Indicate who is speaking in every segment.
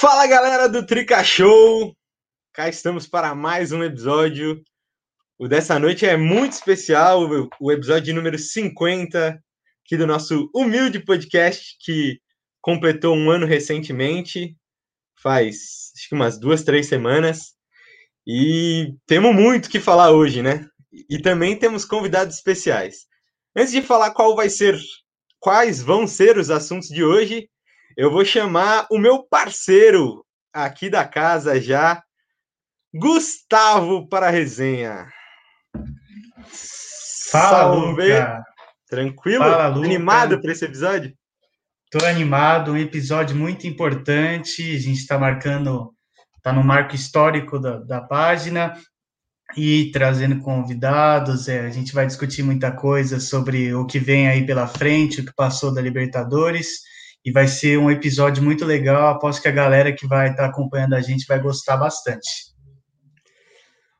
Speaker 1: Fala galera do Trica Show! Cá estamos para mais um episódio. O dessa noite é muito especial, o episódio número 50 aqui do nosso humilde podcast que completou um ano recentemente, faz acho que umas duas, três semanas. E temos muito que falar hoje, né? E também temos convidados especiais. Antes de falar qual vai ser, quais vão ser os assuntos de hoje, eu vou chamar o meu parceiro aqui da casa já, Gustavo, para a resenha.
Speaker 2: Fala, Luca.
Speaker 1: Tranquilo? Fala, Luca. Animado para esse episódio?
Speaker 2: Estou animado, um episódio muito importante. A gente está marcando, está no marco histórico da, da página e trazendo convidados. É, a gente vai discutir muita coisa sobre o que vem aí pela frente, o que passou da Libertadores e vai ser um episódio muito legal. Aposto que a galera que vai estar tá acompanhando a gente vai gostar bastante.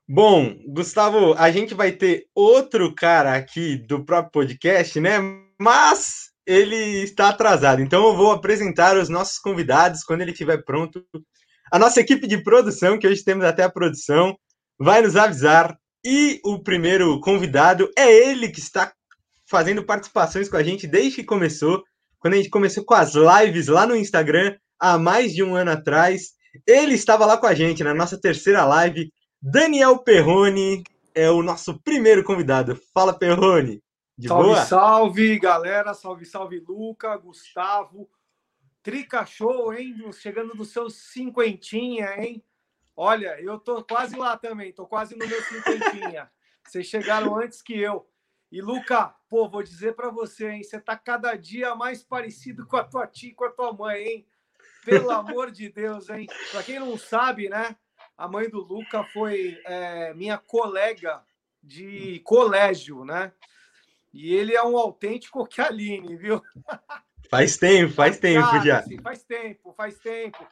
Speaker 1: Bom, Gustavo, a gente vai ter outro cara aqui do próprio podcast, né? Mas ele está atrasado, então eu vou apresentar os nossos convidados quando ele estiver pronto. A nossa equipe de produção, que hoje temos até a produção, vai nos avisar. E o primeiro convidado é ele que está fazendo participações com a gente desde que começou quando a gente começou com as lives lá no Instagram, há mais de um ano atrás. Ele estava lá com a gente na nossa terceira live. Daniel Perrone é o nosso primeiro convidado. Fala, Perrone.
Speaker 3: De salve, boa? salve, galera. Salve, salve, Luca, Gustavo. Trica show, hein? Chegando nos seus cinquentinha, hein? Olha, eu tô quase lá também, tô quase no meu cinquentinha. Vocês chegaram antes que eu. E, Luca, pô, vou dizer para você, hein? Você tá cada dia mais parecido com a tua tia e com a tua mãe, hein? Pelo amor de Deus, hein? Para quem não sabe, né? A mãe do Luca foi é, minha colega de colégio, né? E ele é um autêntico Aline, viu?
Speaker 1: Faz tempo, faz tempo Cara, já.
Speaker 3: Assim, faz tempo, faz tempo.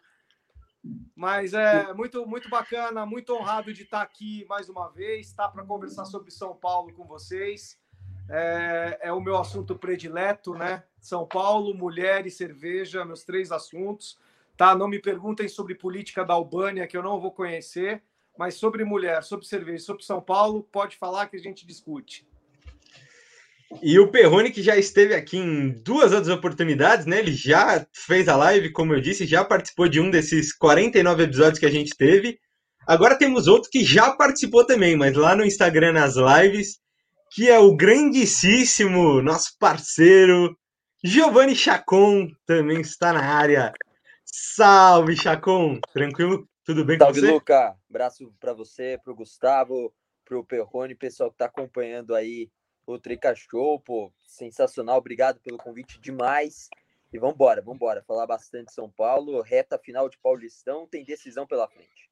Speaker 3: Mas é muito, muito bacana, muito honrado de estar aqui mais uma vez, tá? Para conversar sobre São Paulo com vocês é, é o meu assunto predileto, né? São Paulo, mulher e cerveja, meus três assuntos. Tá? Não me perguntem sobre política da Albânia, que eu não vou conhecer, mas sobre mulher, sobre cerveja, sobre São Paulo, pode falar que a gente discute.
Speaker 1: E o Perrone, que já esteve aqui em duas outras oportunidades, né? Ele já fez a live, como eu disse, já participou de um desses 49 episódios que a gente teve. Agora temos outro que já participou também, mas lá no Instagram, nas lives, que é o grandíssimo nosso parceiro Giovanni Chacon, também está na área. Salve, Chacon! Tranquilo? Tudo bem
Speaker 4: Salve,
Speaker 1: com você?
Speaker 4: Luca! Abraço para você, para o Gustavo, para o Perrone, pessoal que está acompanhando aí o Trica Show, pô, sensacional, obrigado pelo convite demais. E vamos embora, falar bastante São Paulo, reta final de Paulistão, tem decisão pela frente.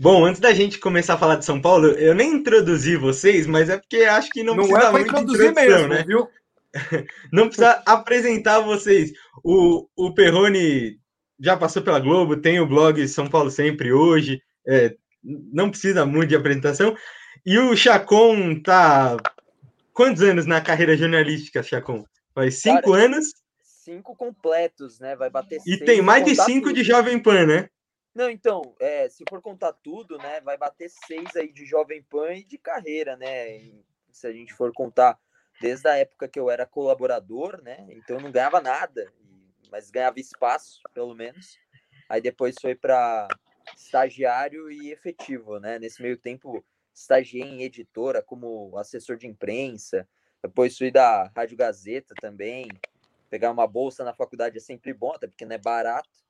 Speaker 1: Bom, antes da gente começar a falar de São Paulo, eu nem introduzi vocês, mas é porque acho que não, não precisa é muito introduzir mesmo, né? viu? não precisa apresentar vocês. O, o Perrone já passou pela Globo, tem o blog São Paulo Sempre hoje, é, não precisa muito de apresentação. E o Chacon tá quantos anos na carreira jornalística, Chacon? Faz cinco Cara, anos?
Speaker 4: Cinco completos, né? Vai bater
Speaker 1: E tem mais de cinco tudo. de Jovem Pan, né?
Speaker 4: Não, então, é, se for contar tudo, né, vai bater seis aí de Jovem Pan e de carreira, né? se a gente for contar desde a época que eu era colaborador, né? Então eu não ganhava nada, mas ganhava espaço, pelo menos. Aí depois foi para estagiário e efetivo, né? Nesse meio tempo, estagiei em editora como assessor de imprensa. Depois fui da Rádio Gazeta também. Pegar uma bolsa na faculdade é sempre bom, até porque não é barato.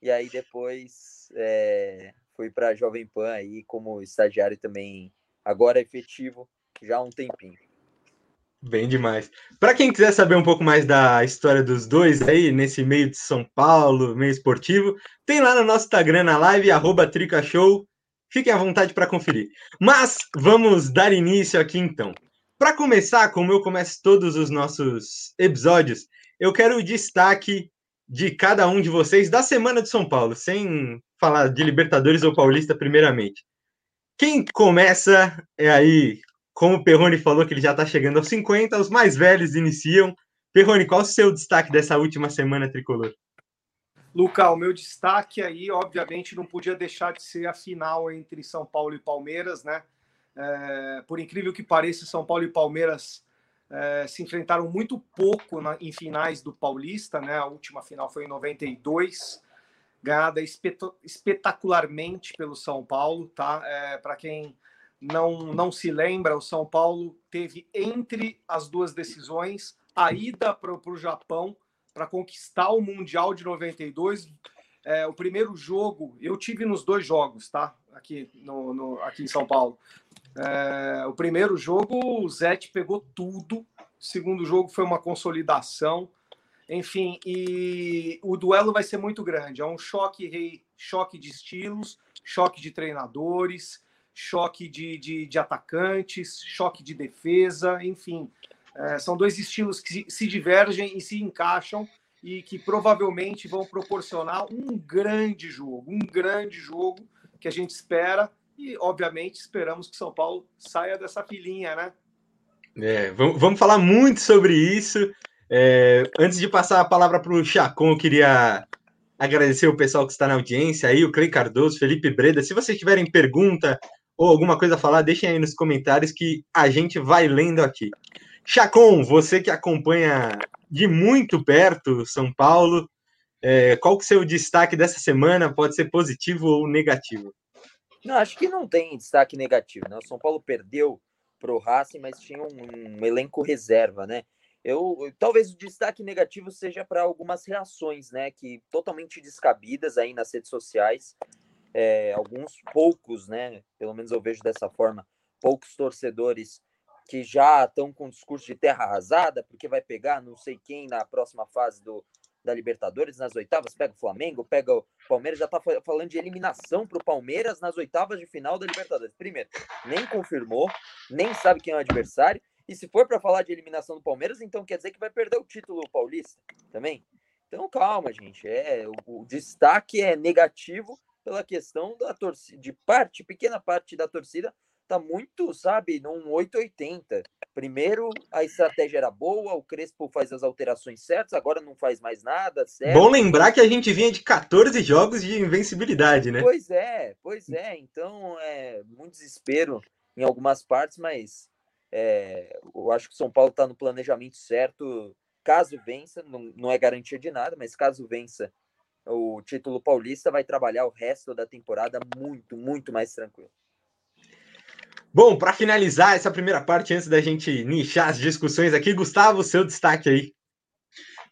Speaker 4: E aí depois é, fui para Jovem Pan aí como estagiário também, agora efetivo, já há um tempinho.
Speaker 1: Bem demais. Para quem quiser saber um pouco mais da história dos dois aí, nesse meio de São Paulo, meio esportivo, tem lá no nosso Instagram, na live, arroba tricashow. Fiquem à vontade para conferir. Mas vamos dar início aqui então. Para começar, como eu começo todos os nossos episódios, eu quero o destaque de cada um de vocês da semana de São Paulo, sem falar de Libertadores ou Paulista primeiramente. Quem começa é aí, como o Perrone falou que ele já está chegando aos 50, os mais velhos iniciam. Perrone, qual o seu destaque dessa última semana tricolor?
Speaker 3: Luca, o meu destaque aí, obviamente, não podia deixar de ser a final entre São Paulo e Palmeiras, né? É, por incrível que pareça, São Paulo e Palmeiras é, se enfrentaram muito pouco na, em finais do Paulista, né? A última final foi em 92, ganhada espetacularmente pelo São Paulo, tá? É, Para quem não, não se lembra, o São Paulo teve entre as duas decisões a ida para o Japão para conquistar o Mundial de 92. É, o primeiro jogo, eu tive nos dois jogos, tá? Aqui, no, no aqui em São Paulo. É, o primeiro jogo, o Zete pegou tudo. O segundo jogo foi uma consolidação. Enfim, e o duelo vai ser muito grande. É um choque choque de estilos, choque de treinadores, choque de, de, de atacantes, choque de defesa, enfim. É, são dois estilos que se divergem e se encaixam e que provavelmente vão proporcionar um grande jogo, um grande jogo que a gente espera e, obviamente, esperamos que São Paulo saia dessa filinha, né?
Speaker 1: É, vamos, vamos falar muito sobre isso. É, antes de passar a palavra para o Chacon, eu queria agradecer o pessoal que está na audiência aí, o Clay Cardoso, Felipe Breda. Se vocês tiverem pergunta ou alguma coisa a falar, deixem aí nos comentários que a gente vai lendo aqui. Chacon, você que acompanha de muito perto São Paulo, é, qual que é o seu destaque dessa semana? Pode ser positivo ou negativo?
Speaker 4: Não, acho que não tem destaque negativo. Né? O São Paulo perdeu para o Racing, mas tinha um, um, elenco reserva, né? Eu, talvez o destaque negativo seja para algumas reações, né? Que totalmente descabidas aí nas redes sociais. É, alguns poucos, né? Pelo menos eu vejo dessa forma, poucos torcedores que já estão com discurso de terra arrasada, porque vai pegar não sei quem na próxima fase do, da Libertadores, nas oitavas, pega o Flamengo, pega o Palmeiras, já está falando de eliminação para o Palmeiras nas oitavas de final da Libertadores. Primeiro, nem confirmou, nem sabe quem é o adversário, e se for para falar de eliminação do Palmeiras, então quer dizer que vai perder o título paulista também. Então calma, gente, é o, o destaque é negativo pela questão da torcida, de parte, pequena parte da torcida tá muito, sabe, num 880. Primeiro a estratégia era boa, o Crespo faz as alterações certas, agora não faz mais nada. Certo?
Speaker 1: Bom lembrar que a gente vinha de 14 jogos de invencibilidade, né?
Speaker 4: Pois é, pois é. Então é muito desespero em algumas partes, mas é, eu acho que o São Paulo está no planejamento certo. Caso vença, não, não é garantia de nada, mas caso vença o título paulista, vai trabalhar o resto da temporada muito, muito mais tranquilo.
Speaker 1: Bom, para finalizar essa primeira parte, antes da gente nichar as discussões aqui, Gustavo, seu destaque aí.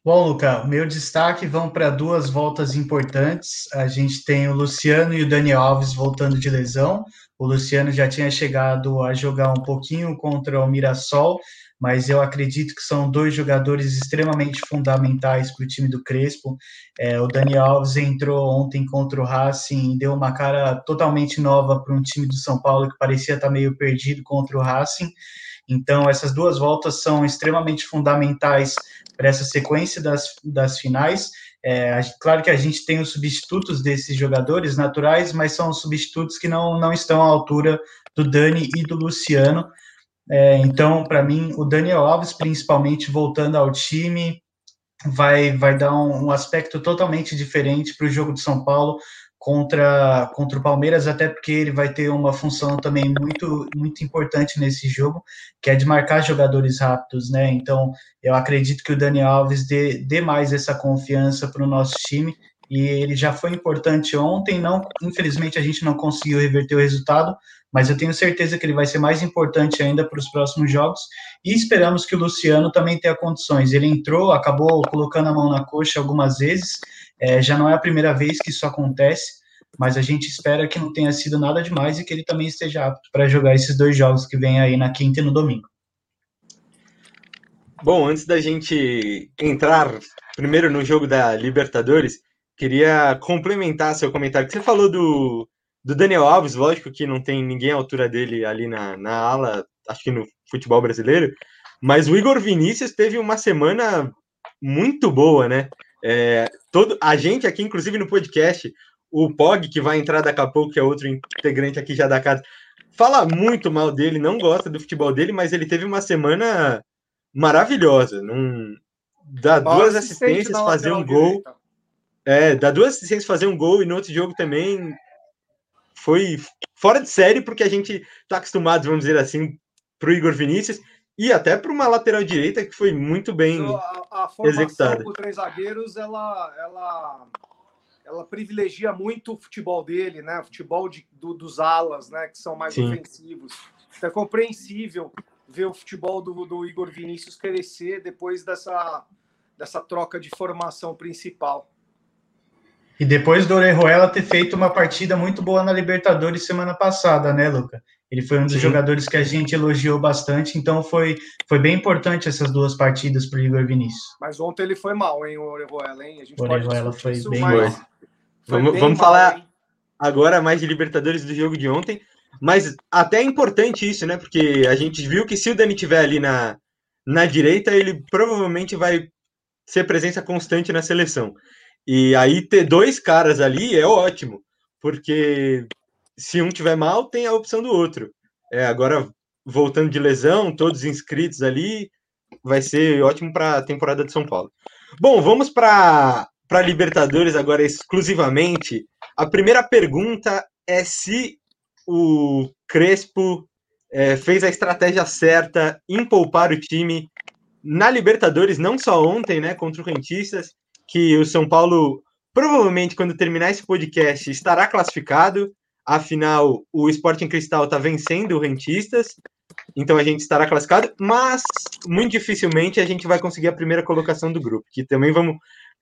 Speaker 2: Bom, Luca, meu destaque vão para duas voltas importantes. A gente tem o Luciano e o Daniel Alves voltando de lesão. O Luciano já tinha chegado a jogar um pouquinho contra o Mirassol, mas eu acredito que são dois jogadores extremamente fundamentais para o time do Crespo. É, o Dani Alves entrou ontem contra o Racing e deu uma cara totalmente nova para um time do São Paulo que parecia estar meio perdido contra o Racing. Então, essas duas voltas são extremamente fundamentais para essa sequência das, das finais. É, claro que a gente tem os substitutos desses jogadores naturais, mas são substitutos que não, não estão à altura do Dani e do Luciano. É, então, para mim, o Daniel Alves, principalmente voltando ao time, vai, vai dar um, um aspecto totalmente diferente para o jogo de São Paulo contra, contra o Palmeiras, até porque ele vai ter uma função também muito, muito importante nesse jogo, que é de marcar jogadores rápidos, né? Então, eu acredito que o Daniel Alves dê, dê mais essa confiança para o nosso time e ele já foi importante ontem. Não, infelizmente a gente não conseguiu reverter o resultado, mas eu tenho certeza que ele vai ser mais importante ainda para os próximos jogos. E esperamos que o Luciano também tenha condições. Ele entrou, acabou colocando a mão na coxa algumas vezes. É, já não é a primeira vez que isso acontece, mas a gente espera que não tenha sido nada demais e que ele também esteja apto para jogar esses dois jogos que vem aí na quinta e no domingo.
Speaker 1: Bom, antes da gente entrar primeiro no jogo da Libertadores, queria complementar seu comentário você falou do do Daniel Alves, lógico que não tem ninguém à altura dele ali na, na ala, acho que no futebol brasileiro, mas o Igor Vinícius teve uma semana muito boa, né? É, todo, a gente aqui, inclusive no podcast, o Pog, que vai entrar daqui a pouco, que é outro integrante aqui já da casa, fala muito mal dele, não gosta do futebol dele, mas ele teve uma semana maravilhosa. Num, dá duas assistências, fazer um gol. Direita. É, dá duas assistências, fazer um gol e no outro jogo também foi fora de série, porque a gente tá acostumado, vamos dizer assim, pro Igor Vinícius e até para uma lateral direita que foi muito bem
Speaker 3: a, a formação executada. com três zagueiros, ela, ela, ela privilegia muito o futebol dele, né? O futebol de, do, dos alas, né? Que são mais Sim. ofensivos. Então é compreensível ver o futebol do, do Igor Vinícius crescer depois dessa, dessa troca de formação principal.
Speaker 2: E depois do Orejuela ter feito uma partida muito boa na Libertadores semana passada, né, Luca? Ele foi um dos Sim. jogadores que a gente elogiou bastante, então foi, foi bem importante essas duas partidas para o Igor Vinícius.
Speaker 3: Mas ontem ele foi mal, hein, o Orejuela, hein? A
Speaker 2: gente o Orejuela foi isso, bem
Speaker 1: mal. Vamos, bem vamos mal, falar hein? agora mais de Libertadores do jogo de ontem, mas até é importante isso, né? Porque a gente viu que se o Dani tiver ali na, na direita, ele provavelmente vai ser presença constante na seleção. E aí ter dois caras ali é ótimo, porque se um tiver mal, tem a opção do outro. É, agora, voltando de lesão, todos inscritos ali, vai ser ótimo para a temporada de São Paulo. Bom, vamos para Libertadores agora exclusivamente. A primeira pergunta é se o Crespo é, fez a estratégia certa em poupar o time na Libertadores, não só ontem, né, contra o Rentistas, que o São Paulo provavelmente, quando terminar esse podcast, estará classificado. Afinal, o Sporting Cristal está vencendo o Rentistas, então a gente estará classificado, mas muito dificilmente a gente vai conseguir a primeira colocação do grupo, que também vamos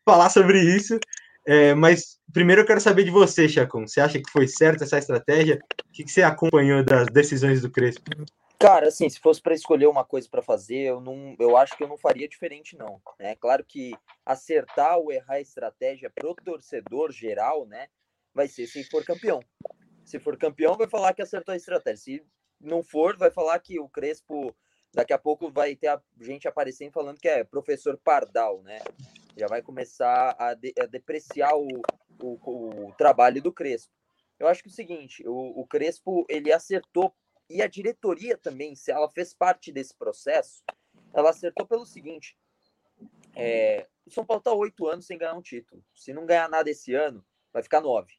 Speaker 1: falar sobre isso. É, mas primeiro eu quero saber de você, Chacon. Você acha que foi certa essa estratégia? O que, que você acompanhou das decisões do Crespo?
Speaker 4: Cara, assim, se fosse para escolher uma coisa para fazer, eu não, eu acho que eu não faria diferente não. É claro que acertar ou errar a estratégia pro torcedor geral, né, vai ser se for campeão. Se for campeão, vai falar que acertou a estratégia. Se não for, vai falar que o Crespo daqui a pouco vai ter a gente aparecendo falando que é professor Pardal, né? Já vai começar a, de, a depreciar o, o, o, trabalho do Crespo. Eu acho que é o seguinte, o, o Crespo ele acertou e a diretoria também, se ela fez parte desse processo, ela acertou pelo seguinte: é, o São Paulo está oito anos sem ganhar um título. Se não ganhar nada esse ano, vai ficar nove.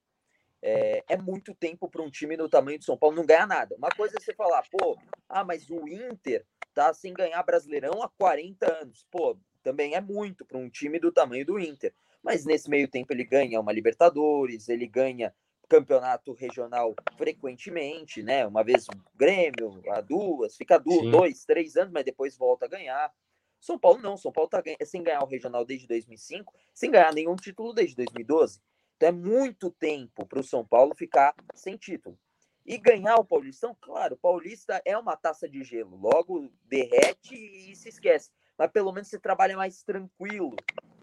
Speaker 4: É, é muito tempo para um time do tamanho do São Paulo não ganhar nada. Uma coisa é você falar, pô, ah, mas o Inter tá sem ganhar Brasileirão há 40 anos. Pô, também é muito para um time do tamanho do Inter. Mas nesse meio tempo ele ganha uma Libertadores, ele ganha campeonato regional frequentemente, né? Uma vez um Grêmio, a duas, fica duas, dois, três anos, mas depois volta a ganhar. São Paulo não, São Paulo tá sem ganhar o regional desde 2005, sem ganhar nenhum título desde 2012. Então é muito tempo para o São Paulo ficar sem título. E ganhar o Paulistão, claro, o Paulista é uma taça de gelo, logo derrete e se esquece. Mas pelo menos você trabalha mais tranquilo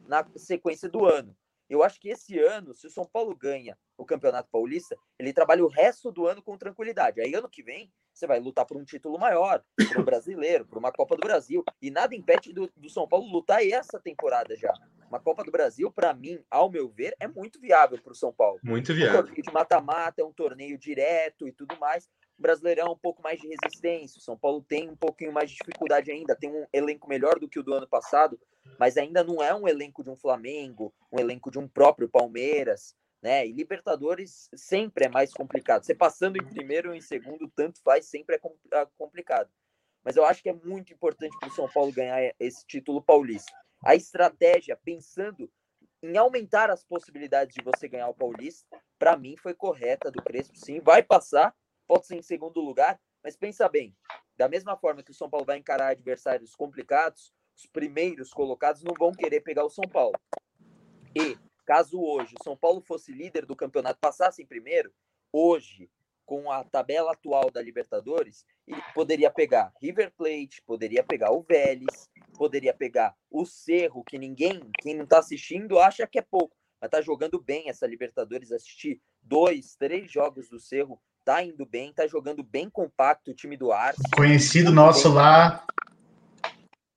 Speaker 4: na sequência do ano. Eu acho que esse ano, se o São Paulo ganha o Campeonato Paulista, ele trabalha o resto do ano com tranquilidade. Aí ano que vem, você vai lutar por um título maior, por um brasileiro, por uma Copa do Brasil. E nada impede do, do São Paulo lutar essa temporada já. Uma Copa do Brasil, para mim, ao meu ver, é muito viável para o São Paulo.
Speaker 1: Muito viável. Um
Speaker 4: torneio de mata-mata, é um torneio direto e tudo mais. Brasileirão é um pouco mais de resistência. O São Paulo tem um pouquinho mais de dificuldade ainda. Tem um elenco melhor do que o do ano passado, mas ainda não é um elenco de um Flamengo, um elenco de um próprio Palmeiras, né? E Libertadores sempre é mais complicado. Você passando em primeiro ou em segundo, tanto faz, sempre é, é complicado. Mas eu acho que é muito importante para o São Paulo ganhar esse título paulista. A estratégia, pensando em aumentar as possibilidades de você ganhar o Paulista, para mim foi correta do Crespo, sim. Vai passar, pode ser em segundo lugar, mas pensa bem, da mesma forma que o São Paulo vai encarar adversários complicados, os primeiros colocados não vão querer pegar o São Paulo. E caso hoje o São Paulo fosse líder do campeonato, passasse em primeiro, hoje, com a tabela atual da Libertadores, ele poderia pegar River Plate, poderia pegar o Vélez, poderia pegar o Cerro, que ninguém, quem não está assistindo, acha que é pouco, mas está jogando bem essa Libertadores. Assistir dois, três jogos do Cerro, tá indo bem, tá jogando bem compacto o time do Arce.
Speaker 2: Conhecido nosso bem. lá,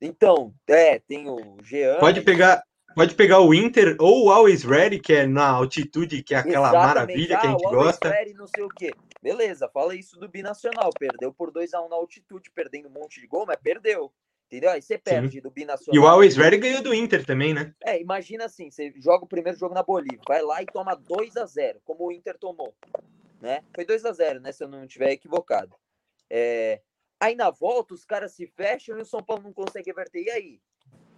Speaker 4: então, é, tem o Jean.
Speaker 1: Pode pegar, pode pegar o Inter ou o Always Ready, que é na altitude, que é aquela Exatamente. maravilha ah, que a ah, gente gosta.
Speaker 4: Ready, não sei o quê. Beleza, fala isso do Binacional. Perdeu por 2 a 1 um na altitude, perdendo um monte de gol, mas perdeu. Entendeu? Aí você perde Sim. do binacional.
Speaker 1: E o Always Ready ganhou do Inter também, né?
Speaker 4: É, imagina assim, você joga o primeiro jogo na Bolívia, vai lá e toma 2 a 0 como o Inter tomou. Né? Foi 2 a 0 né? Se eu não estiver equivocado. É... Aí na volta, os caras se fecham e o São Paulo não consegue reverter. E aí?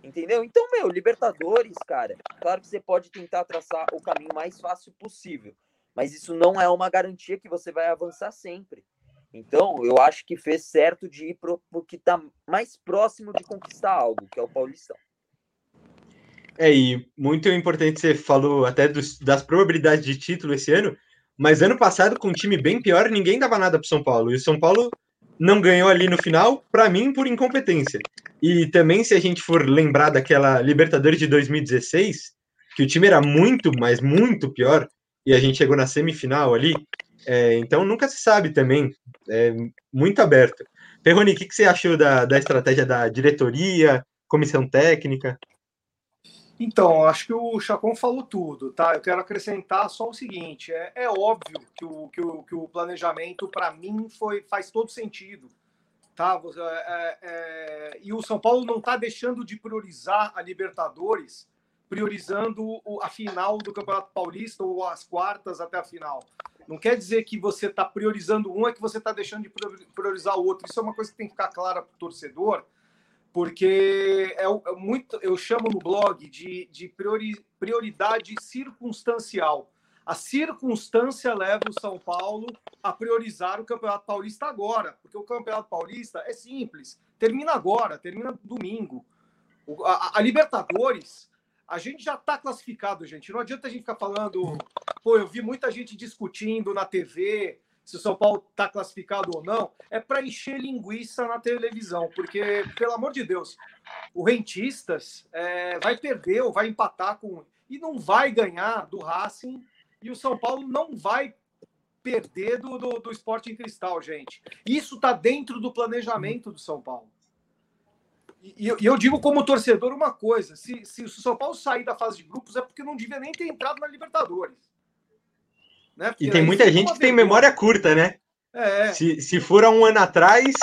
Speaker 4: Entendeu? Então, meu, Libertadores, cara, claro que você pode tentar traçar o caminho mais fácil possível, mas isso não é uma garantia que você vai avançar sempre. Então, eu acho que fez certo de ir pro, pro que está mais próximo de conquistar algo, que é o Paulistão.
Speaker 1: É, e muito importante, você falou até dos, das probabilidades de título esse ano, mas ano passado, com um time bem pior, ninguém dava nada pro São Paulo. E o São Paulo não ganhou ali no final, para mim, por incompetência. E também, se a gente for lembrar daquela Libertadores de 2016, que o time era muito, mas muito pior, e a gente chegou na semifinal ali, é, então nunca se sabe também, é muito aberto. Perroni, o que, que você achou da, da estratégia da diretoria, comissão técnica?
Speaker 3: Então, acho que o Chacon falou tudo, tá? Eu quero acrescentar só o seguinte: é, é óbvio que o, que o, que o planejamento, para mim, foi, faz todo sentido. Tá? É, é, e o São Paulo não está deixando de priorizar a Libertadores, priorizando a final do Campeonato Paulista ou as quartas até a final. Não quer dizer que você está priorizando um, é que você está deixando de priorizar o outro. Isso é uma coisa que tem que ficar clara para o torcedor porque é, é, muito, eu chamo no blog de, de priori, prioridade circunstancial. A circunstância leva o São Paulo a priorizar o Campeonato Paulista agora, porque o Campeonato Paulista é simples, termina agora, termina domingo. O, a, a, Libertadores, a gente já está classificado, gente. Não adianta a gente ficar falando, pô, eu vi muita gente discutindo na TV, se o São Paulo está classificado ou não, é para encher linguiça na televisão, porque, pelo amor de Deus, o Rentistas é, vai perder ou vai empatar com. e não vai ganhar do Racing, e o São Paulo não vai perder do, do, do esporte em cristal, gente. Isso está dentro do planejamento do São Paulo. E, e eu digo como torcedor uma coisa: se, se o São Paulo sair da fase de grupos é porque não devia nem ter entrado na Libertadores.
Speaker 1: Né? E tem muita gente que tem memória curta, né? É. Se, se for há um ano atrás,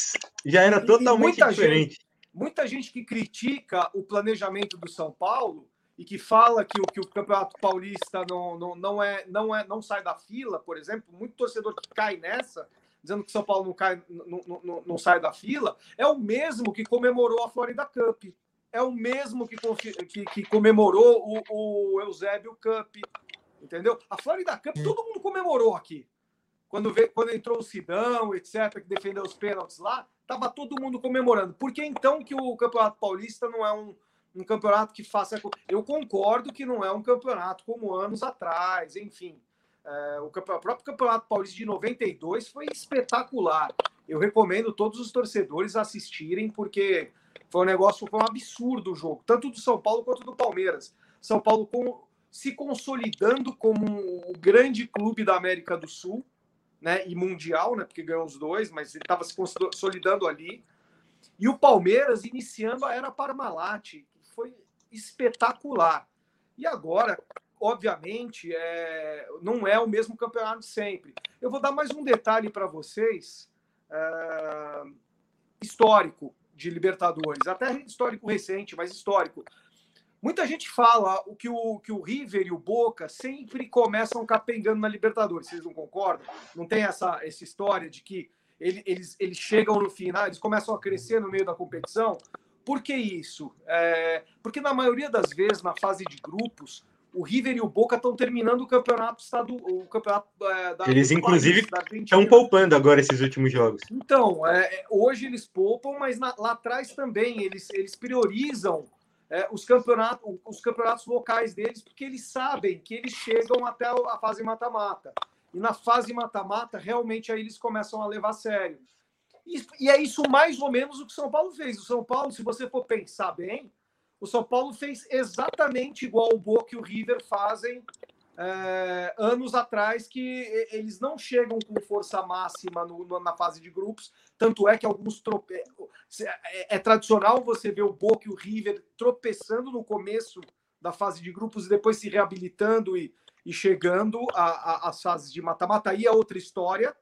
Speaker 1: já era e, totalmente
Speaker 3: muita
Speaker 1: diferente.
Speaker 3: Gente, muita gente que critica o planejamento do São Paulo e que fala que o, que o Campeonato Paulista não, não, não, é, não, é, não sai da fila, por exemplo, muito torcedor que cai nessa, dizendo que São Paulo não, cai, não, não, não sai da fila, é o mesmo que comemorou a Florida Cup. É o mesmo que, que, que comemorou o, o Eusébio Cup, entendeu? A Florida Cup, todo mundo comemorou aqui. Quando, veio, quando entrou o Sidão, etc., que defendeu os pênaltis lá, tava todo mundo comemorando. Por que então que o Campeonato Paulista não é um, um campeonato que faça. Eu concordo que não é um campeonato como anos atrás, enfim. É, o, o, próprio Campeonato Paulista de 92 foi espetacular. Eu recomendo todos os torcedores assistirem, porque foi um negócio, foi um absurdo o jogo, tanto do São Paulo quanto do Palmeiras. São Paulo com se consolidando como o grande clube da América do Sul, né, e mundial, né, porque ganhou os dois, mas ele estava se consolidando ali. E o Palmeiras iniciando a era Parmalat, foi espetacular. E agora, obviamente, é, não é o mesmo campeonato de sempre. Eu vou dar mais um detalhe para vocês, é, histórico de Libertadores, até histórico recente, mas histórico. Muita gente fala o que o, que o River e o Boca sempre começam capengando na Libertadores. Vocês não concordam? Não tem essa, essa história de que ele, eles, eles chegam no final, eles começam a crescer no meio da competição? Por que isso? É, porque na maioria das vezes, na fase de grupos, o River e o Boca estão terminando o campeonato estado, o campeonato
Speaker 1: é, da Eles, inclusive, estão poupando agora esses últimos jogos.
Speaker 3: Então, é, hoje eles poupam, mas na, lá atrás também eles, eles priorizam é, os, campeonatos, os campeonatos locais deles, porque eles sabem que eles chegam até a fase mata-mata. E na fase mata-mata, realmente aí eles começam a levar a sério. E, e, é isso mais ou menos o que o São Paulo fez. O São Paulo, se você for pensar bem, o São Paulo fez exatamente igual o Boca e o River fazem é, anos atrás, que eles não chegam com força máxima no, no, na fase de grupos, tanto é que alguns trope... é, é, tradicional você ver o Boca e o River tropeçando no começo da fase de grupos e depois se reabilitando e, e chegando às fases de mata-mata. Aí é outra história.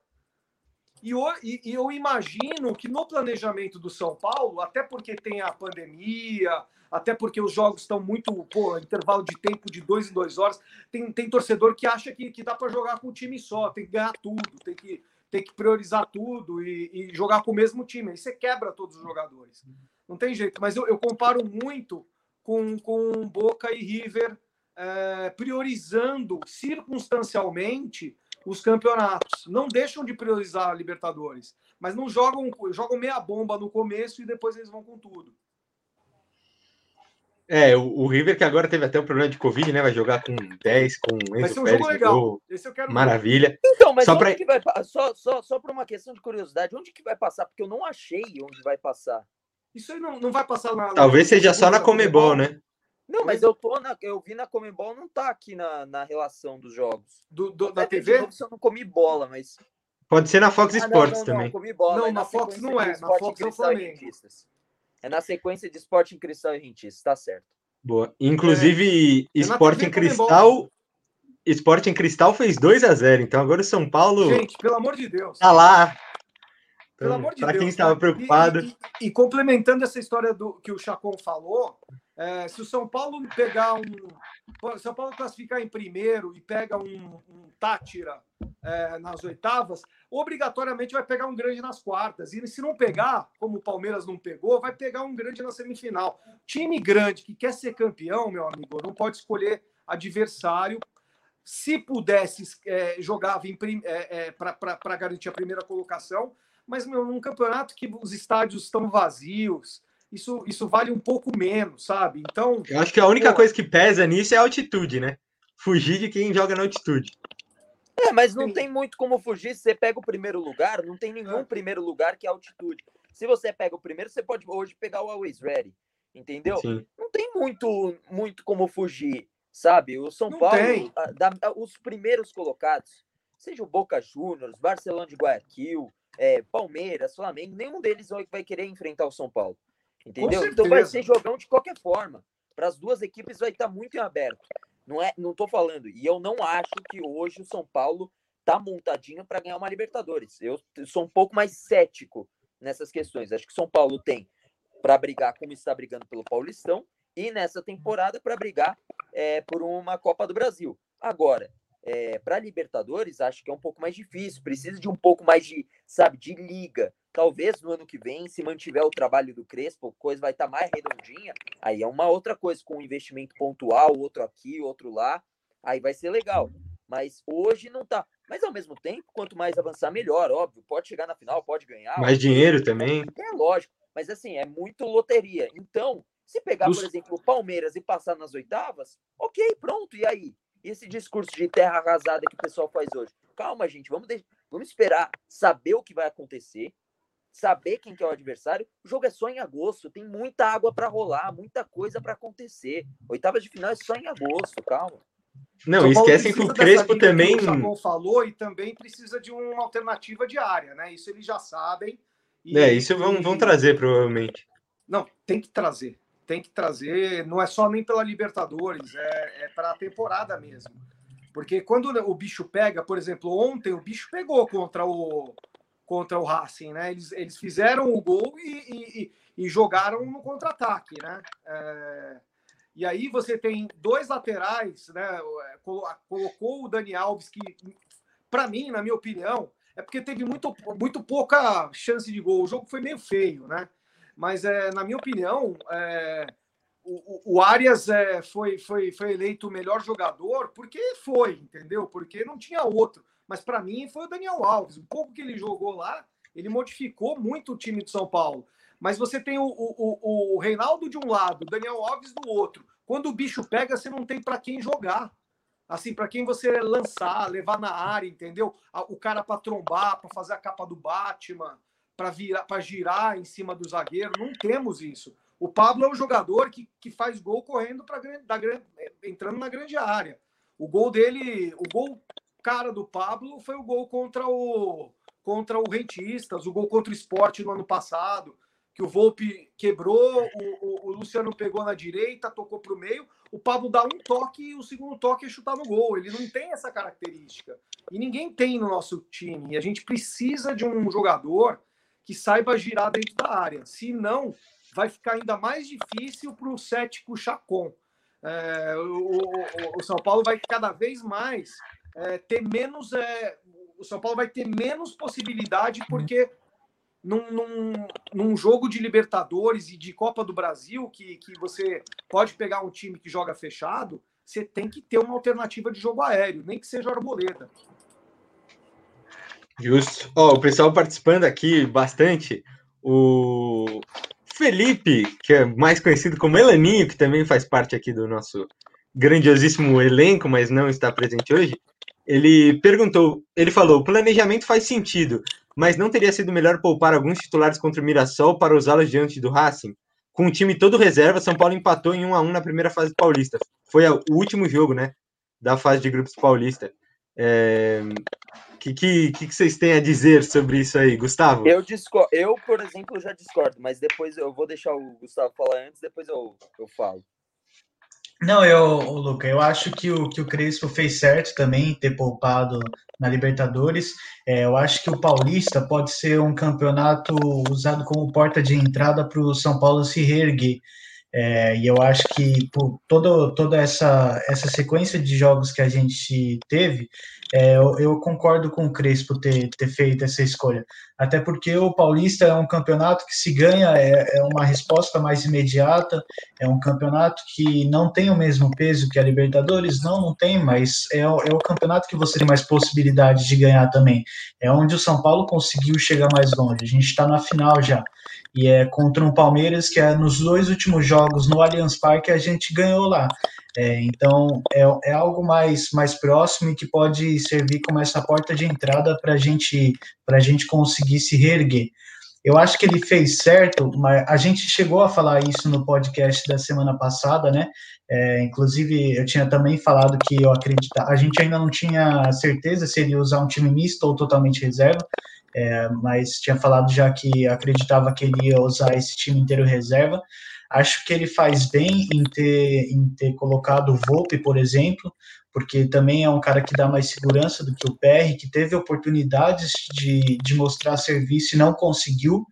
Speaker 3: E e, e eu imagino que no planejamento do São Paulo, até porque tem a pandemia, até porque os jogos estão muito, pô, intervalo de tempo de dois em duas horas. Tem, tem torcedor que acha que, que dá para jogar com um time só, tem que ganhar tudo, tem que, tem que priorizar tudo e, e jogar com o mesmo time. Aí você quebra todos os jogadores. Não tem jeito. Mas eu, eu comparo muito com, com Boca e River é, priorizando circunstancialmente os campeonatos. Não deixam de priorizar a Libertadores, mas não jogam, jogam meia bomba no começo e depois eles vão com tudo.
Speaker 1: É, o, o, River que agora teve até o um problema de Covid, né? Vai jogar com 10, com Enzo Vai ser um Pérez, jogo legal. Esse eu quero Maravilha.
Speaker 4: Ver. Então, mas só onde pra... que vai só, só, só por uma questão de curiosidade, onde que vai passar? Porque eu não achei onde vai passar.
Speaker 3: Isso aí não, não vai passar na.
Speaker 1: Talvez na... seja só na Comebol, né?
Speaker 4: Não, mas eu tô na, eu vi na Comebol, não tá aqui na, na relação dos jogos.
Speaker 3: Do, do da TV?
Speaker 4: Jogo, eu não comi bola, mas.
Speaker 1: Pode ser na Fox ah, Sports não, não, também.
Speaker 4: Não, comi bola,
Speaker 3: não, na Fox não é. Na Fox é o Flamengo.
Speaker 4: É na sequência de Esporte em Cristal e Rentistas, tá certo.
Speaker 1: Boa. Inclusive, é, Esporte em Cristal. Esporte em Cristal fez 2 a 0 então agora o São Paulo.
Speaker 3: Gente, pelo amor de Deus.
Speaker 1: Tá lá.
Speaker 3: Pelo amor de
Speaker 1: Deus. Para quem estava preocupado.
Speaker 3: E, e, e, complementando essa história do que o Chacon falou, é, se o São Paulo pegar um. São Paulo classificar em primeiro e pega um, um Tátira é, nas oitavas, obrigatoriamente vai pegar um grande nas quartas. E se não pegar, como o Palmeiras não pegou, vai pegar um grande na semifinal. Time grande que quer ser campeão, meu amigo, não pode escolher adversário. Se pudesse, é, jogava é, é para garantir a primeira colocação, mas meu, num campeonato que os estádios estão vazios, isso, isso vale um pouco menos, sabe? Então.
Speaker 1: Eu acho que a única pô... coisa que pesa nisso é a altitude, né? Fugir de quem joga na altitude.
Speaker 4: É, mas não Sim. tem muito como fugir. Se você pega o primeiro lugar, não tem nenhum é. primeiro lugar que é altitude. Se você pega o primeiro, você pode hoje pegar o Always Ready. Entendeu? Sim. Não tem muito, muito como fugir, sabe? O São não Paulo, a, da, a, os primeiros colocados, seja o Boca Juniors, Barcelona de Guayaquil, é, Palmeiras, Flamengo, nenhum deles vai, vai querer enfrentar o São Paulo. Entendeu? Então vai ser jogão de qualquer forma. Para as duas equipes vai estar muito em aberto. Não é, não tô falando. E eu não acho que hoje o São Paulo tá montadinho para ganhar uma Libertadores. Eu sou um pouco mais cético nessas questões. Acho que São Paulo tem para brigar como está brigando pelo Paulistão e nessa temporada para brigar é, por uma Copa do Brasil. Agora, é, para Libertadores, acho que é um pouco mais difícil. Precisa de um pouco mais de, sabe, de liga. Talvez no ano que vem, se mantiver o trabalho do Crespo, a coisa vai estar tá mais redondinha. Aí é uma outra coisa, com um investimento pontual, outro aqui, outro lá. Aí vai ser legal. Mas hoje não tá. Mas ao mesmo tempo, quanto mais avançar, melhor, óbvio. Pode chegar na final, pode ganhar.
Speaker 1: Mais dinheiro também.
Speaker 4: É lógico. Mas assim, é muito loteria. Então, se pegar, por exemplo, o Palmeiras e passar nas oitavas, ok, pronto. E aí? E esse discurso de terra arrasada que o pessoal faz hoje? Calma, gente, vamos, de... vamos esperar saber o que vai acontecer, saber quem que é o adversário. O jogo é só em agosto, tem muita água para rolar, muita coisa para acontecer. Oitavas de final é só em agosto, calma.
Speaker 1: Não, esquecem que o Crespo também.
Speaker 3: Que o falou e também precisa de uma alternativa diária, né? Isso eles já sabem.
Speaker 1: E, é, isso vão, vão trazer, provavelmente.
Speaker 3: Não, tem que trazer tem que trazer, não é só nem pela Libertadores, é, é para a temporada mesmo. Porque quando o bicho pega, por exemplo, ontem o bicho pegou contra o contra o Racing, né? Eles, eles fizeram o gol e, e, e jogaram no contra-ataque, né? É, e aí você tem dois laterais, né? Colocou o Dani Alves, que, para mim, na minha opinião, é porque teve muito, muito pouca chance de gol. O jogo foi meio feio, né? Mas, é, na minha opinião, é, o, o Arias é, foi, foi, foi eleito o melhor jogador porque foi, entendeu? Porque não tinha outro. Mas, para mim, foi o Daniel Alves. O pouco que ele jogou lá, ele modificou muito o time de São Paulo. Mas você tem o, o, o Reinaldo de um lado, o Daniel Alves do outro. Quando o bicho pega, você não tem para quem jogar assim, para quem você lançar, levar na área, entendeu? O cara para trombar, para fazer a capa do Batman, para virar, para girar em cima do zagueiro. Não temos isso. O Pablo é um jogador que, que faz gol correndo para grande, entrando na grande área. O gol dele, o gol cara do Pablo foi o gol contra o contra o Rentistas, o gol contra o Esporte no ano passado. que o Volpe quebrou, o, o, o Luciano pegou na direita, tocou para o meio, o Pablo dá um toque e o segundo toque é chutar no gol. Ele não tem essa característica. E ninguém tem no nosso time. E a gente precisa de um jogador que saiba girar dentro da área. Se não, vai ficar ainda mais difícil para o cético Chacon. É, o, o, o, São Paulo vai cada vez mais é, ter menos. É, o São Paulo vai ter menos possibilidade, porque num, num, num, jogo de Libertadores e de Copa do Brasil, que, que você pode pegar um time que joga fechado, você tem que ter uma alternativa de jogo aéreo, nem que seja arboleda.
Speaker 1: Justo. Ó, oh, o pessoal participando aqui bastante. O Felipe, que é mais conhecido como Elaninho, que também faz parte aqui do nosso grandiosíssimo elenco, mas não está presente hoje. Ele perguntou, ele falou: o planejamento faz sentido, mas não teria sido melhor poupar alguns titulares contra o Mirassol para usá-los diante do Racing? Com o time todo reserva, São Paulo empatou em 1 a 1 na primeira fase paulista. Foi o último jogo, né? Da fase de grupos paulista. É... O que, que, que, vocês têm a dizer sobre isso aí, Gustavo?
Speaker 4: Eu, discordo, eu, por exemplo, já discordo, mas depois eu vou deixar o Gustavo falar antes, depois eu, eu falo.
Speaker 2: Não, eu, Luca, eu acho que o, que o Crespo fez certo também ter poupado na Libertadores. É, eu acho que o Paulista pode ser um campeonato usado como porta de entrada para o São Paulo se reerguer. É, e eu acho que por todo, toda essa, essa sequência de jogos que a gente teve, é, eu, eu, concordo com o Crespo ter, ter feito essa escolha. Até porque o Paulista é um campeonato que se ganha é, é uma resposta mais imediata, é um campeonato que não tem o mesmo peso que a Libertadores, não, não tem, mas é, é o campeonato que você tem mais possibilidade de ganhar também. É onde o São Paulo conseguiu chegar mais longe. A gente está na final já e é contra um Palmeiras que é nos dois últimos jogos no Allianz Parque a gente ganhou lá. É, então é, é algo mais, mais próximo e que pode servir como essa porta de entrada para gente, a gente conseguir se reerguer. Eu acho que ele fez certo, mas a gente chegou a falar isso no podcast da semana passada, né? É, inclusive, eu tinha também falado que eu acreditava. A gente ainda não tinha certeza se ele ia usar um time misto ou totalmente reserva, é, mas tinha falado já que acreditava que ele ia usar esse time inteiro reserva. Acho que ele faz bem em ter, em ter colocado o Volpe, por exemplo, porque também é um cara que dá mais segurança do que o PR, que teve oportunidades de, de mostrar serviço e não conseguiu.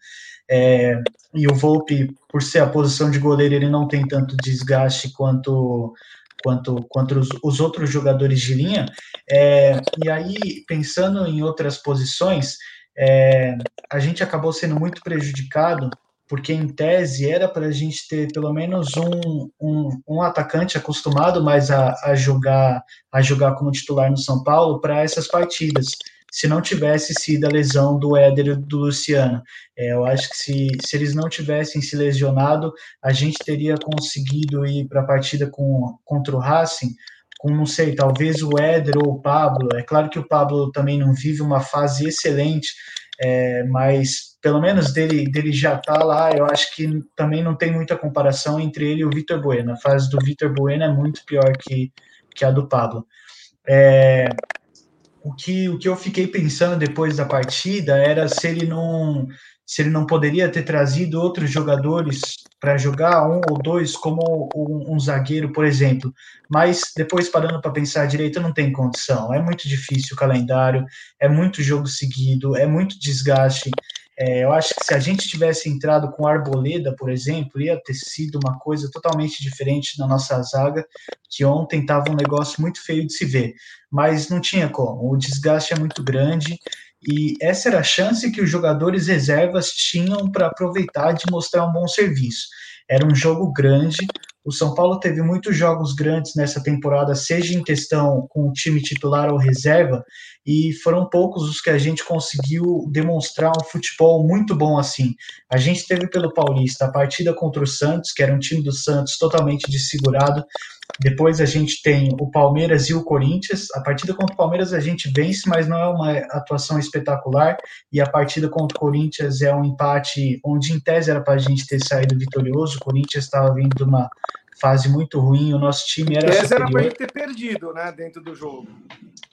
Speaker 2: É, e o Volpe, por ser a posição de goleiro, ele não tem tanto desgaste quanto quanto, quanto os, os outros jogadores de linha. É, e aí, pensando em outras posições, é, a gente acabou sendo muito prejudicado, porque em tese era para a gente ter pelo menos um, um, um atacante acostumado mais a, a, jogar a jogar como titular no São Paulo para essas partidas. Se não tivesse sido a lesão do Éder e do Luciano, é, eu acho que se, se eles não tivessem se lesionado, a gente teria conseguido ir para a partida com, contra o Racing com, não sei, talvez o Éder ou o Pablo. É claro que o Pablo também não vive uma fase excelente, é, mas pelo menos dele, dele já tá lá, eu acho que também não tem muita comparação entre ele e o Vitor Bueno. A fase do Vitor Bueno é muito pior que, que a do Pablo. É, o, que, o que eu fiquei pensando depois da partida era se ele não se ele não poderia ter trazido outros jogadores para jogar, um ou dois, como um, um, zagueiro, por exemplo. Mas depois, parando para pensar direito, não tem condição. É muito difícil o calendário, é muito jogo seguido, é muito desgaste. É, eu acho que se a gente tivesse entrado com Arboleda, por exemplo, ia ter sido uma coisa totalmente diferente na nossa zaga, que ontem estava um negócio muito feio de se ver. Mas não tinha como, o desgaste é muito grande e essa era a chance que os jogadores reservas tinham para aproveitar de mostrar um bom serviço. Era um jogo grande. O São Paulo teve muitos jogos grandes nessa temporada, seja em questão com o time titular ou reserva, e foram poucos os que a gente conseguiu demonstrar um futebol muito bom assim. A gente teve pelo Paulista a partida contra o Santos, que era um time do Santos totalmente desfigurado. Depois a gente tem o Palmeiras e o Corinthians. A partida contra o Palmeiras a gente vence, mas não é uma atuação espetacular. E a partida contra o Corinthians é um empate onde, em tese, era para a gente ter saído vitorioso. O Corinthians estava vindo de uma fase muito ruim, o nosso time era.
Speaker 3: Esse era para gente ter perdido, né, dentro do jogo.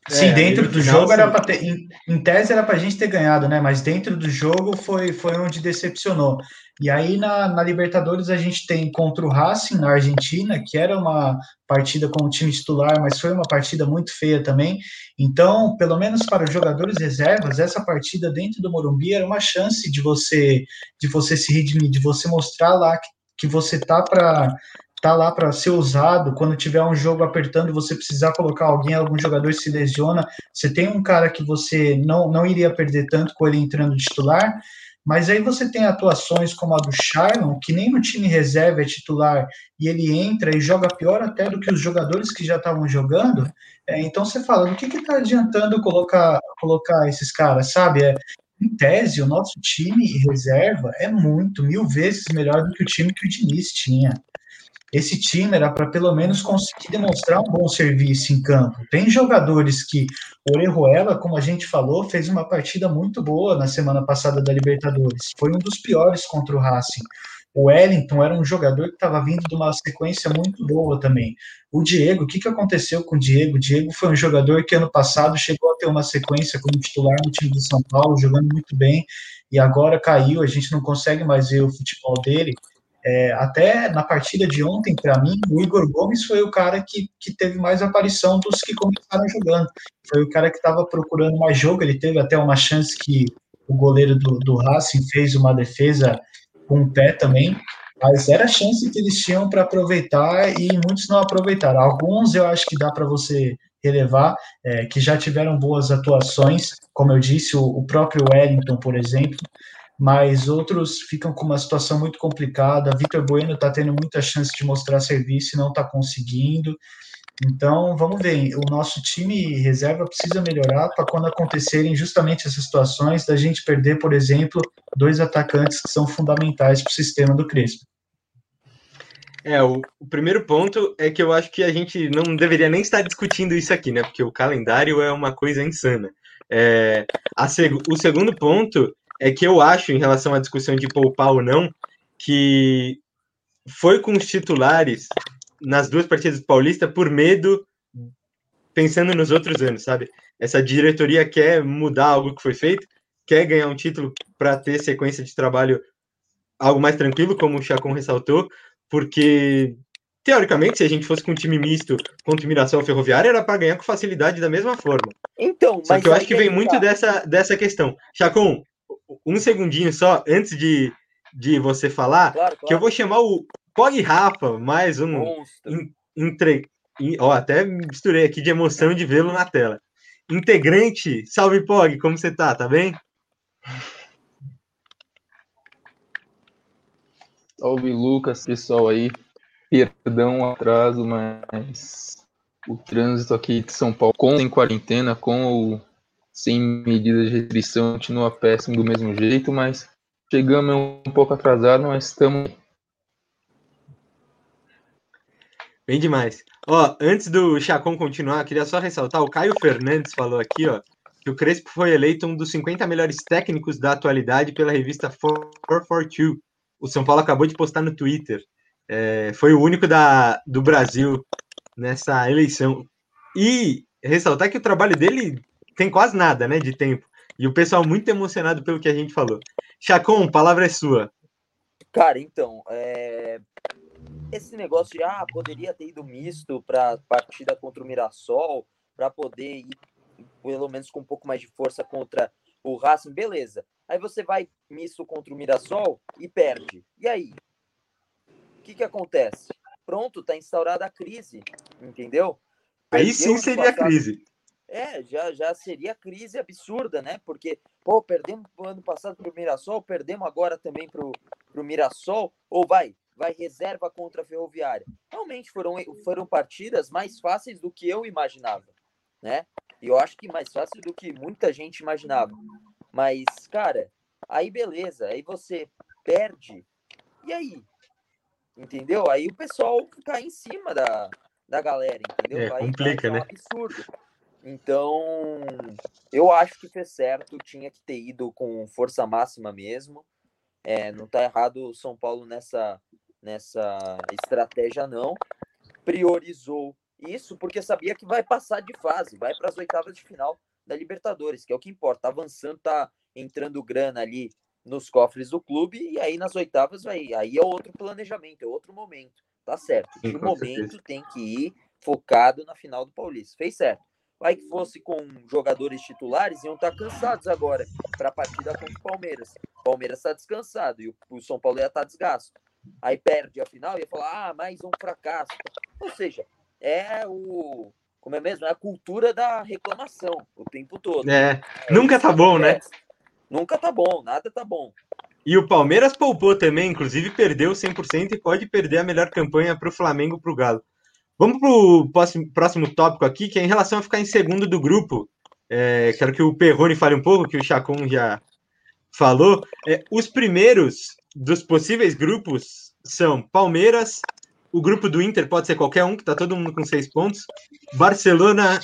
Speaker 2: Sim, é, dentro do jogo era para ter. Em, em, tese era para a gente ter ganhado, né? Mas dentro do jogo foi, foi onde decepcionou. E aí na, na, Libertadores a gente tem contra o Racing na Argentina, que era uma partida com o time titular, mas foi uma partida muito feia também. Então, pelo menos para os jogadores reservas, essa partida dentro do Morumbi era uma chance de você de você se redimir, de você mostrar lá que, que você tá para tá lá para ser usado. Quando tiver um jogo apertando, você precisar colocar alguém, algum jogador se lesiona, você tem um cara que você não, não iria perder tanto com ele entrando titular. Mas aí você tem atuações como a do Sharon, que nem no time reserva é titular, e ele entra e joga pior até do que os jogadores que já estavam jogando. É, então você fala, o que está adiantando colocar, colocar esses caras, sabe? É, em tese, o nosso time reserva é muito, mil vezes melhor do que o time que o Diniz tinha esse time era para pelo menos conseguir demonstrar um bom serviço em campo. Tem jogadores que Orejuela, como a gente falou, fez uma partida muito boa na semana passada da Libertadores. Foi um dos piores contra o Racing. O Wellington era um jogador que estava vindo de uma sequência muito boa também. O Diego, o que, que aconteceu com o Diego? O Diego foi um jogador que ano passado chegou a ter uma sequência como titular no time de São Paulo, jogando muito bem, e agora caiu, a gente não consegue mais ver o futebol dele. É, até na partida de ontem, para mim, o Igor Gomes foi o cara que, que teve mais aparição dos que começaram jogando. Foi o cara que estava procurando mais jogo. Ele teve até uma chance que o goleiro do, do Racing fez uma defesa com o pé também. Mas era a chance que eles tinham para aproveitar e muitos não aproveitaram. Alguns eu acho que dá para você relevar, é, que já tiveram boas atuações, como eu disse, o, o próprio Wellington, por exemplo, mas outros ficam com uma situação muito complicada. Vitor Bueno está tendo muita chance de mostrar serviço e não está conseguindo. Então, vamos ver. O nosso time reserva precisa melhorar para quando acontecerem justamente essas situações da gente perder, por exemplo, dois atacantes que são fundamentais para o sistema do Crespo.
Speaker 1: É, o, o, primeiro ponto é que eu acho que a gente não deveria nem estar discutindo isso aqui, né? Porque o calendário é uma coisa insana. É, seg o segundo ponto é que eu acho, em relação à discussão de poupar ou não, que foi com os titulares nas duas partidas do Paulista por medo, pensando nos outros anos, sabe? Essa diretoria quer mudar algo que foi feito, quer ganhar um título para ter sequência de trabalho algo mais tranquilo, como o Chacon ressaltou, porque teoricamente, se a gente fosse com um time misto contra o Mirassol Ferroviário, era para ganhar com facilidade da mesma forma.
Speaker 4: Então,
Speaker 1: Só que eu acho que vem muito tá. dessa, dessa questão. Chacon, um segundinho só, antes de, de você falar, claro, claro. que eu vou chamar o Pog Rafa, mais um entre, ó, até misturei aqui de emoção de vê-lo na tela. Integrante, salve Pog, como você tá? Tá bem?
Speaker 5: Salve Lucas, pessoal aí. Perdão o atraso, mas o trânsito aqui de São Paulo, com em quarentena, com o sem medidas de restrição, continua péssimo do mesmo jeito, mas chegamos um pouco atrasado, mas estamos.
Speaker 1: Bem demais. Ó, antes do Chacon continuar, queria só ressaltar, o Caio Fernandes falou aqui, ó, que o Crespo foi eleito um dos 50 melhores técnicos da atualidade pela revista 442. O São Paulo acabou de postar no Twitter. É, foi o único da, do Brasil nessa eleição. E ressaltar que o trabalho dele tem quase nada, né, de tempo. E o pessoal muito emocionado pelo que a gente falou. Chacon, palavra é sua.
Speaker 4: Cara, então, é... esse negócio de, ah, poderia ter ido misto para partida contra o Mirassol, para poder ir, pelo menos, com um pouco mais de força contra o Racing, beleza. Aí você vai misto contra o Mirassol e perde. E aí? O que que acontece? Pronto, tá instaurada a crise, entendeu?
Speaker 1: Perdeu aí sim seria a crise.
Speaker 4: É, já, já seria crise absurda, né? Porque, pô, perdemos ano passado para o Mirassol, perdemos agora também para o Mirassol, ou vai, vai reserva contra a Ferroviária. Realmente foram, foram partidas mais fáceis do que eu imaginava, né? E eu acho que mais fácil do que muita gente imaginava. Mas, cara, aí beleza, aí você perde, e aí? Entendeu? Aí o pessoal cai em cima da, da galera, entendeu?
Speaker 1: É,
Speaker 4: aí
Speaker 1: complica, né?
Speaker 4: absurdo. Então, eu acho que fez certo, tinha que ter ido com força máxima mesmo. É, não está errado o São Paulo nessa, nessa estratégia, não. Priorizou Isso porque sabia que vai passar de fase, vai para as oitavas de final da Libertadores, que é o que importa. Tá avançando, tá entrando grana ali nos cofres do clube e aí nas oitavas vai, aí é outro planejamento, é outro momento. Tá certo. De momento tem que ir focado na final do Paulista. Fez certo. Vai que fosse com jogadores titulares, iam estar tá cansados agora para a partida contra o Palmeiras. O Palmeiras está descansado e o São Paulo ia estar tá desgasto. Aí perde a final e ia falar, ah, mais um fracasso. Ou seja, é o. Como é mesmo? É a cultura da reclamação o tempo todo.
Speaker 1: É, é nunca tá bom, né?
Speaker 4: Nunca tá bom, nada tá bom.
Speaker 1: E o Palmeiras poupou também, inclusive perdeu 100% e pode perder a melhor campanha para o Flamengo para o Galo. Vamos para o próximo, próximo tópico aqui, que é em relação a ficar em segundo do grupo. É, quero que o Perrone fale um pouco, que o Chacon já falou. É, os primeiros dos possíveis grupos são Palmeiras, o grupo do Inter pode ser qualquer um, que está todo mundo com seis pontos, Barcelona,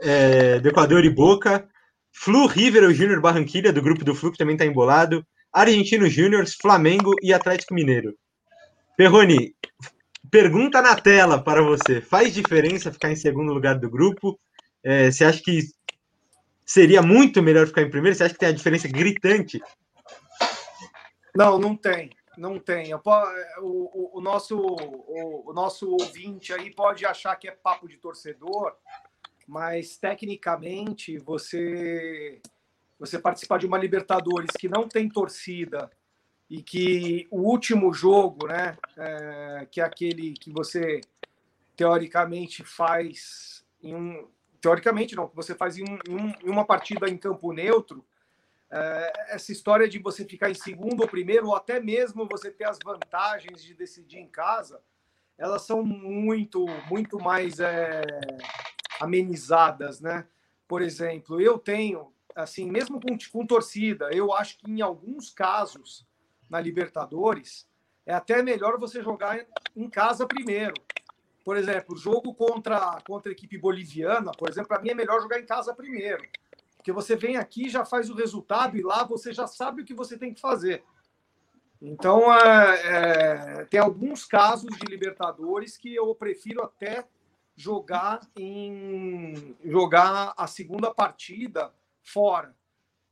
Speaker 1: é, do Equador e Boca, Flu, River, o Júnior Barranquilha, do grupo do Flu, que também está embolado, Argentino Júnior, Flamengo e Atlético Mineiro. Perrone, pergunta na tela para você: faz diferença ficar em segundo lugar do grupo? É, você acha que seria muito melhor ficar em primeiro? Você acha que tem a diferença gritante?
Speaker 3: Não, não tem. Não tem. O, o, o nosso, o, o, nosso ouvinte aí pode achar que é papo de torcedor, mas tecnicamente você você participar de uma Libertadores que não tem torcida e que o último jogo, né, é, que é aquele que você teoricamente faz em um teoricamente não, que você faz em, um, em uma partida em campo neutro, é, essa história de você ficar em segundo ou primeiro, ou até mesmo você ter as vantagens de decidir em casa, elas são muito, muito mais é, amenizadas, né? Por exemplo, eu tenho, assim, mesmo com, com torcida, eu acho que em alguns casos na Libertadores, é até melhor você jogar em casa primeiro. Por exemplo, jogo contra, contra a equipe boliviana, por exemplo, para mim é melhor jogar em casa primeiro. Porque você vem aqui, já faz o resultado e lá você já sabe o que você tem que fazer. Então, é, é, tem alguns casos de Libertadores que eu prefiro até jogar em jogar a segunda partida fora.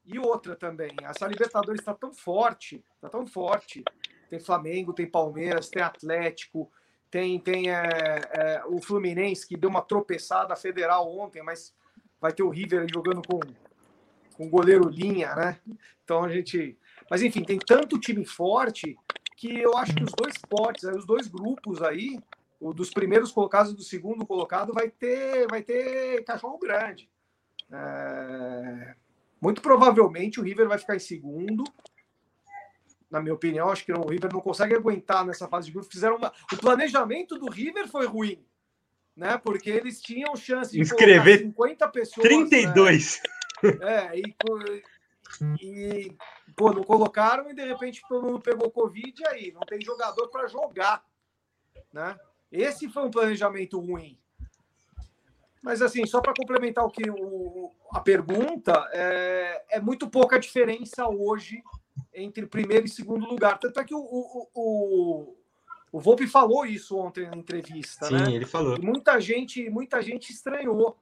Speaker 3: E outra também, essa Libertadores está tão forte, está tão forte. Tem Flamengo, tem Palmeiras, tem Atlético, tem, tem é, é, o Fluminense que deu uma tropeçada federal ontem, mas vai ter o River jogando com com goleiro linha, né? Então a gente, mas enfim, tem tanto time forte que eu acho que os dois potes, os dois grupos aí, o dos primeiros colocados e do segundo colocado vai ter, vai ter cachorro grande. É... Muito provavelmente o River vai ficar em segundo. Na minha opinião, acho que o River não consegue aguentar nessa fase de grupo. Fizeram uma... O planejamento do River foi ruim, né? Porque eles tinham chance de
Speaker 1: inscrever 50 pessoas. 32.
Speaker 3: Né? É, e, e pô, não colocaram e de repente todo mundo pegou Covid aí não tem jogador para jogar, né? Esse foi um planejamento ruim. Mas, assim, só para complementar o que o, a pergunta, é, é, muito pouca diferença hoje entre primeiro e segundo lugar. Tanto é que o, o, o, o Volpe falou isso ontem na entrevista.
Speaker 1: Sim,
Speaker 3: né?
Speaker 1: ele falou.
Speaker 3: E muita gente, muita gente estranhou.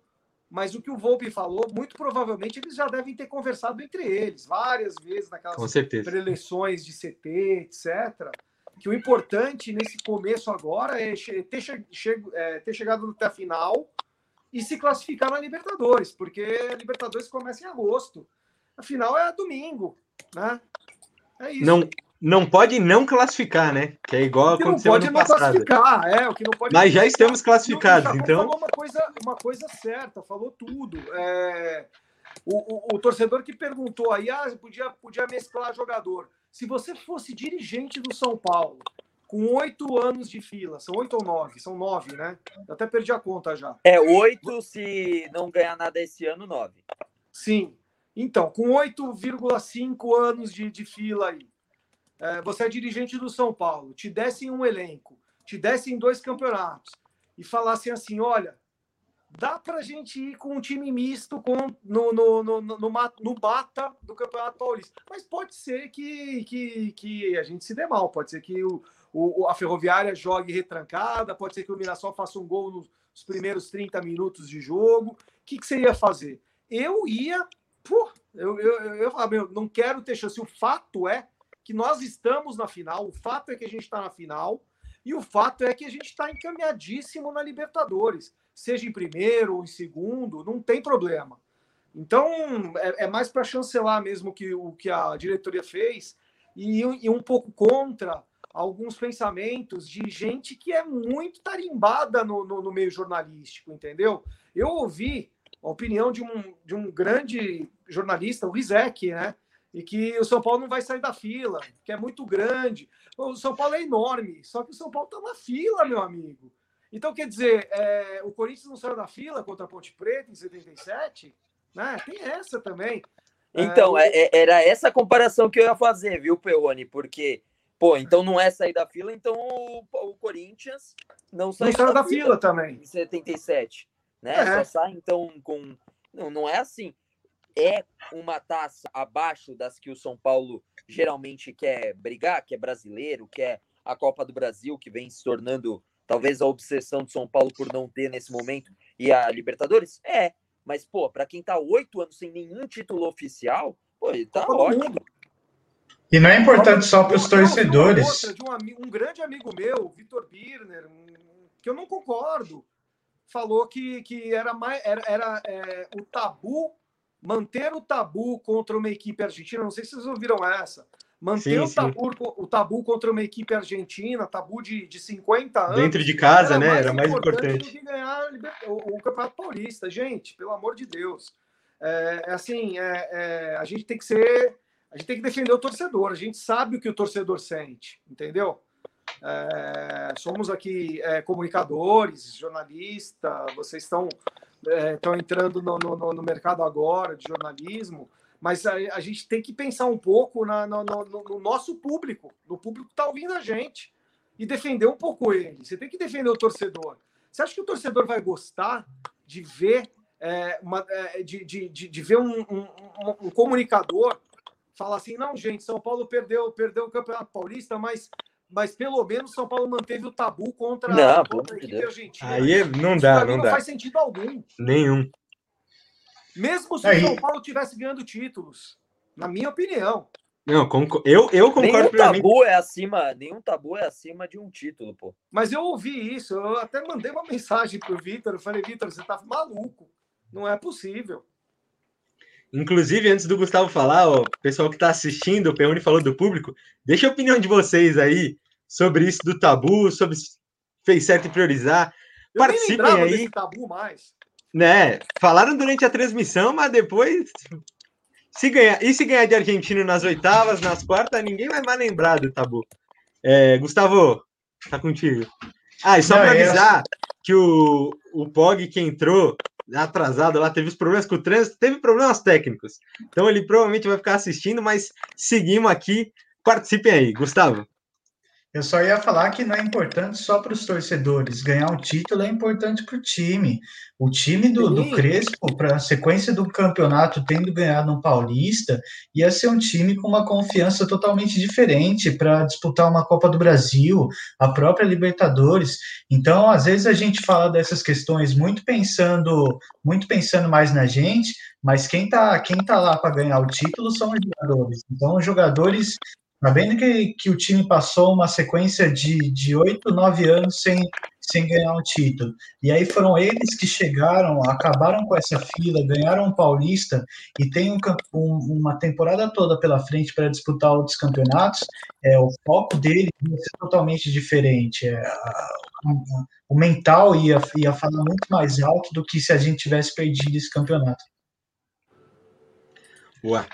Speaker 3: Mas o que o Volpe falou, muito provavelmente eles já devem ter conversado entre eles várias vezes naquelas preleções de CT, etc. Que o importante nesse começo agora é ter, che é, ter chegado até a final e se classificar na Libertadores, porque a Libertadores começa em agosto. A final é domingo, né?
Speaker 1: É isso. Não, não pode não classificar, né? Que é igual aconteceu
Speaker 3: não pode
Speaker 1: no passado.
Speaker 3: classificar, é, o que não pode
Speaker 1: Mas já estamos classificados, então.
Speaker 3: Falou uma coisa, uma coisa certa, falou tudo. É, o, o, o, torcedor que perguntou aí, ah, podia, podia mesclar jogador. Se você fosse dirigente do São Paulo, com oito anos de fila. São oito ou nove? São nove, né? Eu até perdi a conta já.
Speaker 4: É, oito se não ganhar nada esse ano, nove.
Speaker 3: Sim. Então, com 8,5 anos de, de fila aí, é, você é dirigente do São Paulo, te dessem um elenco, te dessem dois campeonatos e falassem assim: olha, dá para a gente ir com um time misto com, no, no, no, no, no mata do Campeonato Paulista. Mas pode ser que, que, que a gente se dê mal, pode ser que o, o, a Ferroviária jogue retrancada, pode ser que o Mirassol faça um gol no, os primeiros 30 minutos de jogo. O que, que você ia fazer? Eu ia. Pô, eu, eu, eu, eu falava, meu, não quero ter chance. O fato é que nós estamos na final, o fato é que a gente está na final, e o fato é que a gente está encaminhadíssimo na Libertadores. Seja em primeiro ou em segundo, não tem problema. Então, é, é mais para chancelar mesmo que o que a diretoria fez e, e um pouco contra alguns pensamentos de gente que é muito tarimbada no, no, no, meio jornalístico, entendeu? Eu ouvi a opinião de um, de um grande jornalista, o Rizek, né? E que o São Paulo não vai sair da fila, que é muito grande. O São Paulo é enorme, só que o São Paulo está na fila, meu amigo. Então, quer dizer, é, o Corinthians não saiu da fila contra a Ponte Preta em 77? Né? Tem essa também.
Speaker 4: Então, é, é, era essa comparação que eu ia fazer, viu, Peone? Porque, pô, então não é sair da fila, então o, o Corinthians não saiu,
Speaker 3: não da, da fila, fila, também.
Speaker 4: Em 77, né? É. Só sai, então, com... Não, não é assim. É uma taça abaixo das que o São Paulo geralmente quer brigar, que é brasileiro, que é a Copa do Brasil, que vem se tornando talvez a obsessão de São Paulo por não ter nesse momento, e a Libertadores? É, mas, pô, para quem tá oito anos sem nenhum título oficial, pô, tá ótimo.
Speaker 2: E não é importante só para os torcedores.
Speaker 3: Outra, de um, um, grande amigo meu, Vitor Birner, um, que eu não concordo, falou que, que era, mais, era, era é, o tabu, manter o tabu contra uma equipe argentina. Não sei se vocês ouviram essa. Manter sim, o, tabu, o tabu contra uma equipe argentina, tabu de, de 50 anos.
Speaker 1: Dentro de casa, era né? Era mais importante.
Speaker 3: Ganhar o, o, Campeonato Paulista. Gente, pelo amor de Deus. É, é assim, é, é, a gente tem que ser. A gente tem que defender o torcedor. A gente sabe o que o torcedor sente, entendeu? É, somos aqui é, comunicadores, jornalistas, vocês estão, estão entrando no, no, no mercado agora de jornalismo mas a, a gente tem que pensar um pouco na, no, no, no, nosso público, no público que está ouvindo a gente, e defender um pouco ele. Você tem que defender o torcedor. Você acha que o torcedor vai gostar de ver, é, uma, é, de, de, de, de, ver um, um, um, um comunicador falar assim, não, gente, São Paulo perdeu, perdeu o Campeonato Paulista, mas mas pelo menos São Paulo manteve o tabu contra,
Speaker 4: não,
Speaker 3: contra a equipe argentina.
Speaker 1: Aí é, não dá, não, não dá.
Speaker 3: Não faz sentido algum.
Speaker 1: Nenhum.
Speaker 3: Mesmo se Aí. o São Paulo tivesse ganhando títulos, na minha opinião.
Speaker 1: Não, eu, eu concordo
Speaker 4: nenhum tabu é acima, nenhum tabu é acima de um título, pô.
Speaker 3: Mas eu ouvi isso, eu até mandei uma mensagem pro Vitor, eu falei, Vitor, você tá maluco. Não é possível.
Speaker 1: Inclusive, antes do Gustavo falar, ó, o pessoal que está assistindo, o Peone falou do público, deixa a opinião de vocês aí sobre isso do tabu, sobre se fez certo em priorizar.
Speaker 3: Eu Participem nem aí. Desse tabu mais
Speaker 1: né? Falaram durante a transmissão, mas depois. Se ganhar, e se ganhar de Argentina nas oitavas, nas quartas, ninguém vai mais lembrar do tabu. É, Gustavo, tá contigo. Ah, e só para avisar eu... que o, o Pog que entrou atrasado lá, teve os problemas com o trânsito, teve problemas técnicos. Então ele provavelmente vai ficar assistindo, mas seguimos aqui. Participem aí, Gustavo.
Speaker 2: Eu só ia falar que não é importante só para os torcedores. Ganhar um título é importante para o time. O time do, do Crespo, para a sequência do campeonato, tendo ganhado um Paulista, ia ser um time com uma confiança totalmente diferente para disputar uma Copa do Brasil, a própria Libertadores. Então, às vezes a gente fala dessas questões muito pensando, muito pensando mais na gente, mas quem está quem tá lá para ganhar o título são os jogadores. Então, os jogadores Sabendo que, que o time passou uma sequência de oito, nove anos sem, sem ganhar um título. E aí foram eles que chegaram, acabaram com essa fila, ganharam um Paulista e tem um, um, uma temporada toda pela frente para disputar outros campeonatos. É, o foco dele ia ser totalmente diferente. É, o mental ia, ia falar muito mais alto do que se a gente tivesse perdido esse campeonato.
Speaker 1: Ué,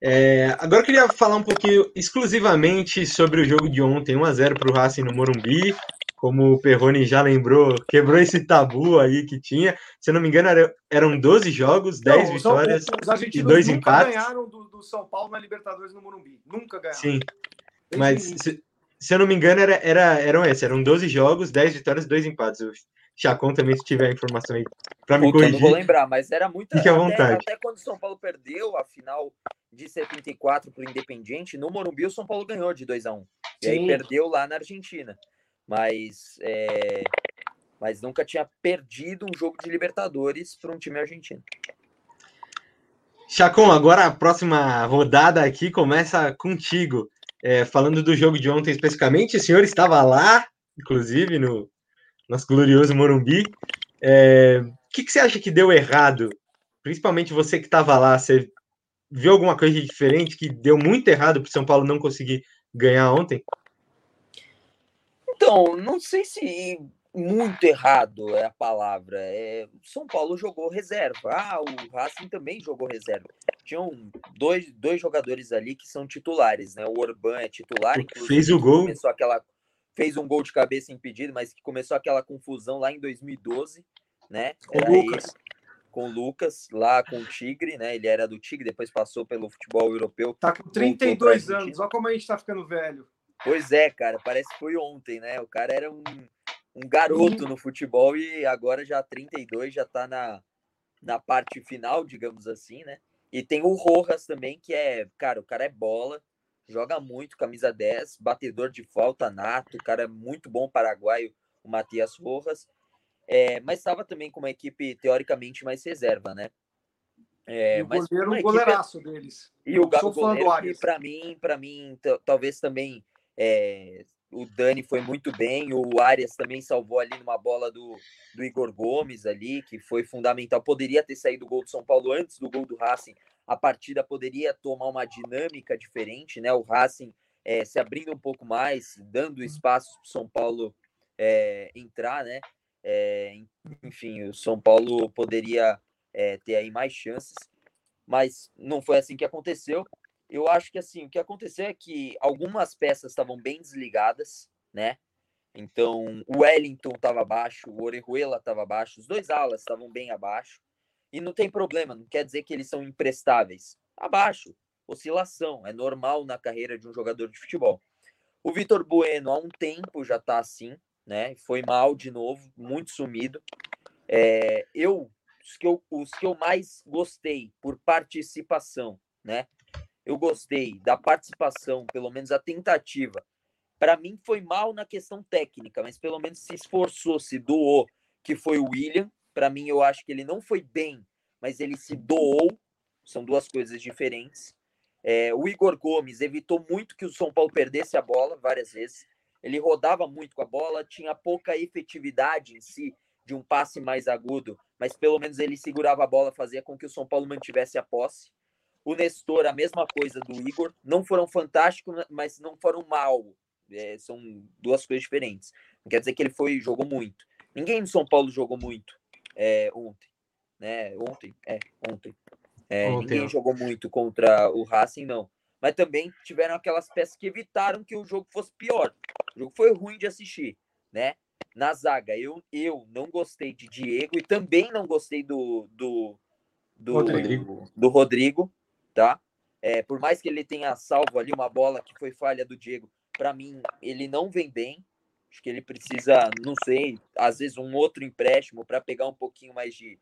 Speaker 1: é, agora eu queria falar um pouquinho exclusivamente sobre o jogo de ontem, 1x0 para o Racing no Morumbi. Como o Perrone já lembrou, quebrou esse tabu aí que tinha. Se eu não me engano, eram 12 jogos, 10 não, vitórias os e 2 empates.
Speaker 3: ganharam do, do, São Paulo na Libertadores no Morumbi. Nunca ganharam.
Speaker 1: Sim. Mas se, se, eu não me engano, era, era, eram esses. Eram 12 jogos, 10 vitórias e 2 empates. Eu Chacon também, se tiver informação aí para me corrigir.
Speaker 4: Não vou lembrar, mas era muito.
Speaker 1: Fique à vontade.
Speaker 4: Até, quando o São Paulo perdeu a final de 74 para o Independiente, no Morumbi o São Paulo ganhou de 2 a 1 um. E aí perdeu lá na Argentina. Mas é, mas nunca tinha perdido um jogo de Libertadores para um time argentino.
Speaker 1: Chacon, agora a próxima rodada aqui começa contigo. É, falando do jogo de ontem especificamente, o senhor estava lá, inclusive, no nosso glorioso Morumbi. É, o que, que você acha que deu errado? Principalmente você que estava lá, você viu alguma coisa diferente que deu muito errado para o São Paulo não conseguir ganhar ontem?
Speaker 4: Então, não sei se muito errado é a palavra. É, São Paulo jogou reserva. Ah, o Racing também jogou reserva. Tinham dois, dois jogadores ali que são titulares, né? O Orban é titular.
Speaker 1: Fez o gol.
Speaker 4: Começou aquela, fez um gol de cabeça impedido, mas que começou aquela confusão lá em 2012, né?
Speaker 3: Era com Lucas.
Speaker 4: com o Lucas, lá com o Tigre, né? Ele era do Tigre, depois passou pelo futebol europeu.
Speaker 3: Tá com 32 anos, olha como a gente tá ficando velho.
Speaker 4: Pois é, cara, parece que foi ontem, né? O cara era um um garoto no futebol e agora já 32, já tá na, na parte final, digamos assim, né? E tem o Rojas também, que é, cara, o cara é bola, joga muito, camisa 10, batedor de falta nato, cara é muito bom paraguaio, o Matias Rojas. É, mas estava também com uma equipe teoricamente mais reserva, né?
Speaker 3: É, e o goleiro, goleiraço deles.
Speaker 4: E o Galo goleiro, para mim, para mim, talvez também é, o Dani foi muito bem, o Arias também salvou ali numa bola do, do Igor Gomes ali, que foi fundamental. Poderia ter saído o gol do São Paulo antes do gol do Racing, a partida poderia tomar uma dinâmica diferente, né? O Racing é, se abrindo um pouco mais, dando espaço para o São Paulo é, entrar, né? É, enfim, o São Paulo poderia ter aí mais chances, mas não foi assim que aconteceu eu acho que assim, o que aconteceu é que algumas peças estavam bem desligadas, né? Então, o Wellington estava abaixo, o Orejuela estava abaixo, os dois alas estavam bem abaixo. E não tem problema, não quer dizer que eles são imprestáveis. Abaixo, oscilação, é normal na carreira de um jogador de futebol. O Vitor Bueno, há um tempo já está assim, né? Foi mal de novo, muito sumido. É, eu, os que eu, os que eu mais gostei por participação, né? eu gostei da participação, pelo menos a tentativa. Para mim foi mal na questão técnica, mas pelo menos se esforçou, se doou, que foi o William. Para mim eu acho que ele não foi bem, mas ele se doou. São duas coisas diferentes. É, o Igor Gomes evitou muito que o São Paulo perdesse a bola várias vezes. Ele rodava muito com a bola, tinha pouca efetividade em si de um passe mais agudo, mas pelo menos ele segurava a bola, fazia com que o São Paulo mantivesse a posse. O Nestor, a mesma coisa do Igor. Não foram fantásticos, mas não foram mal. É, são duas coisas diferentes. Não quer dizer que ele foi jogou muito. Ninguém no São Paulo jogou muito é, ontem. Né? Ontem, é, ontem. É, ontem ninguém ó. jogou muito contra o Racing, não. Mas também tiveram aquelas peças que evitaram que o jogo fosse pior. O jogo foi ruim de assistir, né? Na zaga, eu, eu não gostei de Diego e também não gostei do, do, do Rodrigo. Do Rodrigo tá? É, por mais que ele tenha salvo ali uma bola que foi falha do Diego, para mim ele não vem bem. Acho que ele precisa, não sei, às vezes um outro empréstimo para pegar um pouquinho mais de,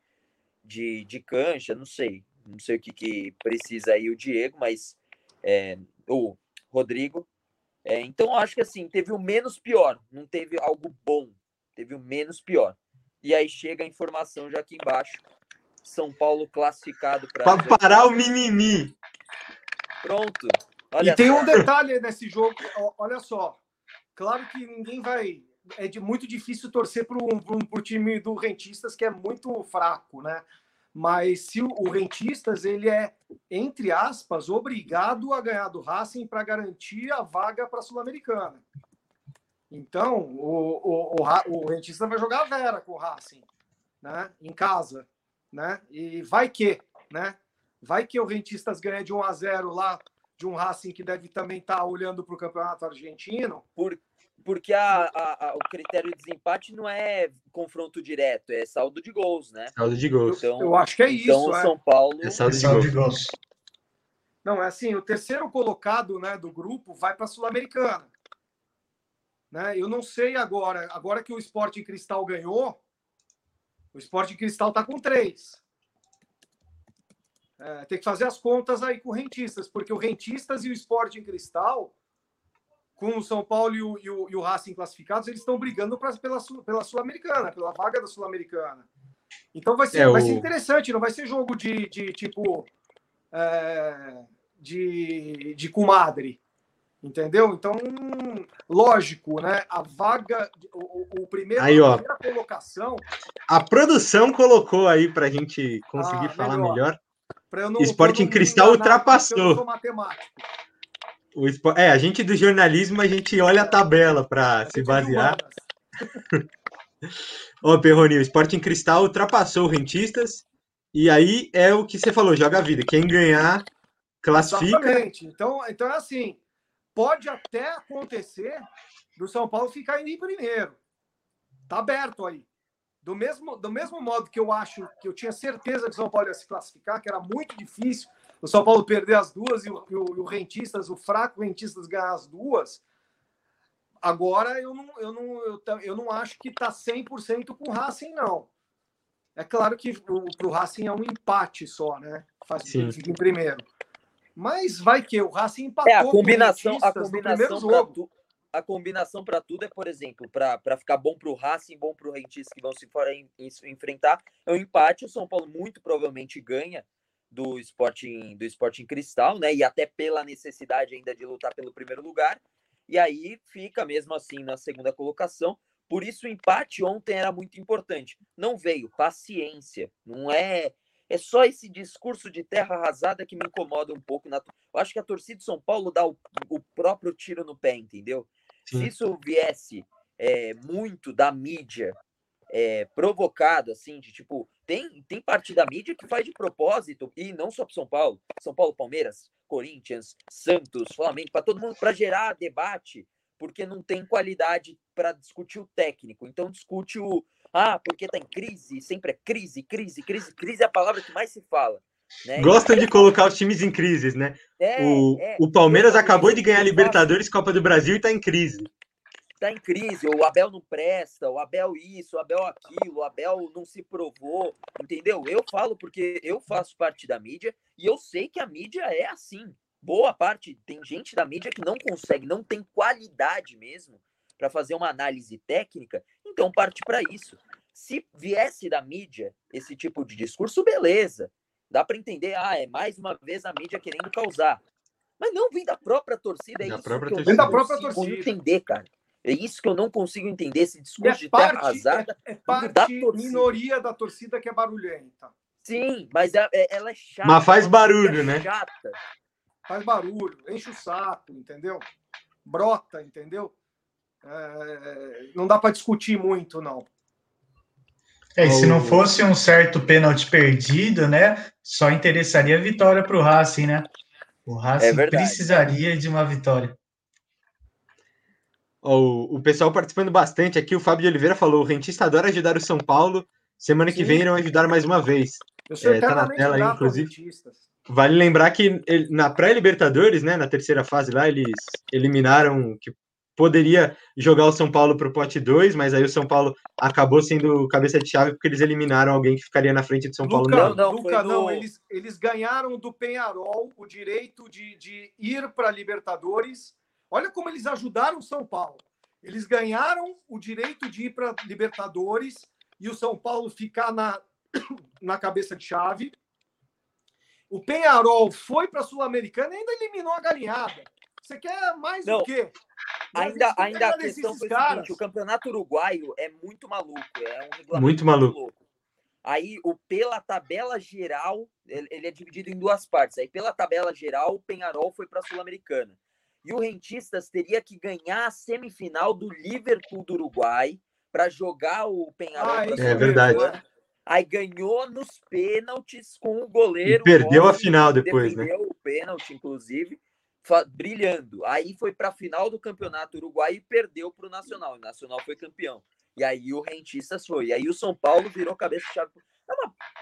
Speaker 4: de, de cancha, não sei. Não sei o que, que precisa aí o Diego, mas é, o Rodrigo. É, então, acho que assim, teve o menos pior, não teve algo bom, teve o menos pior. E aí chega a informação já aqui embaixo são Paulo classificado
Speaker 1: para parar o mimimi.
Speaker 4: Pronto.
Speaker 3: Olha e tem um detalhe nesse jogo, olha só. Claro que ninguém vai. É de muito difícil torcer para o time do Rentistas, que é muito fraco, né? Mas se o, o Rentistas ele é, entre aspas, obrigado a ganhar do Racing para garantir a vaga para a Sul-Americana. Então, o, o, o, o Rentista vai jogar a Vera com o Racing, né? Em casa né? E vai que, né? Vai que o Rentistas ganha de 1 a 0 lá de um Racing que deve também estar tá olhando para o campeonato argentino.
Speaker 4: Por, porque a, a, a, o critério de desempate não é confronto direto, é saldo de gols, né?
Speaker 1: Saldo de gols.
Speaker 3: Então, eu acho que é
Speaker 4: então,
Speaker 3: isso.
Speaker 4: Então, São Paulo.
Speaker 1: É saldo, é saldo de, gols. de gols.
Speaker 3: Não, é assim: o terceiro colocado né, do grupo vai para a Sul-Americana. Né? Eu não sei agora, agora que o Esporte Cristal ganhou, o Esporte Cristal está com três. É, tem que fazer as contas aí com o Rentistas, porque o Rentistas e o Esporte em Cristal com o São Paulo e o, e o, e o Racing classificados, eles estão brigando pra, pela, pela Sul-Americana, pela vaga da Sul-Americana. Então vai ser, é, vai ser interessante, não vai ser jogo de, de tipo é, de, de comadre. Entendeu? Então, lógico, né? A vaga, o, o primeiro,
Speaker 1: aí, ó,
Speaker 3: a primeira colocação.
Speaker 1: A produção colocou aí para a gente conseguir ah, falar melhor. melhor. Não, Esporte em Cristal ultrapassou. O espor... É, a gente do jornalismo, a gente olha a tabela para se basear. Ó, Perroni, o Esporte em Cristal ultrapassou o Rentistas. E aí é o que você falou, joga a vida. Quem ganhar, classifica.
Speaker 3: Exatamente. Então, então é assim pode até acontecer do São Paulo ficar em primeiro. Tá aberto aí. Do mesmo, do mesmo modo que eu acho que eu tinha certeza que o São Paulo ia se classificar, que era muito difícil o São Paulo perder as duas e o, o, o Rentistas, o fraco Rentistas ganhar as duas. Agora eu não, eu não, eu, eu não acho que está 100% com o Racing, não. É claro que para o Racing é um empate só, né? Faz Sim. em primeiro. Mas vai que o Racing empatou.
Speaker 4: É, a combinação, a combinação para tu, a combinação para tudo é, por exemplo, para ficar bom para o Racing, bom para o Rentistas que vão se for, em, em, enfrentar, é um empate. O São Paulo muito provavelmente ganha do Sporting, do Sporting Cristal, né? E até pela necessidade ainda de lutar pelo primeiro lugar. E aí fica mesmo assim na segunda colocação. Por isso o empate ontem era muito importante. Não veio paciência, não é é só esse discurso de terra arrasada que me incomoda um pouco. Na... Eu acho que a torcida de São Paulo dá o, o próprio tiro no pé, entendeu? Sim. Se isso viesse é, muito da mídia é, provocado, assim, de tipo, tem, tem parte da mídia que faz de propósito, e não só para São Paulo, São Paulo, Palmeiras, Corinthians, Santos, Flamengo, para todo mundo, para gerar debate, porque não tem qualidade para discutir o técnico. Então discute o, ah, porque tá em crise, sempre é crise, crise, crise. Crise é a palavra que mais se fala. Né?
Speaker 1: Gostam de colocar os times em crises, né? É, o, é, o Palmeiras acabou de ganhar a Libertadores, Copa do Brasil e tá em crise.
Speaker 4: Tá em crise, o Abel não presta, o Abel isso, o Abel aquilo, o Abel não se provou, entendeu? Eu falo porque eu faço parte da mídia e eu sei que a mídia é assim. Boa parte, tem gente da mídia que não consegue, não tem qualidade mesmo para fazer uma análise técnica, então parte para isso. Se viesse da mídia esse tipo de discurso, beleza. Dá para entender, ah, é mais uma vez a mídia querendo causar. Mas não vem da própria torcida, é da isso própria que eu não da própria torcida. entender, cara. É isso que eu não consigo entender, esse discurso é de terra arrasada.
Speaker 3: É, é parte da minoria da torcida que é barulhenta.
Speaker 4: Sim, mas é, é, ela é chata.
Speaker 1: Mas faz barulho, né?
Speaker 3: Chata. Faz barulho, enche o saco, entendeu? Brota, entendeu? É, não dá para discutir muito, não.
Speaker 2: É, se não fosse um certo pênalti perdido, né? Só interessaria a vitória para o Racing, né? O Racing é precisaria de uma vitória.
Speaker 1: O, o pessoal participando bastante aqui, o Fábio de Oliveira falou: o rentista adora ajudar o São Paulo. Semana Sim. que vem irão ajudar mais uma vez.
Speaker 3: Eu sou é, tá na tela aí, inclusive.
Speaker 1: Vale lembrar que ele, na pré-Libertadores, né, na terceira fase lá, eles eliminaram, que poderia jogar o São Paulo para o pote 2, mas aí o São Paulo acabou sendo cabeça de chave porque eles eliminaram alguém que ficaria na frente do São Paulo.
Speaker 3: Luca, não, não, Luca, no... não eles, eles ganharam do Penharol o direito de, de ir para a Libertadores. Olha como eles ajudaram o São Paulo. Eles ganharam o direito de ir para a Libertadores e o São Paulo ficar na, na cabeça de chave. O Penharol foi para a Sul-Americana e ainda eliminou a galinhada. Você quer mais não, do quê?
Speaker 4: Ainda, ainda a questão foi a seguinte: o campeonato uruguaio é muito maluco. É
Speaker 1: um muito maluco. Louco.
Speaker 4: Aí, o, pela tabela geral, ele, ele, é dividido em duas partes. Aí, pela tabela geral, o Penharol foi para a Sul-Americana. E o Rentistas teria que ganhar a semifinal do Liverpool do Uruguai para jogar o Penharol. Ah,
Speaker 1: é verdade.
Speaker 4: Aí ganhou nos pênaltis com o goleiro.
Speaker 1: E perdeu a final depois, né?
Speaker 4: o pênalti, inclusive brilhando. Aí foi para a final do campeonato uruguai e perdeu para o Nacional. O Nacional foi campeão. E aí o Rentistas foi. E aí o São Paulo virou cabeça-chave.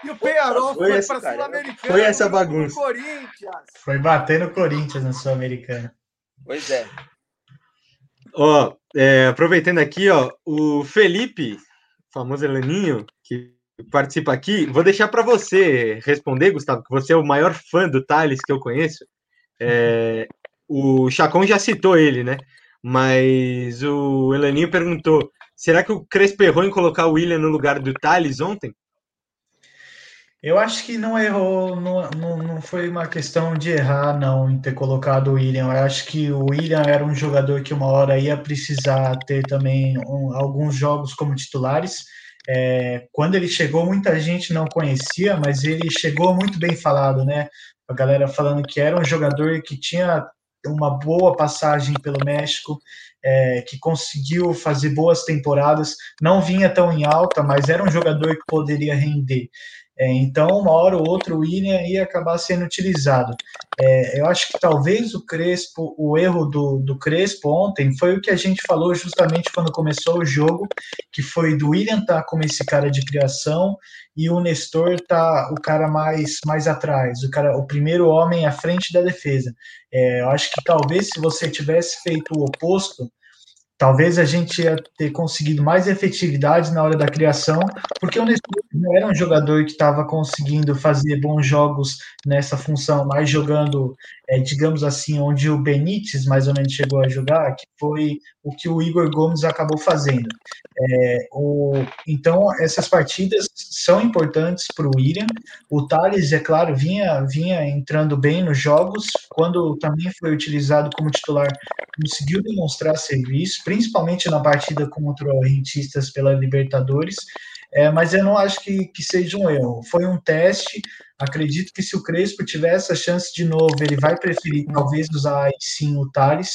Speaker 3: E o Penharol foi, foi para Sul-Americana.
Speaker 1: Foi essa bagunça.
Speaker 2: Foi bater no Corinthians na Sul-Americana.
Speaker 4: Pois é.
Speaker 1: Ó, é, aproveitando aqui, ó, o Felipe, famoso Elaninho, que participa aqui, vou deixar para você responder, Gustavo, que você é o maior fã do Thales que eu conheço. É, o Chacon já citou ele, né? Mas o Elaninho perguntou: será que o Crespo errou em colocar o William no lugar do Thales ontem?
Speaker 2: Eu acho que não errou, não, não, não, foi uma questão de errar, não, em ter colocado o William. Eu acho que o William era um jogador que uma hora ia precisar ter também um, alguns jogos como titulares. É, quando ele chegou, muita gente não conhecia, mas ele chegou muito bem falado, né? A galera falando que era um jogador que tinha uma boa passagem pelo México, é, que conseguiu fazer boas temporadas, não vinha tão em alta, mas era um jogador que poderia render. É, então, uma hora ou outra, o William ia acabar sendo utilizado. É, eu acho que talvez o Crespo, o erro do, do Crespo ontem foi o que a gente falou justamente quando começou o jogo, que foi do William estar tá como esse cara de criação e o Nestor tá o cara mais, mais atrás, o cara, o primeiro homem à frente da defesa. É, eu acho que talvez se você tivesse feito o oposto, talvez a gente ia ter conseguido mais efetividade na hora da criação, porque o Nestor não era um jogador que estava conseguindo fazer bons jogos nessa função, mas jogando, é, digamos assim, onde o Benítez mais ou menos chegou a jogar, que foi o que o Igor Gomes acabou fazendo. É, o, então, essas partidas são importantes para o William. O Thales, é claro, vinha, vinha entrando bem nos jogos, quando também foi utilizado como titular, conseguiu demonstrar serviço, principalmente na partida contra o Rentistas pela Libertadores. É, mas eu não acho que, que seja um erro. Foi um teste. Acredito que se o Crespo tiver essa chance de novo, ele vai preferir talvez usar sim o Thales.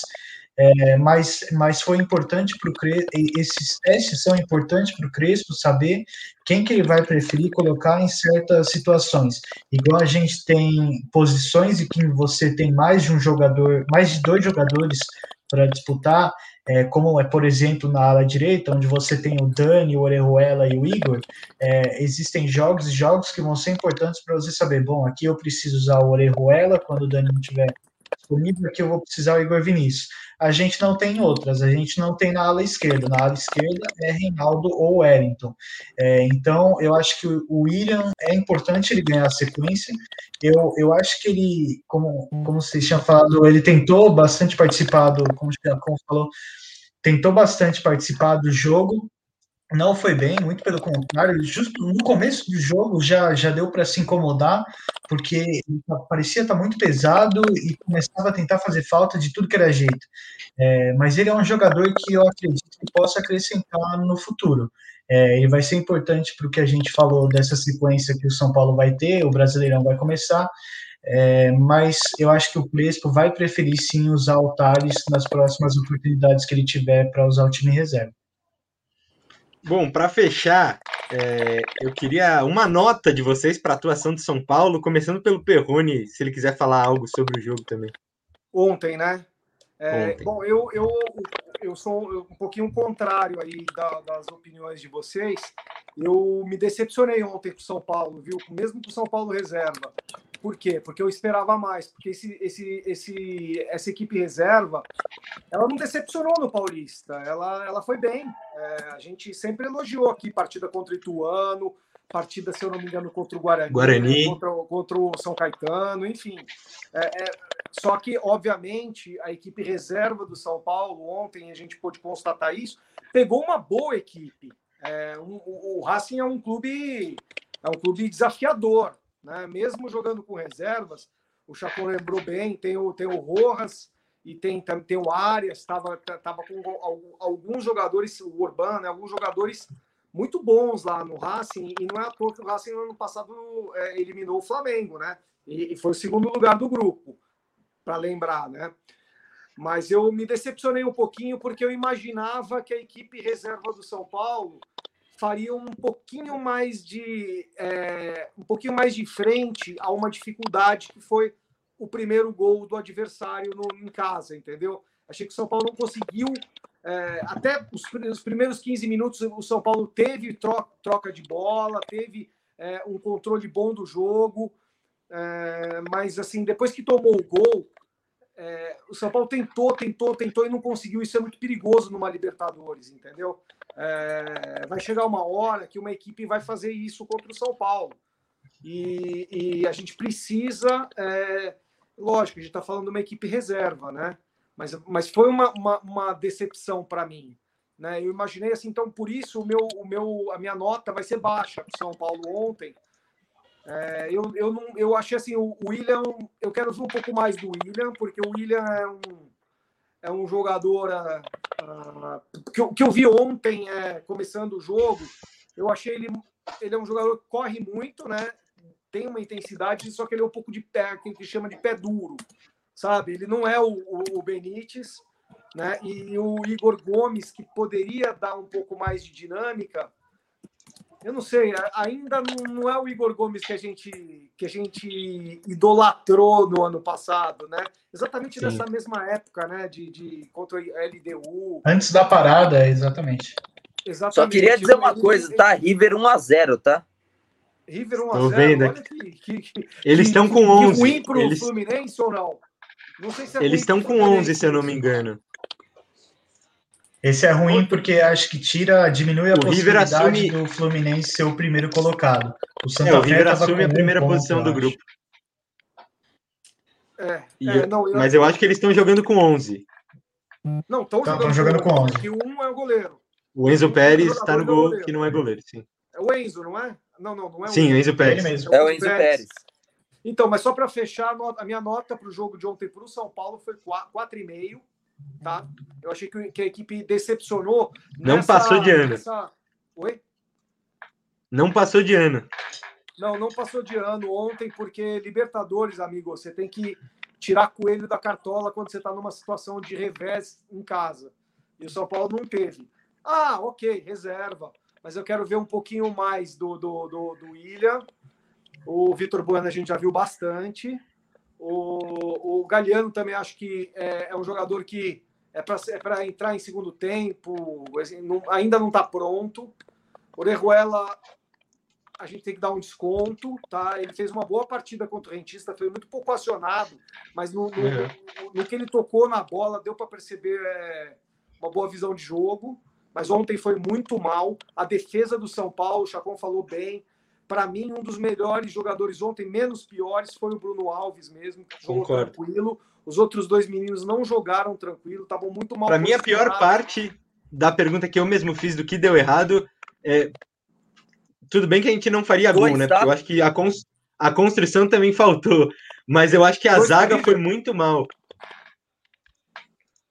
Speaker 2: É, mas, mas foi importante para o Crespo, esses testes são importantes para o Crespo saber quem que ele vai preferir colocar em certas situações. Igual a gente tem posições em que você tem mais de um jogador, mais de dois jogadores para disputar, é, como é, por exemplo, na ala direita, onde você tem o Dani, o Orejuela e o Igor, é, existem jogos e jogos que vão ser importantes para você saber, bom, aqui eu preciso usar o Orejuela quando o Dani não estiver disponível, aqui eu vou precisar o Igor Vinícius. A gente não tem outras, a gente não tem na ala esquerda. Na ala esquerda é Reinaldo ou Wellington. É, então, eu acho que o William é importante ele ganhar a sequência. Eu, eu acho que ele, como, como vocês tinham falado, ele tentou bastante participar do, como, como falou, tentou bastante participar do jogo, não foi bem, muito pelo contrário, justo no começo do jogo já, já deu para se incomodar, porque parecia estar tá muito pesado e começava a tentar fazer falta de tudo que era jeito. É, mas ele é um jogador que eu acredito que possa acrescentar no futuro. É, ele vai ser importante para o que a gente falou dessa sequência que o São Paulo vai ter, o Brasileirão vai começar, é, mas eu acho que o Crespo vai preferir sim usar o Thales nas próximas oportunidades que ele tiver para usar o time reserva.
Speaker 1: Bom, para fechar, é, eu queria uma nota de vocês para a atuação de São Paulo, começando pelo Perrone, se ele quiser falar algo sobre o jogo também.
Speaker 3: Ontem, né? É, Ontem. Bom, eu, eu, eu sou um pouquinho contrário aí da, das opiniões de vocês. Eu me decepcionei ontem com o São Paulo, viu? Mesmo com o São Paulo reserva. Por quê? Porque eu esperava mais. Porque esse, esse, esse, essa equipe reserva, ela não decepcionou no Paulista. Ela, ela foi bem. É, a gente sempre elogiou aqui partida contra o Ituano, partida, se eu não me engano, contra o Guarani,
Speaker 1: Guarani.
Speaker 3: Contra, contra o São Caetano, enfim. É, é, só que, obviamente, a equipe reserva do São Paulo, ontem a gente pôde constatar isso, pegou uma boa equipe. É, um, o, o Racing é um clube é um clube desafiador né? Mesmo jogando com reservas, o Chacon lembrou bem, tem o, tem o Rojas e tem, tem o Arias, estava tava com alguns jogadores, o Urbano, né? alguns jogadores muito bons lá no Racing, e não é à toa que o Racing no ano passado é, eliminou o Flamengo, né? E, e foi o segundo lugar do grupo, para lembrar, né? Mas eu me decepcionei um pouquinho porque eu imaginava que a equipe reserva do São Paulo faria um pouquinho mais de é, um pouquinho mais de frente a uma dificuldade que foi o primeiro gol do adversário no, em casa, entendeu? Achei que o São Paulo não conseguiu é, até os, os, primeiros 15 minutos o São Paulo teve troca, troca de bola, teve é, um controle bom do jogo, é, mas assim depois que tomou o gol é, o São Paulo tentou, tentou, tentou e não conseguiu. Isso é muito perigoso numa Libertadores, entendeu? É, vai chegar uma hora que uma equipe vai fazer isso contra o São Paulo. E, e a gente precisa, é, lógico, a gente está falando de uma equipe reserva, né? Mas, mas foi uma, uma, uma decepção para mim. Né? Eu imaginei assim, então por isso o meu, o meu, a minha nota vai ser baixa para São Paulo ontem. É, eu, eu, não, eu achei assim, o William, eu quero ver um pouco mais do William, porque o William é um, é um jogador uh, que, eu, que eu vi ontem, é, começando o jogo, eu achei ele, ele é um jogador que corre muito, né? Tem uma intensidade, só que ele é um pouco de pé, que a chama de pé duro, sabe? Ele não é o, o, o Benítez, né? E o Igor Gomes, que poderia dar um pouco mais de dinâmica, eu não sei, ainda não é o Igor Gomes que a gente que a gente idolatrou no ano passado, né? Exatamente Sim. nessa mesma época, né? De, de contra a LDU.
Speaker 2: Antes da parada, exatamente.
Speaker 4: Exatamente. Só queria dizer uma coisa, tá? River 1 a 0, tá?
Speaker 3: River 1 a 0. Vendo
Speaker 1: que, que, que, Eles estão com 11.
Speaker 3: Que ruim pro
Speaker 1: Eles...
Speaker 3: Fluminense ou não?
Speaker 1: Não sei se é Eles estão com 11, se eu não me engano.
Speaker 2: Esse é ruim porque acho que tira, diminui a o possibilidade assume... do Fluminense ser o primeiro colocado.
Speaker 1: O Santa é, o River assume a primeira posição ponto, do grupo. É, é, não, eu... Mas eu acho que eles estão jogando com 11.
Speaker 3: Não, estão jogando, jogando, com 11. Que um é o goleiro.
Speaker 1: O Enzo Pérez está no gol, que não é goleiro, sim.
Speaker 3: É o Enzo, não é? Não, não, não é
Speaker 1: o Sim,
Speaker 3: o
Speaker 1: Enzo Pérez.
Speaker 4: É o Enzo Pérez. Pérez.
Speaker 3: Então, mas só para fechar, a minha nota para o jogo de ontem para o São Paulo foi 4,5 tá? Eu achei que, a equipe decepcionou.
Speaker 1: Não nessa, passou de ano. Nessa...
Speaker 3: Oi?
Speaker 1: Não passou de ano.
Speaker 3: Não, não passou de ano ontem, porque Libertadores, amigo, você tem que tirar coelho da cartola quando você está numa situação de revés em casa. E o São Paulo não teve. Ah, ok, reserva. Mas eu quero ver um pouquinho mais do, do, do, do William. O Vitor Bueno a gente já viu bastante. O, o Galeano também acho que é, é um jogador que é para é entrar em segundo tempo, não, ainda não está pronto. O Orejuela, a gente tem que dar um desconto, tá? Ele fez uma boa partida contra o Rentista, foi muito pouco acionado, mas no, no, uhum. no que ele tocou na bola, deu para perceber é, uma boa visão de jogo. Mas ontem foi muito mal. A defesa do São Paulo, o Chacon falou bem, para mim, um dos melhores jogadores ontem, menos piores, foi o Bruno Alves mesmo, que jogou Concordo. tranquilo. Os outros dois meninos não jogaram tranquilo, estavam muito mal.
Speaker 1: Para mim, a pior parte da pergunta que eu mesmo fiz do que deu errado é. Tudo bem que a gente não faria gol, né? Porque eu acho que a, cons... a construção também faltou. Mas eu acho que a Dois zaga foi muito mal.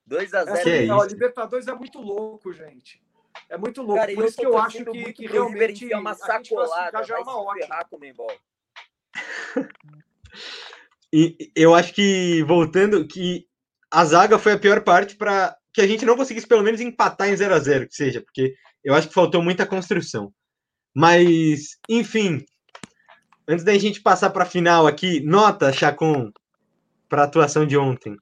Speaker 4: 2x0.
Speaker 3: É, é, Libertadores é muito louco, gente. É muito louco. Cara, Por isso que eu acho que, que realmente
Speaker 4: é uma sacolada, já é uma ótima.
Speaker 1: e eu acho que, voltando, que a zaga foi a pior parte para que a gente não conseguisse pelo menos empatar em 0 a 0 que seja, porque eu acho que faltou muita construção. Mas, enfim, antes da gente passar para a final aqui, nota, Chacon, para a atuação de ontem.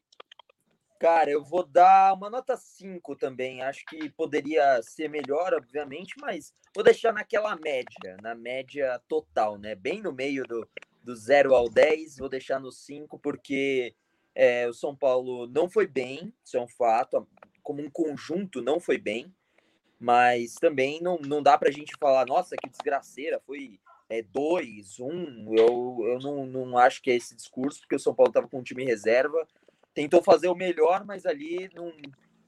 Speaker 4: Cara, eu vou dar uma nota 5 também. Acho que poderia ser melhor, obviamente, mas vou deixar naquela média, na média total, né? Bem no meio do, do 0 ao 10, vou deixar no 5, porque é, o São Paulo não foi bem, isso é um fato, como um conjunto não foi bem, mas também não, não dá pra gente falar, nossa, que desgraceira, foi 2, é, 1. Um. Eu, eu não, não acho que é esse discurso, porque o São Paulo estava com um time reserva tentou fazer o melhor, mas ali num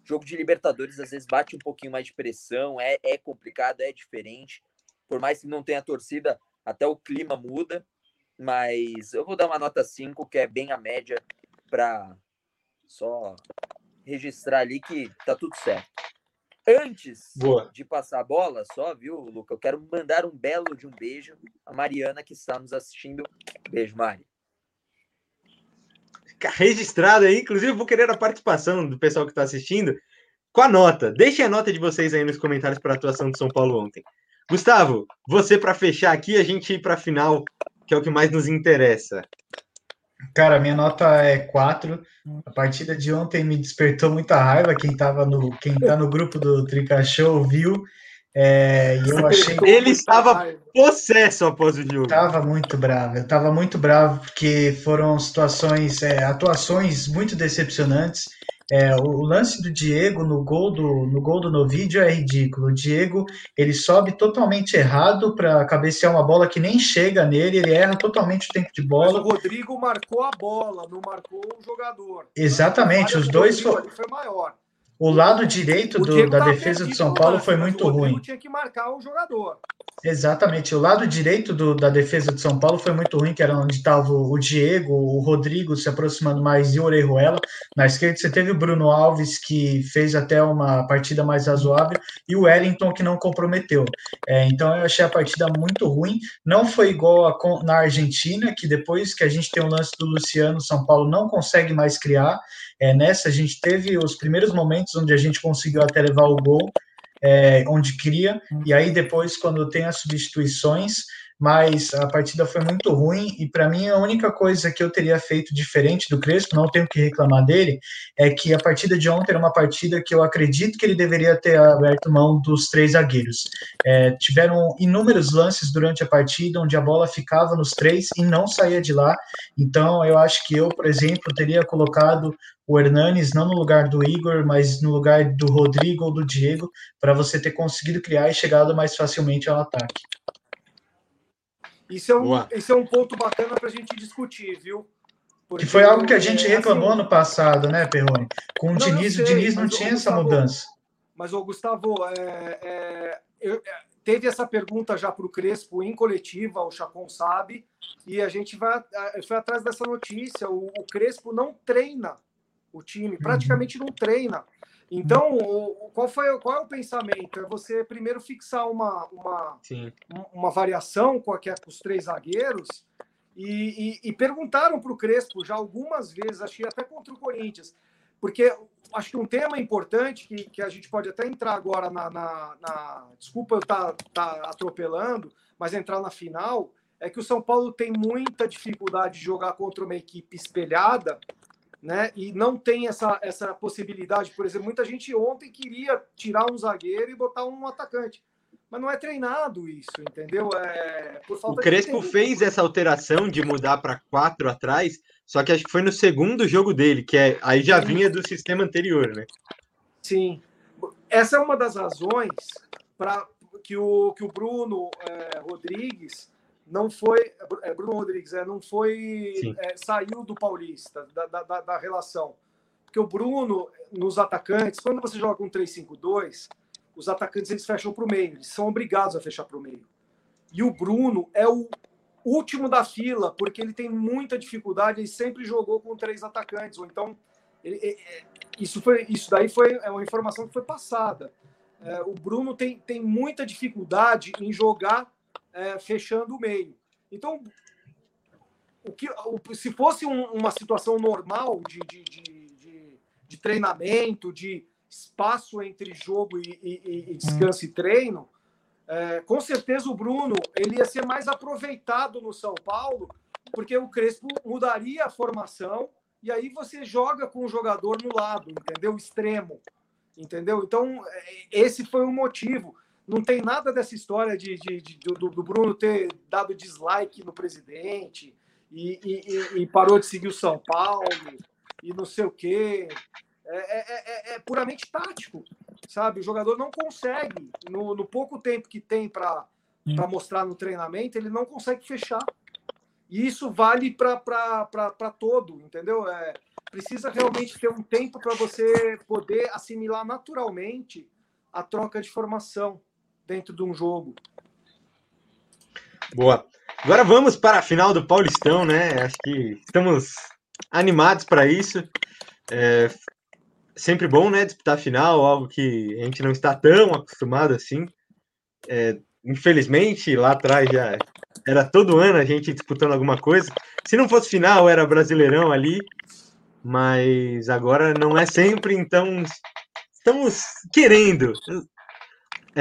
Speaker 4: jogo de Libertadores às vezes bate um pouquinho mais de pressão, é, é complicado, é diferente. Por mais que não tenha torcida, até o clima muda. Mas eu vou dar uma nota 5, que é bem a média, para só registrar ali que tá tudo certo. Antes Boa. de passar a bola, só, viu, Luca? Eu quero mandar um belo de um beijo a Mariana que está nos assistindo. Beijo, Mari
Speaker 1: registrado aí. Inclusive, vou querer a participação do pessoal que está assistindo com a nota. Deixem a nota de vocês aí nos comentários para a atuação do São Paulo ontem. Gustavo, você para fechar aqui, a gente ir para a final, que é o que mais nos interessa.
Speaker 2: Cara, minha nota é 4. A partida de ontem me despertou muita raiva. Quem tava no, quem tá no grupo do Trica Show viu. É, e eu achei.
Speaker 1: Ele estava possesso após o jogo.
Speaker 2: Estava muito bravo, eu estava muito bravo, porque foram situações, é, atuações muito decepcionantes. É, o lance do Diego no gol do, no gol do Novídeo é ridículo. O Diego ele sobe totalmente errado para cabecear uma bola que nem chega nele, ele erra totalmente o tempo de bola. Mas
Speaker 3: o Rodrigo marcou a bola, não marcou o jogador.
Speaker 2: Exatamente, os dois foram.
Speaker 3: Foi maior.
Speaker 2: O lado direito do, da defesa do São Paulo foi muito ruim.
Speaker 3: tinha que marcar o jogador.
Speaker 2: Exatamente. O lado direito do, da defesa de São Paulo foi muito ruim, que era onde estava o Diego, o Rodrigo se aproximando mais e o Orejuela. Na esquerda você teve o Bruno Alves, que fez até uma partida mais razoável, e o Wellington, que não comprometeu. É, então eu achei a partida muito ruim. Não foi igual a, na Argentina, que depois que a gente tem o lance do Luciano, São Paulo não consegue mais criar. É, nessa a gente teve os primeiros momentos onde a gente conseguiu até levar o gol, é, onde cria, e aí depois, quando tem as substituições, mas a partida foi muito ruim e para mim a única coisa que eu teria feito diferente do Crespo, não tenho que reclamar dele, é que a partida de ontem era uma partida que eu acredito que ele deveria ter aberto mão dos três zagueiros. É, tiveram inúmeros lances durante a partida onde a bola ficava nos três e não saía de lá. Então eu acho que eu, por exemplo, teria colocado o Hernanes não no lugar do Igor, mas no lugar do Rodrigo ou do Diego, para você ter conseguido criar e chegado mais facilmente ao ataque.
Speaker 3: Isso é um, isso é um ponto bacana para a gente discutir, viu?
Speaker 2: Porque que foi algo que a gente é, reclamou assim, ano passado, né, Perrone? Com o não, Diniz, sei, o Diniz não tinha essa mudança.
Speaker 3: Mas, o Gustavo, é, é, eu, é, teve essa pergunta já para o Crespo em coletiva, o Chacon sabe, e a gente vai foi atrás dessa notícia. O, o Crespo não treina o time, praticamente uhum. não treina. Então, o, qual, foi, qual é o pensamento? É você primeiro fixar uma, uma, uma variação com, a, com os três zagueiros e, e, e perguntaram para o Crespo já algumas vezes, achei até contra o Corinthians, porque acho que um tema importante que, que a gente pode até entrar agora na. na, na desculpa eu estar tá, tá atropelando, mas entrar na final, é que o São Paulo tem muita dificuldade de jogar contra uma equipe espelhada né? E não tem essa, essa possibilidade. Por exemplo, muita gente ontem queria tirar um zagueiro e botar um atacante. Mas não é treinado isso, entendeu? É,
Speaker 1: o Crespo fez essa alteração de mudar para quatro atrás, só que acho que foi no segundo jogo dele, que é, aí já vinha do sistema anterior, né?
Speaker 3: Sim. Essa é uma das razões para que o, que o Bruno é, Rodrigues não foi é, Bruno Rodrigues, é, não foi é, saiu do Paulista da, da, da, relação, porque o Bruno nos atacantes, quando você joga com 3-5-2, os atacantes eles fecham para o meio, eles são obrigados a fechar para o meio. E o Bruno é o último da fila porque ele tem muita dificuldade, ele sempre jogou com três atacantes, ou então ele, é, isso foi isso daí foi é uma informação que foi passada. É, o Bruno tem, tem muita dificuldade em jogar é, fechando o meio. Então, o que, o, se fosse um, uma situação normal de, de, de, de, treinamento, de espaço entre jogo e, e, e descanso e treino, é, com certeza o Bruno ele ia ser mais aproveitado no São Paulo, porque o Crespo mudaria a formação e aí você joga com o jogador no lado, entendeu? Extremo, entendeu? Então, é, esse foi o motivo. Não tem nada dessa história de, de, de do, do, Bruno ter dado dislike no presidente e, e, e, parou de seguir o São Paulo e não sei o quê. É, é, é, é puramente tático, sabe? O jogador não consegue, no, no pouco tempo que tem para mostrar no treinamento, ele não consegue fechar. E isso vale para todo, entendeu? É, precisa realmente ter um tempo para você poder assimilar naturalmente a troca de formação dentro de um jogo.
Speaker 1: Boa. Agora vamos para a final do Paulistão, né? Acho que estamos animados para isso. É sempre bom, né? Disputar a final, algo que a gente não está tão acostumado assim. É, infelizmente, lá atrás já era todo ano a gente disputando alguma coisa. Se não fosse final, era brasileirão ali. Mas agora não é sempre, então estamos querendo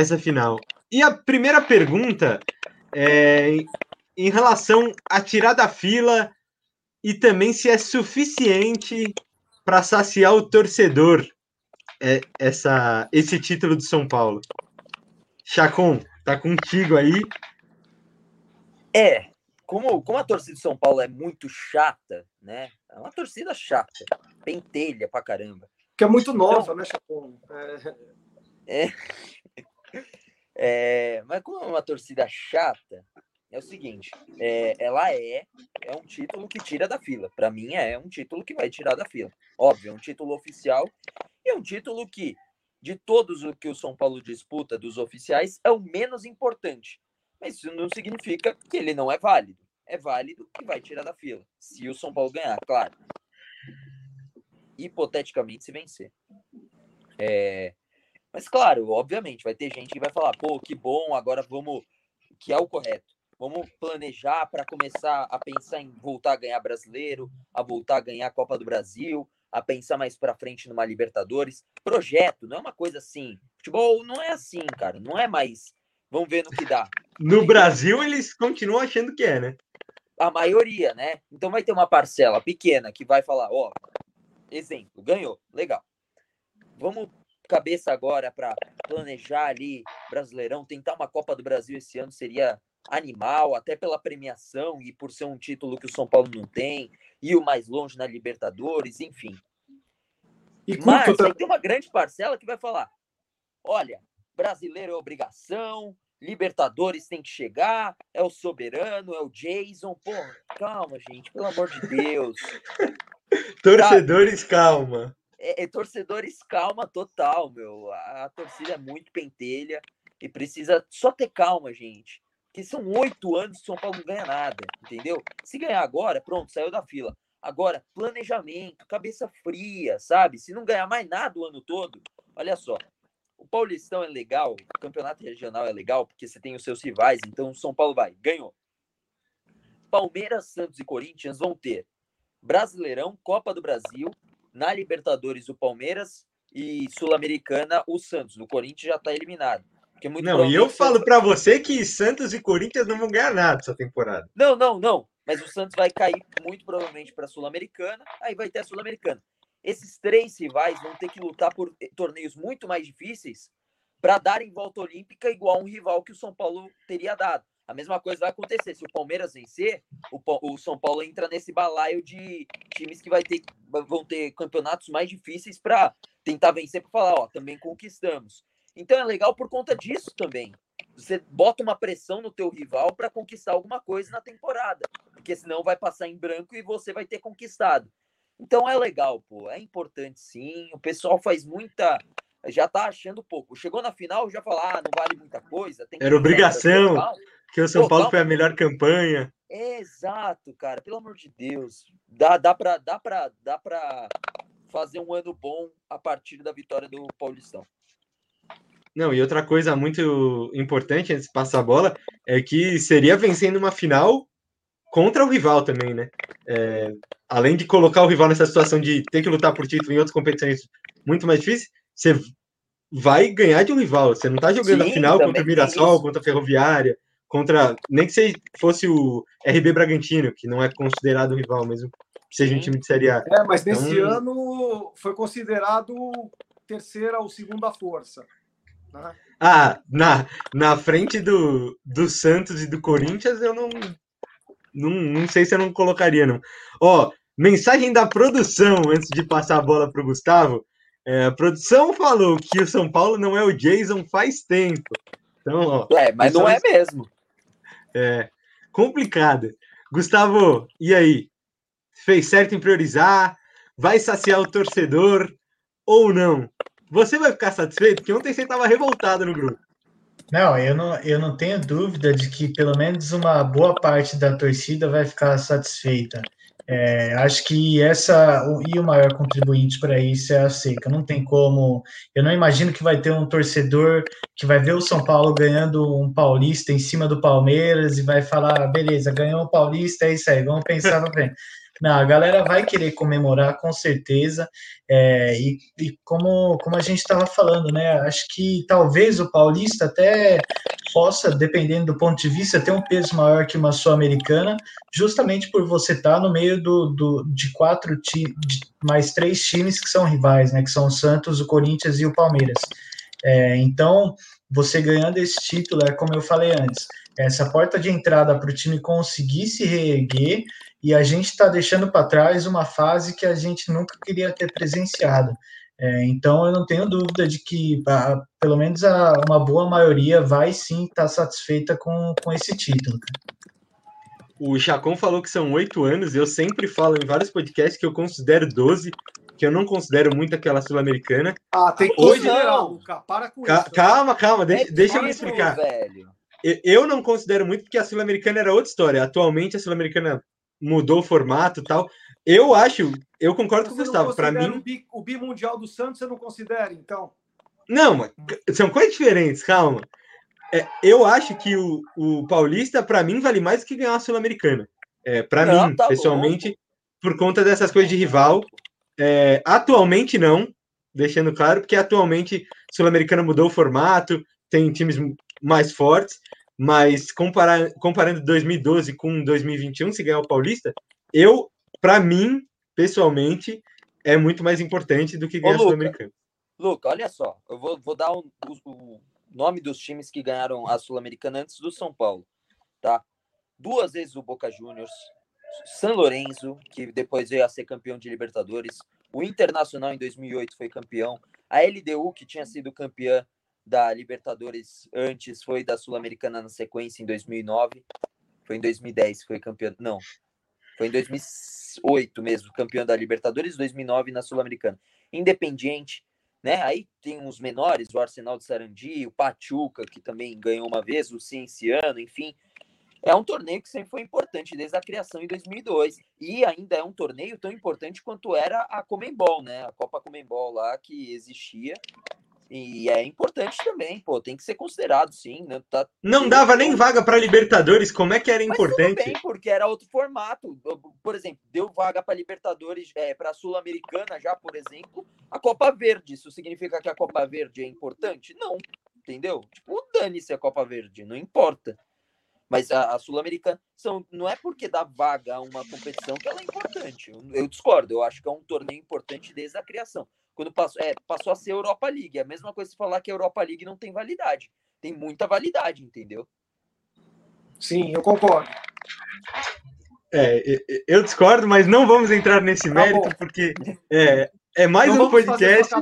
Speaker 1: essa final. E a primeira pergunta é em relação a tirar da fila e também se é suficiente para saciar o torcedor é, essa, esse título do São Paulo. Chacon, tá contigo aí.
Speaker 4: É, como, como a torcida de São Paulo é muito chata, né? É uma torcida chata, pentelha pra caramba.
Speaker 3: Que é muito nova, então, né, Chacon?
Speaker 4: É... é... é... Mas como é uma torcida chata, é o seguinte: é, ela é, é um título que tira da fila. Para mim, é um título que vai tirar da fila. Óbvio, é um título oficial e é um título que, de todos o que o São Paulo disputa dos oficiais, é o menos importante. Mas isso não significa que ele não é válido. É válido e vai tirar da fila. Se o São Paulo ganhar, claro. Hipoteticamente, se vencer. É... Mas, claro, obviamente, vai ter gente que vai falar: pô, que bom, agora vamos. Que é o correto Vamos planejar para começar a pensar em voltar a ganhar brasileiro, a voltar a ganhar a Copa do Brasil, a pensar mais para frente numa Libertadores. Projeto, não é uma coisa assim. Futebol não é assim, cara. Não é mais. Vamos ver no que dá.
Speaker 1: No Brasil, eles continuam achando que é, né?
Speaker 4: A maioria, né? Então vai ter uma parcela pequena que vai falar: ó, exemplo, ganhou, legal. Vamos cabeça agora para planejar ali Brasileirão, tentar uma Copa do Brasil esse ano seria animal, até pela premiação e por ser um título que o São Paulo não tem, e o mais longe na Libertadores, enfim. E Mas tem uma grande parcela que vai falar: olha, brasileiro é obrigação, Libertadores tem que chegar, é o soberano, é o Jason. Pô, calma, gente, pelo amor de Deus.
Speaker 1: Torcedores, calma.
Speaker 4: É, é, torcedores, calma total, meu. A, a torcida é muito pentelha e precisa só ter calma, gente que são oito anos que o São Paulo não ganha nada, entendeu? Se ganhar agora, pronto, saiu da fila. Agora, planejamento, cabeça fria, sabe? Se não ganhar mais nada o ano todo, olha só. O Paulistão é legal, o campeonato regional é legal, porque você tem os seus rivais, então o São Paulo vai, ganhou. Palmeiras, Santos e Corinthians vão ter Brasileirão, Copa do Brasil, na Libertadores o Palmeiras e Sul-Americana o Santos. O Corinthians já está eliminado.
Speaker 1: É não, e eu falo para você que Santos e Corinthians não vão ganhar nada essa temporada.
Speaker 4: Não, não, não. Mas o Santos vai cair muito provavelmente para a Sul-Americana, aí vai ter a Sul-Americana. Esses três rivais vão ter que lutar por torneios muito mais difíceis para darem volta olímpica igual um rival que o São Paulo teria dado. A mesma coisa vai acontecer. Se o Palmeiras vencer, o, o São Paulo entra nesse balaio de times que vai ter, vão ter campeonatos mais difíceis para tentar vencer para falar, ó, também conquistamos. Então é legal por conta disso também. Você bota uma pressão no teu rival para conquistar alguma coisa na temporada, porque senão vai passar em branco e você vai ter conquistado. Então é legal, pô, é importante sim. O pessoal faz muita já tá achando pouco. Chegou na final, já fala, ah, não vale muita coisa.
Speaker 1: Era obrigação, que o São pô, Paulo calma. foi a melhor campanha.
Speaker 4: exato, cara, pelo amor de Deus. Dá, dá para dá pra, dá pra fazer um ano bom a partir da vitória do Paulistão.
Speaker 1: Não, e outra coisa muito importante antes de passar a bola é que seria vencendo uma final contra o rival também, né? É, além de colocar o rival nessa situação de ter que lutar por título em outras competições muito mais difíceis, você vai ganhar de um rival. Você não tá jogando Sim, a final contra o Mirassol, contra a Ferroviária, contra. Nem que fosse o RB Bragantino, que não é considerado rival, mesmo que seja um time de Série A.
Speaker 3: É, mas nesse então... ano foi considerado terceira ou segunda força.
Speaker 1: Ah, na, na frente do, do Santos e do Corinthians, eu não, não, não sei se eu não colocaria, não. Ó, mensagem da produção, antes de passar a bola para o Gustavo. É, a produção falou que o São Paulo não é o Jason faz tempo. Então, ó,
Speaker 4: é, mas não é mesmo.
Speaker 1: É complicado. Gustavo, e aí? Fez certo em priorizar? Vai saciar o torcedor ou não? Você vai ficar satisfeito? Porque ontem você estava revoltado no grupo.
Speaker 2: Não, eu não, eu não tenho dúvida de que pelo menos uma boa parte da torcida vai ficar satisfeita. É, acho que essa e o maior contribuinte para isso é a seca. Não tem como. Eu não imagino que vai ter um torcedor que vai ver o São Paulo ganhando um paulista em cima do Palmeiras e vai falar: ah, beleza, ganhou o paulista, é isso aí, vamos pensar no frente. Não, a galera vai querer comemorar com certeza. É, e, e, como, como a gente estava falando, né? Acho que talvez o Paulista até possa, dependendo do ponto de vista, ter um peso maior que uma Sul-Americana, justamente por você estar tá no meio do, do, de quatro de mais três times que são rivais, né? Que são o Santos, o Corinthians e o Palmeiras. É, então, você ganhando esse título, é como eu falei antes, essa porta de entrada para o time conseguir se reerguer e a gente está deixando para trás uma fase que a gente nunca queria ter presenciado. É, então, eu não tenho dúvida de que, a, pelo menos, a, uma boa maioria vai sim estar tá satisfeita com, com esse título.
Speaker 1: O Chacon falou que são oito anos, eu sempre falo em vários podcasts que eu considero 12, que eu não considero muito aquela sul-americana.
Speaker 3: Ah, tem que Hoje, não, Luca, para com
Speaker 1: Ca isso. Calma, calma, deixa, é deixa eu me explicar. Velho. Eu não considero muito porque a sul-americana era outra história. Atualmente a sul-americana mudou o formato e tal. Eu acho, eu concordo você com o Gustavo. Para mim,
Speaker 3: o, bi, o bimundial do Santos você não considera, então?
Speaker 1: Não, são coisas diferentes, calma. É, eu acho que o, o Paulista, para mim, vale mais do que ganhar a Sul-Americana. É, para mim, tá pessoalmente, bom. por conta dessas coisas de rival. É, atualmente não, deixando claro, porque atualmente Sul-Americana mudou o formato, tem times mais fortes, mas comparar, comparando 2012 com 2021, se ganhar o Paulista, eu, para mim, pessoalmente, é muito mais importante do que ganhar o Sul-Americana.
Speaker 4: Luca, olha só, eu vou, vou dar o, o nome dos times que ganharam a Sul-Americana antes do São Paulo, tá? Duas vezes o Boca Juniors, San Lorenzo, que depois veio a ser campeão de Libertadores, o Internacional em 2008 foi campeão, a LDU, que tinha sido campeã da Libertadores antes, foi da Sul-Americana na sequência em 2009. Foi em 2010 foi campeão. Não. Foi em 2008 mesmo, campeão da Libertadores, 2009 na Sul-Americana. Independiente, né? Aí tem uns menores, o Arsenal de Sarandi, o Pachuca, que também ganhou uma vez, o Cienciano, enfim. É um torneio que sempre foi importante desde a criação em 2002 e ainda é um torneio tão importante quanto era a Comembol, né? A Copa Comembol lá que existia e é importante também, pô, tem que ser considerado, sim. Né? Tá,
Speaker 1: não dava nem vaga para Libertadores, como é que era importante? Mas
Speaker 4: bem, porque era outro formato. Por exemplo, deu vaga para Libertadores, é, para Sul-Americana já, por exemplo, a Copa Verde. Isso significa que a Copa Verde é importante? Não, entendeu? Tipo, dane-se a Copa Verde, não importa. Mas a, a Sul-Americana são, não é porque dá vaga a uma competição que ela é importante. Eu, eu discordo, eu acho que é um torneio importante desde a criação quando passou, é, passou a ser Europa League. É a mesma coisa se falar que a Europa League não tem validade. Tem muita validade, entendeu?
Speaker 3: Sim, eu concordo.
Speaker 1: É, eu discordo, mas não vamos entrar nesse tá mérito, porque é, é mais não um podcast.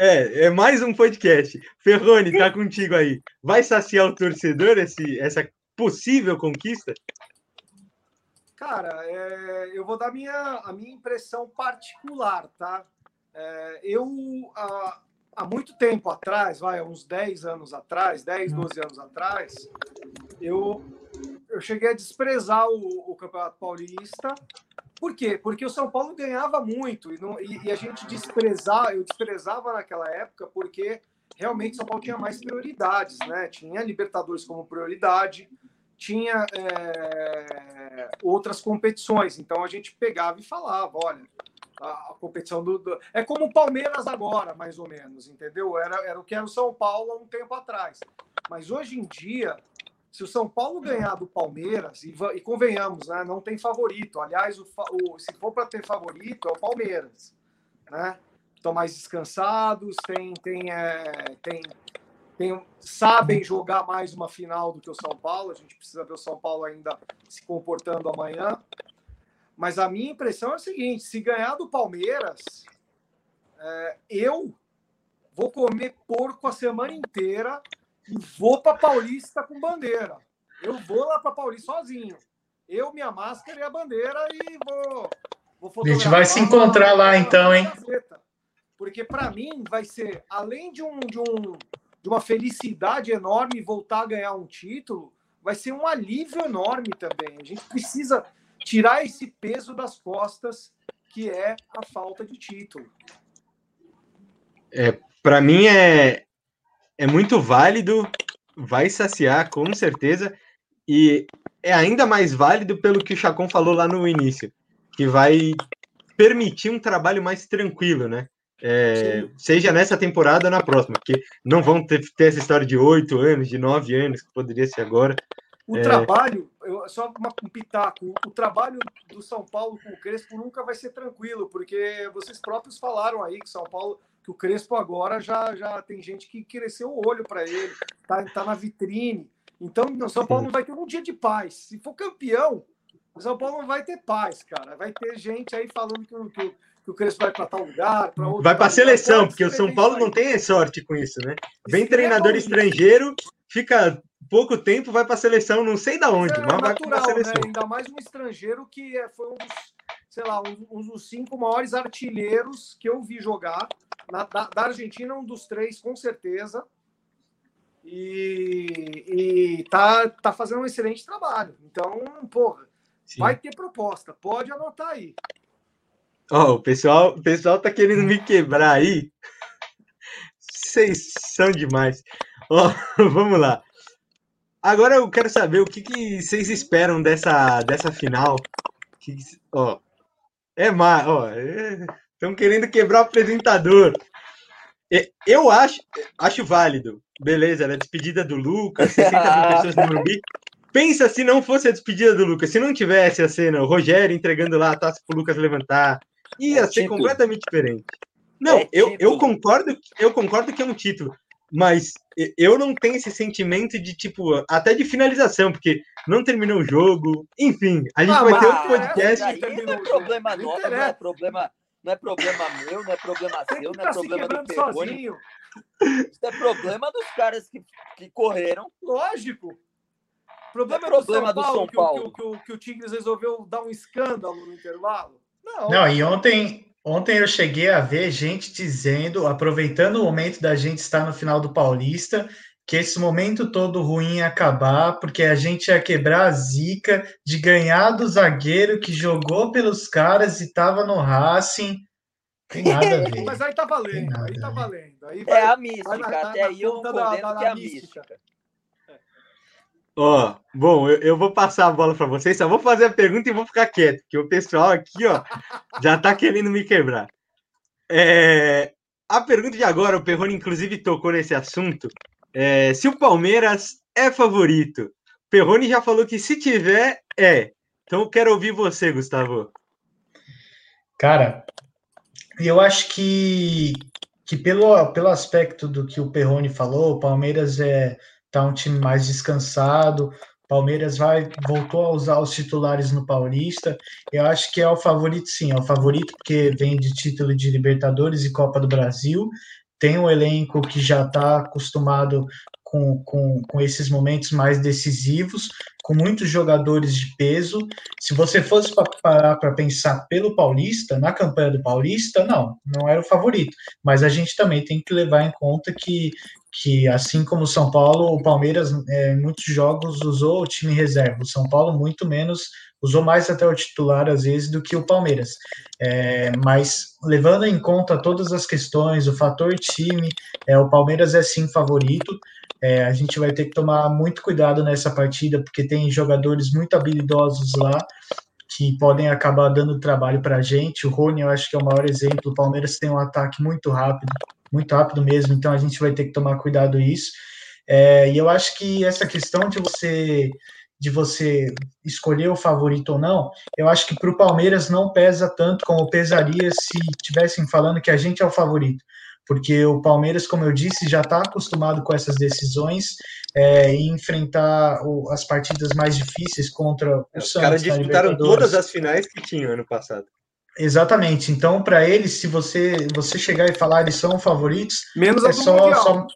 Speaker 1: É, é mais um podcast. Ferrone, tá contigo aí. Vai saciar o torcedor esse, essa possível conquista?
Speaker 3: Cara, é, eu vou dar minha, a minha impressão particular, tá? É, eu, há, há, muito tempo atrás, vai, uns 10 anos atrás, 10, 12 anos atrás, eu, eu cheguei a desprezar o, o Campeonato Paulista. Por quê? Porque o São Paulo ganhava muito e, não, e, e a gente desprezava, eu desprezava naquela época porque realmente São Paulo tinha mais prioridades, né? Tinha Libertadores como prioridade, tinha é, outras competições. Então a gente pegava e falava, olha, a, competição do, do, É como o Palmeiras agora, mais ou menos, entendeu? Era, era o que era o São Paulo há um tempo atrás. Mas hoje em dia, se o São Paulo ganhar do Palmeiras, e, e convenhamos, né, não tem favorito. Aliás, o, o se for para ter favorito, é o Palmeiras. Né? Estão mais descansados, tem, tem, é, tem, tem, sabem jogar mais uma final do que o São Paulo. A gente precisa ver o São Paulo ainda se comportando amanhã. Mas a minha impressão é a seguinte: se ganhar do Palmeiras, é, eu vou comer porco a semana inteira e vou para Paulista com bandeira. Eu vou lá para Paulista sozinho. Eu, minha máscara e a bandeira e vou.
Speaker 2: vou a gente vai se encontrar lá então, hein?
Speaker 3: Porque para mim vai ser, além de, um, de, um, de uma felicidade enorme voltar a ganhar um título, vai ser um alívio enorme também. A gente precisa tirar esse peso das costas que é a falta de título.
Speaker 1: É, para mim é, é muito válido, vai saciar com certeza, e é ainda mais válido pelo que o Chacon falou lá no início, que vai permitir um trabalho mais tranquilo, né? É, seja nessa temporada ou na próxima, porque não vão ter, ter essa história de oito anos, de nove anos, que poderia ser agora.
Speaker 3: O é... trabalho, eu, só uma, um pitaco, o trabalho do São Paulo com o Crespo nunca vai ser tranquilo, porque vocês próprios falaram aí que São Paulo que o Crespo agora já, já tem gente que cresceu o olho para ele, tá, tá na vitrine. Então, o São Paulo não vai ter um dia de paz. Se for campeão, o São Paulo não vai ter paz, cara. Vai ter gente aí falando que, que, que o Crespo vai para tal lugar, para outro.
Speaker 1: Vai para a seleção, porque o São Paulo não tem sorte com isso, né? Vem treinador estrangeiro, fica pouco tempo, vai para a seleção, não sei da onde, é, mas vai para a seleção. Né?
Speaker 3: Ainda mais um estrangeiro que é, foi um dos, sei lá, um, um dos cinco maiores artilheiros que eu vi jogar. Na, da, da Argentina, um dos três, com certeza. E, e tá, tá fazendo um excelente trabalho. Então, porra, Sim. vai ter proposta. Pode anotar aí.
Speaker 1: Ó, oh, o pessoal, o pessoal tá querendo me quebrar aí. Vocês são demais. Ó, oh, vamos lá. Agora eu quero saber o que, que vocês esperam dessa, dessa final. Que, ó, é mais, ó, estão é, querendo quebrar o apresentador. Eu acho, acho válido. Beleza, era a despedida do Lucas, 60 mil pessoas no Morumbi. Pensa se não fosse a despedida do Lucas, se não tivesse a cena, o Rogério entregando lá a taça pro Lucas levantar, ia é ser título. completamente diferente. Não, é eu, eu concordo, eu concordo que é um título, mas eu não tenho esse sentimento de tipo, até de finalização, porque não terminou o jogo. Enfim, a gente ah, vai ter outro podcast.
Speaker 4: Aí não é problema nosso, não é problema não é problema meu, não é problema seu, não é tá problema do Perrone. Isso é problema dos caras que, que correram.
Speaker 3: Lógico. Problema, é problema do São Paulo, do São Paulo. Que, que, que, que, o Tigres resolveu dar um escândalo no intervalo.
Speaker 2: Não. Não, e ontem, ontem eu cheguei a ver gente dizendo, aproveitando o momento da gente estar no final do Paulista, que esse momento todo ruim ia acabar, porque a gente ia quebrar a zica de ganhar do zagueiro que jogou pelos caras e estava no Racing. Tem nada a ver.
Speaker 3: Mas aí tá valendo, aí tá valendo. Aí
Speaker 4: vai, é a mística, até aí eu não condeno que é a mística.
Speaker 1: Ó, bom, eu, eu, vou passar a bola para vocês, só vou fazer a pergunta e vou ficar quieto, porque o pessoal aqui, ó, já tá querendo me quebrar. É, a pergunta de agora, o Perrone inclusive tocou nesse assunto, é, se o Palmeiras é favorito, Perrone já falou que se tiver, é. Então eu quero ouvir você, Gustavo.
Speaker 2: Cara, eu acho que, que pelo, pelo aspecto do que o Perrone falou, o Palmeiras é tá um time mais descansado. Palmeiras vai voltou a usar os titulares no Paulista. Eu acho que é o favorito, sim, é o favorito porque vem de título de Libertadores e Copa do Brasil tem um elenco que já está acostumado com, com, com esses momentos mais decisivos, com muitos jogadores de peso. Se você fosse parar para pensar pelo Paulista, na campanha do Paulista, não, não era o favorito. Mas a gente também tem que levar em conta que, que assim como o São Paulo, o Palmeiras, é, muitos jogos, usou o time reserva. O São Paulo, muito menos, usou mais até o titular, às vezes, do que o Palmeiras. É, mas levando em conta todas as questões, o fator time, é, o Palmeiras é sim favorito. É, a gente vai ter que tomar muito cuidado nessa partida, porque tem jogadores muito habilidosos lá que podem acabar dando trabalho para a gente. O Rony, eu acho que é o maior exemplo. O Palmeiras tem um ataque muito rápido, muito rápido mesmo, então a gente vai ter que tomar cuidado isso. É, e eu acho que essa questão de você de você escolher o favorito ou não, eu acho que para o Palmeiras não pesa tanto como pesaria se tivessem falando que a gente é o favorito porque o Palmeiras, como eu disse, já está acostumado com essas decisões é, e enfrentar o, as partidas mais difíceis contra o
Speaker 1: Os Santos. Os caras disputaram todas as finais que tinham ano passado.
Speaker 2: Exatamente. Então, para eles, se você você chegar e falar eles são favoritos,
Speaker 3: menos é a do só, mundial. Só,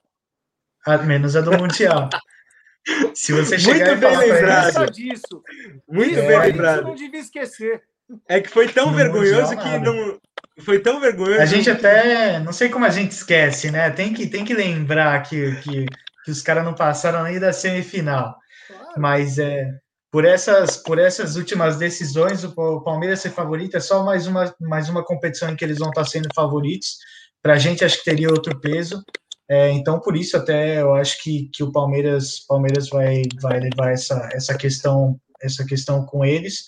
Speaker 2: a, menos a do mundial.
Speaker 3: se você chegar Muito e falar lembrado. disso. Muito é, bem lembrado. Isso não devia esquecer.
Speaker 1: É que foi tão no vergonhoso que não, foi tão vergonhoso.
Speaker 2: A gente até. Não sei como a gente esquece, né? Tem que, tem que lembrar que, que, que os caras não passaram nem da semifinal. Claro. Mas é, por, essas, por essas últimas decisões, o Palmeiras ser favorito é só mais uma, mais uma competição em que eles vão estar sendo favoritos. Para a gente, acho que teria outro peso. É, então, por isso, até eu acho que, que o Palmeiras, Palmeiras vai, vai levar essa, essa, questão, essa questão com eles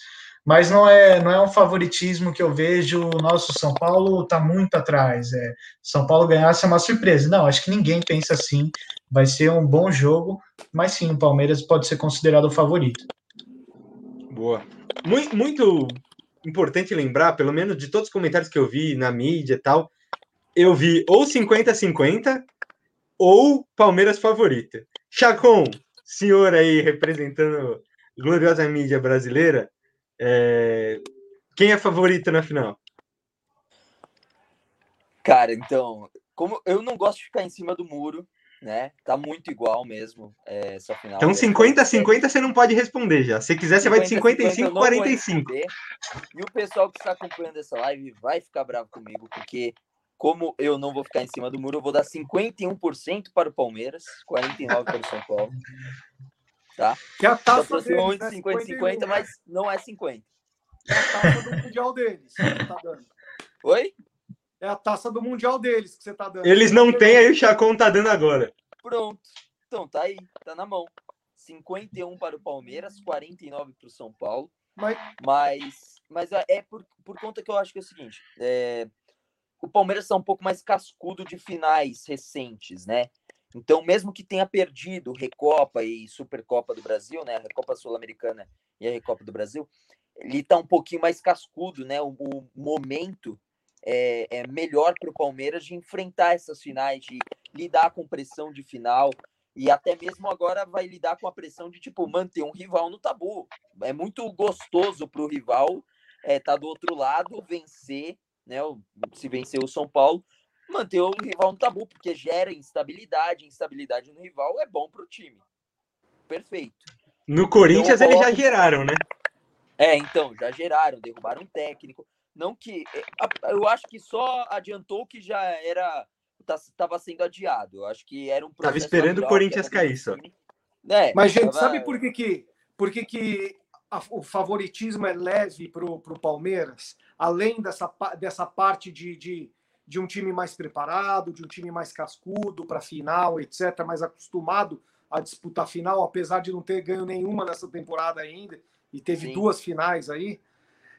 Speaker 2: mas não é, não é um favoritismo que eu vejo. O nosso São Paulo está muito atrás. É, São Paulo ganhasse é uma surpresa. Não, acho que ninguém pensa assim. Vai ser um bom jogo, mas sim, o Palmeiras pode ser considerado o favorito.
Speaker 1: Boa. Muito, muito importante lembrar, pelo menos de todos os comentários que eu vi na mídia e tal, eu vi ou 50-50 ou Palmeiras favorita. Chacon, senhor aí representando gloriosa mídia brasileira, é... quem é favorito na final?
Speaker 4: Cara, então, como eu não gosto de ficar em cima do muro, né? Tá muito igual mesmo é, essa final.
Speaker 1: Então, 50 a 50 você não pode responder já. Se quiser, você vai de 55 a 45. E
Speaker 4: o pessoal que está acompanhando essa live vai ficar bravo comigo, porque como eu não vou ficar em cima do muro, eu vou dar 51% para o Palmeiras, 49% para o São Paulo. Tá?
Speaker 3: Que a taça Só
Speaker 4: deles, né? 50 50, mas não é 50.
Speaker 3: É a taça do Mundial deles tá dando.
Speaker 4: Oi?
Speaker 3: É a taça do Mundial deles que você tá dando.
Speaker 1: Eles não têm, aí o Chacon tá dando agora.
Speaker 4: Pronto. Então, tá aí, tá na mão. 51 para o Palmeiras, 49 para o São Paulo. Mas, mas, mas é, é por, por conta que eu acho que é o seguinte: é, o Palmeiras está um pouco mais cascudo de finais recentes, né? Então, mesmo que tenha perdido Recopa e Supercopa do Brasil, né? A Recopa Sul-Americana e a Recopa do Brasil, ele está um pouquinho mais cascudo, né? O, o momento é, é melhor para o Palmeiras de enfrentar essas finais, de lidar com pressão de final e até mesmo agora vai lidar com a pressão de tipo manter um rival no tabu. É muito gostoso para o rival estar é, tá do outro lado, vencer, né? Se vencer o São Paulo, manter o rival no tabu, porque gera instabilidade, instabilidade no rival é bom para o time. Perfeito.
Speaker 1: No Corinthians então, eles já geraram, né?
Speaker 4: É, então, já geraram, derrubaram um técnico. Não que. É, eu acho que só adiantou que já era. Estava tá, sendo adiado. Eu acho que era um
Speaker 1: Tava esperando o Corinthians cair só.
Speaker 3: É, Mas, gente, tava... sabe por que, que, por que, que a, o favoritismo é leve para o Palmeiras? Além dessa, dessa parte de, de, de um time mais preparado, de um time mais cascudo para final, etc., mais acostumado a disputar final, apesar de não ter ganho nenhuma nessa temporada ainda, e teve Sim. duas finais aí.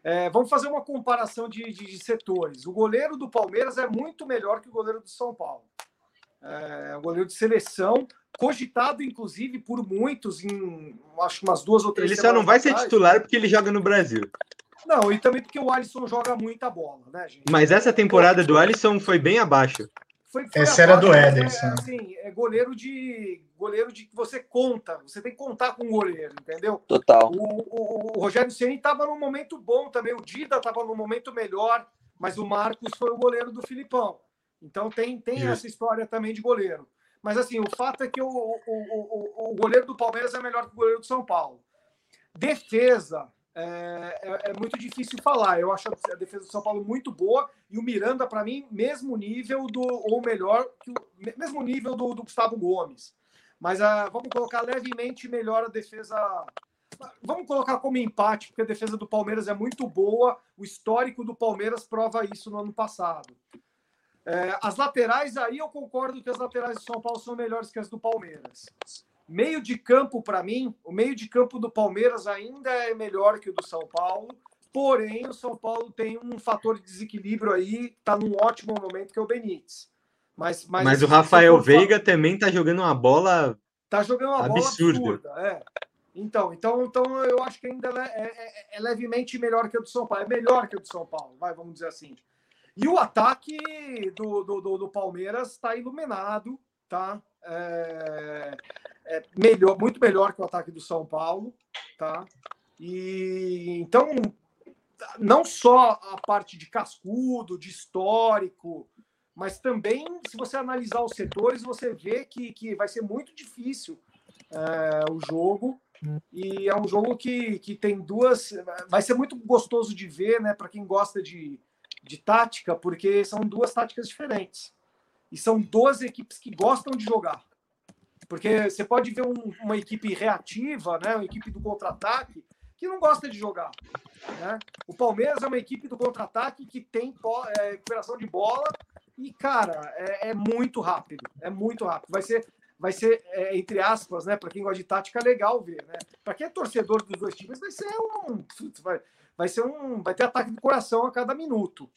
Speaker 3: É, vamos fazer uma comparação de, de, de, setores. O goleiro do Palmeiras é muito melhor que o goleiro do São Paulo. É um goleiro de seleção, cogitado inclusive por muitos em acho umas duas ou três
Speaker 1: Ele só não vai atrás. ser titular porque ele joga no Brasil.
Speaker 3: Não, e também porque o Alisson joga muita bola, né, gente?
Speaker 1: Mas essa temporada do Alisson foi bem abaixo.
Speaker 3: Foi, foi Essa era do Ederson. É, assim, é goleiro de goleiro de que você conta, você tem que contar com o goleiro, entendeu?
Speaker 4: Total.
Speaker 3: O, o, o Rogério Ceni estava num momento bom também, o Dida estava num momento melhor, mas o Marcos foi o goleiro do Filipão. Então tem, tem essa história também de goleiro. Mas assim, o fato é que o, o, o, o goleiro do Palmeiras é melhor que o goleiro do São Paulo. Defesa, é, é, é, muito difícil falar. Eu acho a defesa do São Paulo muito boa e o Miranda, para mim, mesmo nível do, ou melhor, mesmo nível do, do Gustavo Gomes. Mas uh, vamos colocar levemente melhor a defesa. Vamos colocar como empate, porque a defesa do Palmeiras é muito boa. O histórico do Palmeiras prova isso no ano passado. É, as laterais, aí eu concordo que as laterais do São Paulo são melhores que as do Palmeiras. Meio de campo, para mim, o meio de campo do Palmeiras ainda é melhor que o do São Paulo, porém o São Paulo tem um fator de desequilíbrio aí, está num ótimo momento, que é o Benítez. Mas,
Speaker 1: mas, mas o Rafael Veiga também está jogando uma bola
Speaker 3: Tá jogando uma absurda. bola absurda. É. Então, então, então eu acho que ainda é, é, é, levemente melhor que a do São Paulo. É melhor que a do São Paulo, vai, vamos dizer assim. E o ataque do, do, do, do Palmeiras está iluminado, tá? É, é melhor, muito melhor que o ataque do São Paulo, tá? E então não só a parte de cascudo, de histórico, mas também se você analisar os setores, você vê que, que vai ser muito difícil é, o jogo. E é um jogo que, que tem duas. Vai ser muito gostoso de ver, né, para quem gosta de, de tática, porque são duas táticas diferentes. E são duas equipes que gostam de jogar. Porque você pode ver um, uma equipe reativa, né? uma equipe do contra-ataque, que não gosta de jogar. Né? O Palmeiras é uma equipe do contra-ataque que tem é, recuperação de bola e, cara, é, é, muito rápido. É muito rápido. Vai ser, vai ser é, entre aspas, né? Para quem gosta de tática, legal ver. Né? Para quem é torcedor dos dois times, vai ser um. Vai, vai ser um. Vai ter ataque do coração a cada minuto.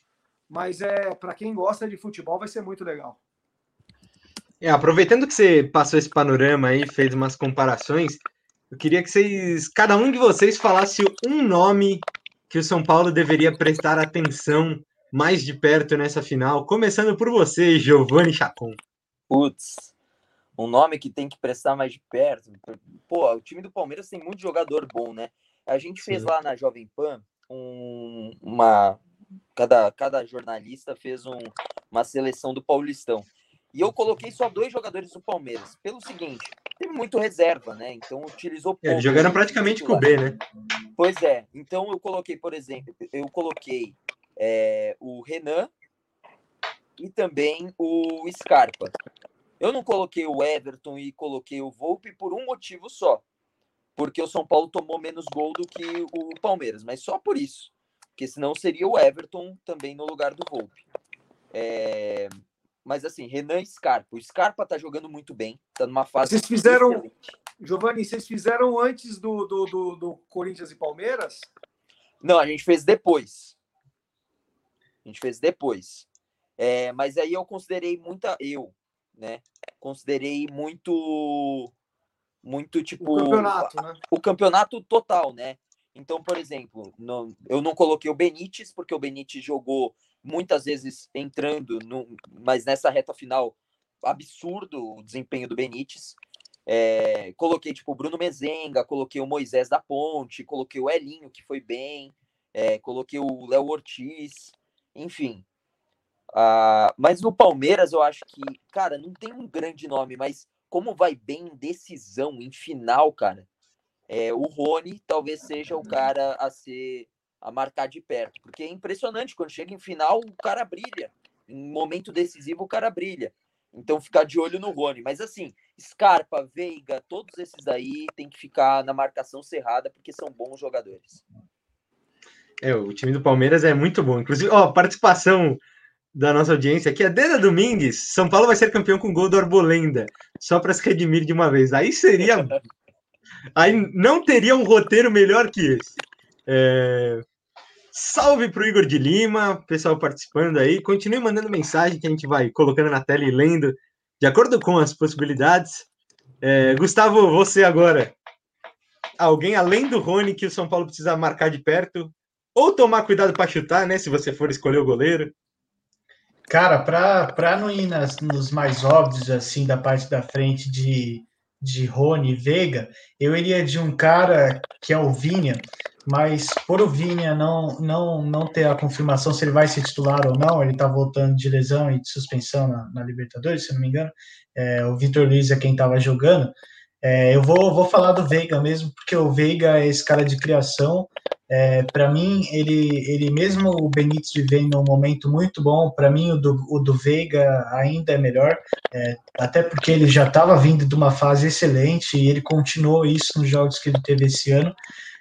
Speaker 3: Mas é para quem gosta de futebol, vai ser muito legal.
Speaker 1: É, aproveitando que você passou esse panorama aí, fez umas comparações, eu queria que vocês, cada um de vocês, falasse um nome que o São Paulo deveria prestar atenção mais de perto nessa final, começando por você, Giovanni Chacon.
Speaker 4: Putz, um nome que tem que prestar mais de perto. Pô, o time do Palmeiras tem muito jogador bom, né? A gente fez Sim. lá na Jovem Pan um, uma. Cada, cada jornalista fez um, uma seleção do Paulistão. E eu coloquei só dois jogadores do Palmeiras. Pelo seguinte, teve muito reserva, né? Então utilizou
Speaker 1: pouco. Eles jogaram praticamente com o B, né?
Speaker 4: Pois é. Então eu coloquei, por exemplo, eu coloquei é, o Renan e também o Scarpa. Eu não coloquei o Everton e coloquei o Volpe por um motivo só. Porque o São Paulo tomou menos gol do que o Palmeiras, mas só por isso. Porque senão seria o Everton também no lugar do Volpe. É... Mas assim, Renan Scarpa. O Scarpa tá jogando muito bem, tá numa fase.
Speaker 3: Vocês fizeram. Excelente. Giovanni, vocês fizeram antes do, do, do, do, Corinthians e Palmeiras?
Speaker 4: Não, a gente fez depois. A gente fez depois. É, mas aí eu considerei muita. Eu, né? Considerei muito. Muito tipo. O
Speaker 3: campeonato, né?
Speaker 4: O campeonato total, né? Então, por exemplo, não, eu não coloquei o Benítez, porque o Benítez jogou muitas vezes entrando, no, mas nessa reta final, absurdo o desempenho do Benítez. É, coloquei tipo o Bruno Mezenga, coloquei o Moisés da Ponte, coloquei o Elinho, que foi bem, é, coloquei o Léo Ortiz, enfim. Uh, mas no Palmeiras eu acho que, cara, não tem um grande nome, mas como vai bem em decisão, em final, cara, é, o Rony talvez seja o cara a ser a marcar de perto, porque é impressionante quando chega em final o cara brilha, em momento decisivo o cara brilha. Então ficar de olho no Rony, mas assim, Scarpa, Veiga, todos esses aí tem que ficar na marcação cerrada porque são bons jogadores.
Speaker 1: É, o time do Palmeiras é muito bom. Inclusive, ó, participação da nossa audiência aqui é Deda Domingues. São Paulo vai ser campeão com gol do Arbolenda, só para se redimir de uma vez. Aí seria. Aí não teria um roteiro melhor que esse. É... Salve pro Igor de Lima, pessoal participando aí. Continue mandando mensagem que a gente vai colocando na tela e lendo de acordo com as possibilidades. É, Gustavo, você agora. Alguém além do Rony que o São Paulo precisa marcar de perto? Ou tomar cuidado para chutar, né? Se você for escolher o goleiro.
Speaker 2: Cara, para não ir nas, nos mais óbvios, assim, da parte da frente de, de Rony e Veiga, eu iria de um cara que é o Vinha, mas por o Vinha não, não, não ter a confirmação se ele vai ser titular ou não, ele está voltando de lesão e de suspensão na, na Libertadores, se não me engano, é, o Vitor Luiz é quem estava jogando, é, eu vou, vou falar do Veiga mesmo, porque o Veiga é esse cara de criação, é, para mim, ele, ele mesmo o Benítez vem num momento muito bom, para mim o do, o do Veiga ainda é melhor, é, até porque ele já estava vindo de uma fase excelente e ele continuou isso nos jogos que ele teve esse ano,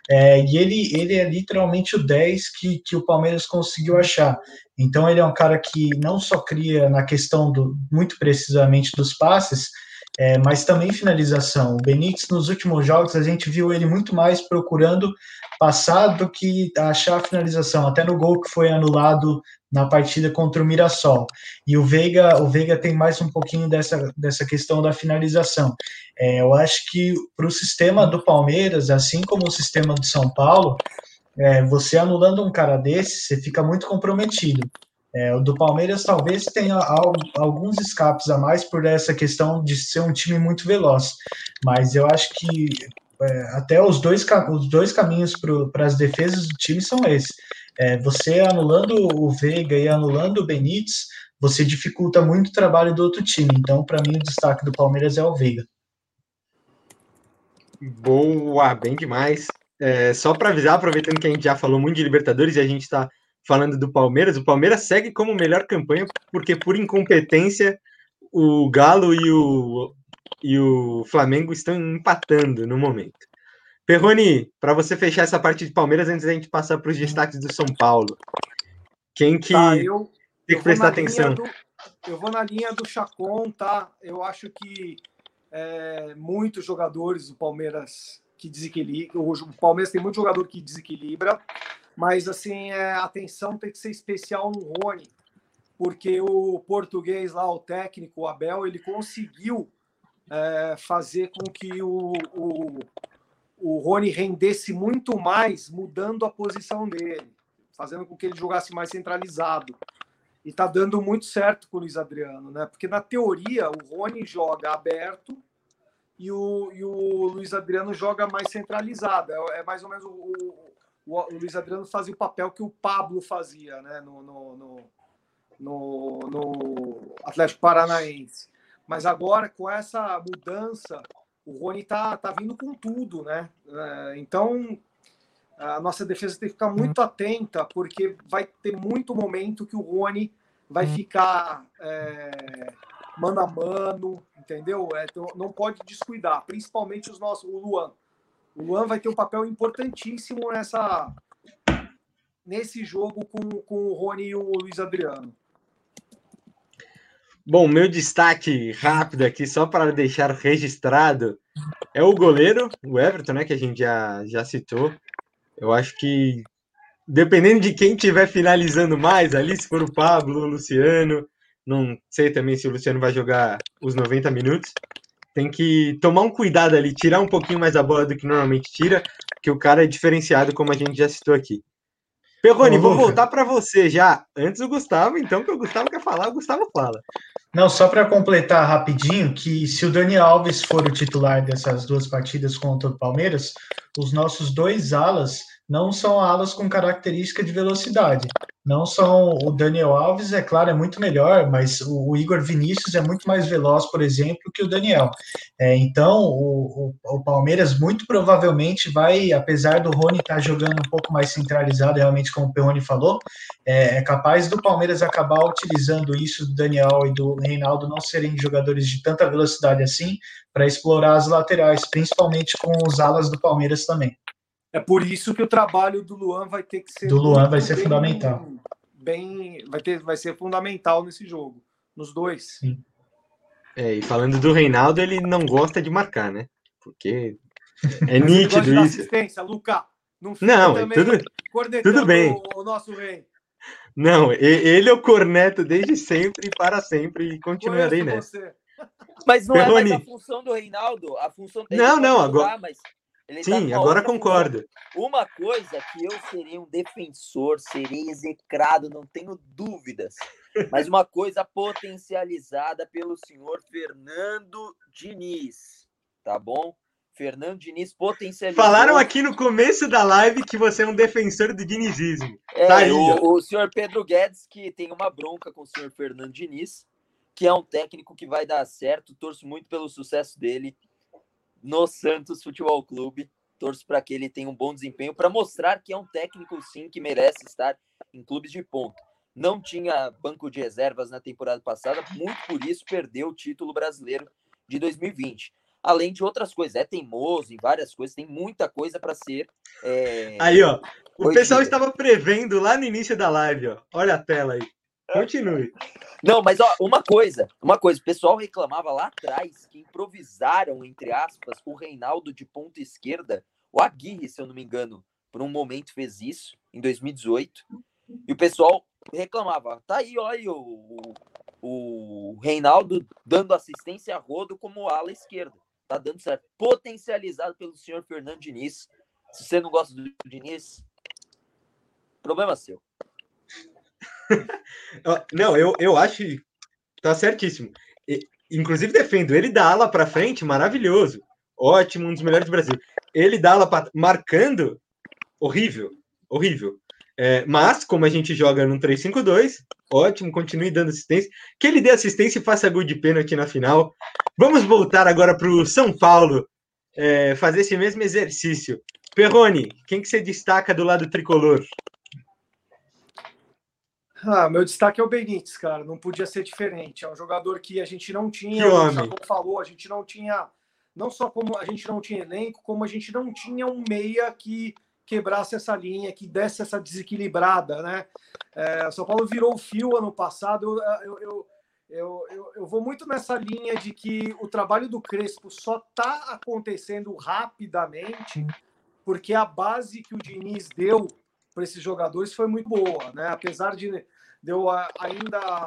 Speaker 2: é, e ele, ele é literalmente o 10 que, que o Palmeiras conseguiu achar. Então ele é um cara que não só cria na questão do muito precisamente dos passes, é, mas também finalização. O Benítez nos últimos jogos a gente viu ele muito mais procurando passar do que achar a finalização, até no gol que foi anulado na partida contra o Mirassol. E o Veiga, o Veiga tem mais um pouquinho dessa, dessa questão da finalização. É, eu acho que para o sistema do Palmeiras, assim como o sistema do São Paulo, é, você anulando um cara desse, você fica muito comprometido. É, o do Palmeiras talvez tenha alguns escapes a mais por essa questão de ser um time muito veloz, mas eu acho que é, até os dois, os dois caminhos para as defesas do time são esses. É, você anulando o Veiga e anulando o Benítez, você dificulta muito o trabalho do outro time. Então, para mim, o destaque do Palmeiras é o Veiga.
Speaker 1: Boa, bem demais. É, só para avisar, aproveitando que a gente já falou muito de Libertadores e a gente está falando do Palmeiras, o Palmeiras segue como melhor campanha, porque por incompetência o Galo e o, e o Flamengo estão empatando no momento. Perrone, para você fechar essa parte de Palmeiras, antes da gente passar para os destaques do São Paulo. Quem que
Speaker 3: tá, eu,
Speaker 1: tem que prestar atenção?
Speaker 3: Do, eu vou na linha do Chacon, tá? Eu acho que é, muitos jogadores do Palmeiras que desequilibram. O Palmeiras tem muito jogador que desequilibra, mas assim, é, a atenção tem que ser especial no Rony, porque o português lá, o técnico, o Abel, ele conseguiu é, fazer com que o, o, o Rony rendesse muito mais mudando a posição dele, fazendo com que ele jogasse mais centralizado. E tá dando muito certo com o Luiz Adriano, né? Porque na teoria o Rony joga aberto e o, e o Luiz Adriano joga mais centralizado. É, é mais ou menos o, o, o, Luiz Adriano fazia o papel que o Pablo fazia, né? No, no, no, no, no Atlético Paranaense. Mas agora, com essa mudança, o Rony tá, tá vindo com tudo, né? É, então, a nossa defesa tem que ficar muito atenta, porque vai ter muito momento que o Rony vai uhum. ficar é, mano a mano, entendeu? É, então, não pode descuidar, principalmente os nossos, o Luan. O Luan vai ter um papel importantíssimo nessa nesse jogo com, com o Rony e o Luiz Adriano.
Speaker 1: Bom, meu destaque rápido aqui, só para deixar registrado, é o goleiro, o Everton, né, que a gente já, já citou. Eu acho que, dependendo de quem estiver finalizando mais ali, se for o Pablo, o Luciano, não sei também se o Luciano vai jogar os 90 minutos, tem que tomar um cuidado ali, tirar um pouquinho mais a bola do que normalmente tira, que o cara é diferenciado, como a gente já citou aqui. Perrone, vou voltar para você já. Antes o Gustavo, então, que o Gustavo quer falar, o Gustavo fala.
Speaker 2: Não, só para completar rapidinho, que se o Dani Alves for o titular dessas duas partidas contra o Palmeiras, os nossos dois alas não são alas com característica de velocidade. Não são o Daniel Alves, é claro, é muito melhor, mas o, Igor Vinícius é muito mais veloz, por exemplo, que o Daniel. É, então, o, o, o, Palmeiras muito provavelmente vai, apesar do Rony estar tá jogando um pouco mais centralizado, realmente, como o Perrone falou, é, é, capaz do Palmeiras acabar utilizando isso do Daniel e do Reinaldo não serem jogadores de tanta velocidade assim, para explorar as laterais, principalmente com os alas do Palmeiras também.
Speaker 3: É por isso que o trabalho do Luan vai ter que ser.
Speaker 2: Do Luan vai ser bem, fundamental.
Speaker 3: Bem, vai, ter, vai ser fundamental nesse jogo, nos dois. Sim.
Speaker 1: É, e falando do Reinaldo, ele não gosta de marcar, né? Porque é nítido isso.
Speaker 3: assistência, Luca.
Speaker 1: Não, não é tudo, tudo bem.
Speaker 3: O, o, nosso rei.
Speaker 1: Não, ele é o corneto desde sempre e para sempre e continuarei nessa.
Speaker 4: Mas não Perrone. é mais a função do Reinaldo, a função dele
Speaker 1: Não, não, agora. mas ele Sim, agora concordo.
Speaker 4: Uma coisa que eu serei um defensor, serei execrado, não tenho dúvidas. Mas uma coisa potencializada pelo senhor Fernando Diniz, tá bom? Fernando Diniz potencializou.
Speaker 1: Falaram aqui no começo da live que você é um defensor do dinizismo.
Speaker 4: É, tá aí, o, o senhor Pedro Guedes, que tem uma bronca com o senhor Fernando Diniz, que é um técnico que vai dar certo. Torço muito pelo sucesso dele no Santos Futebol Clube. Torço para que ele tenha um bom desempenho, para mostrar que é um técnico, sim, que merece estar em clubes de ponta. Não tinha banco de reservas na temporada passada, muito por isso perdeu o título brasileiro de 2020. Além de outras coisas, é teimoso em várias coisas, tem muita coisa para ser. É...
Speaker 1: Aí, ó, o pessoal estava prevendo lá no início da live, ó. Olha a tela aí. Continue.
Speaker 4: Não, mas ó, uma coisa, uma coisa, o pessoal reclamava lá atrás que improvisaram, entre aspas, o Reinaldo de ponta esquerda, o Aguirre, se eu não me engano, por um momento fez isso, em 2018, e o pessoal reclamava, tá aí, olha o, o, o Reinaldo dando assistência a rodo como ala esquerda, tá dando certo, potencializado pelo senhor Fernando Diniz, se você não gosta do Diniz, problema seu.
Speaker 1: Não, eu, eu acho tá certíssimo. E, inclusive defendo ele dá ala para frente, maravilhoso. Ótimo, um dos melhores do Brasil. Ele dá ala pra, marcando, horrível, horrível. É, mas, como a gente joga no 3-5-2, ótimo, continue dando assistência. Que ele dê assistência e faça gol de pênalti na final. Vamos voltar agora para o São Paulo, é, fazer esse mesmo exercício. Perrone, quem que você destaca do lado tricolor?
Speaker 3: Ah, meu destaque é o Benítez, cara. Não podia ser diferente. É um jogador que a gente não tinha,
Speaker 1: que o
Speaker 3: falou, a gente não tinha, não só como a gente não tinha elenco, como a gente não tinha um meia que quebrasse essa linha, que desse essa desequilibrada, né? É, o São Paulo virou o fio ano passado. Eu, eu, eu, eu, eu vou muito nessa linha de que o trabalho do Crespo só está acontecendo rapidamente porque a base que o Diniz deu para esses jogadores foi muito boa, né? Apesar de, eu ainda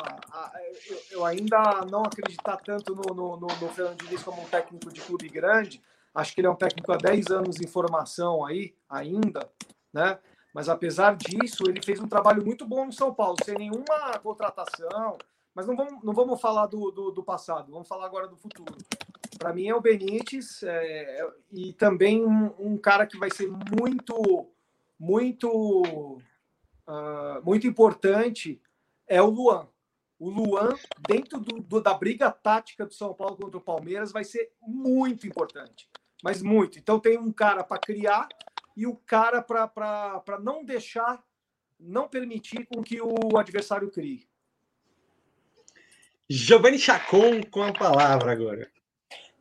Speaker 3: eu ainda não acreditar tanto no, no, no, no Fernando Diniz como um técnico de clube grande, acho que ele é um técnico há 10 anos em formação aí, ainda, né? Mas apesar disso, ele fez um trabalho muito bom no São Paulo, sem nenhuma contratação. Mas não vamos, não vamos falar do, do, do passado, vamos falar agora do futuro. Para mim é o Benítez é, e também um, um, cara que vai ser muito, muito, uh, muito importante é o Luan. O Luan, dentro do, do, da briga tática do São Paulo contra o Palmeiras, vai ser muito importante. Mas muito. Então tem um cara para criar e o cara para não deixar, não permitir com que o adversário crie.
Speaker 1: Giovanni Chacon com a palavra agora.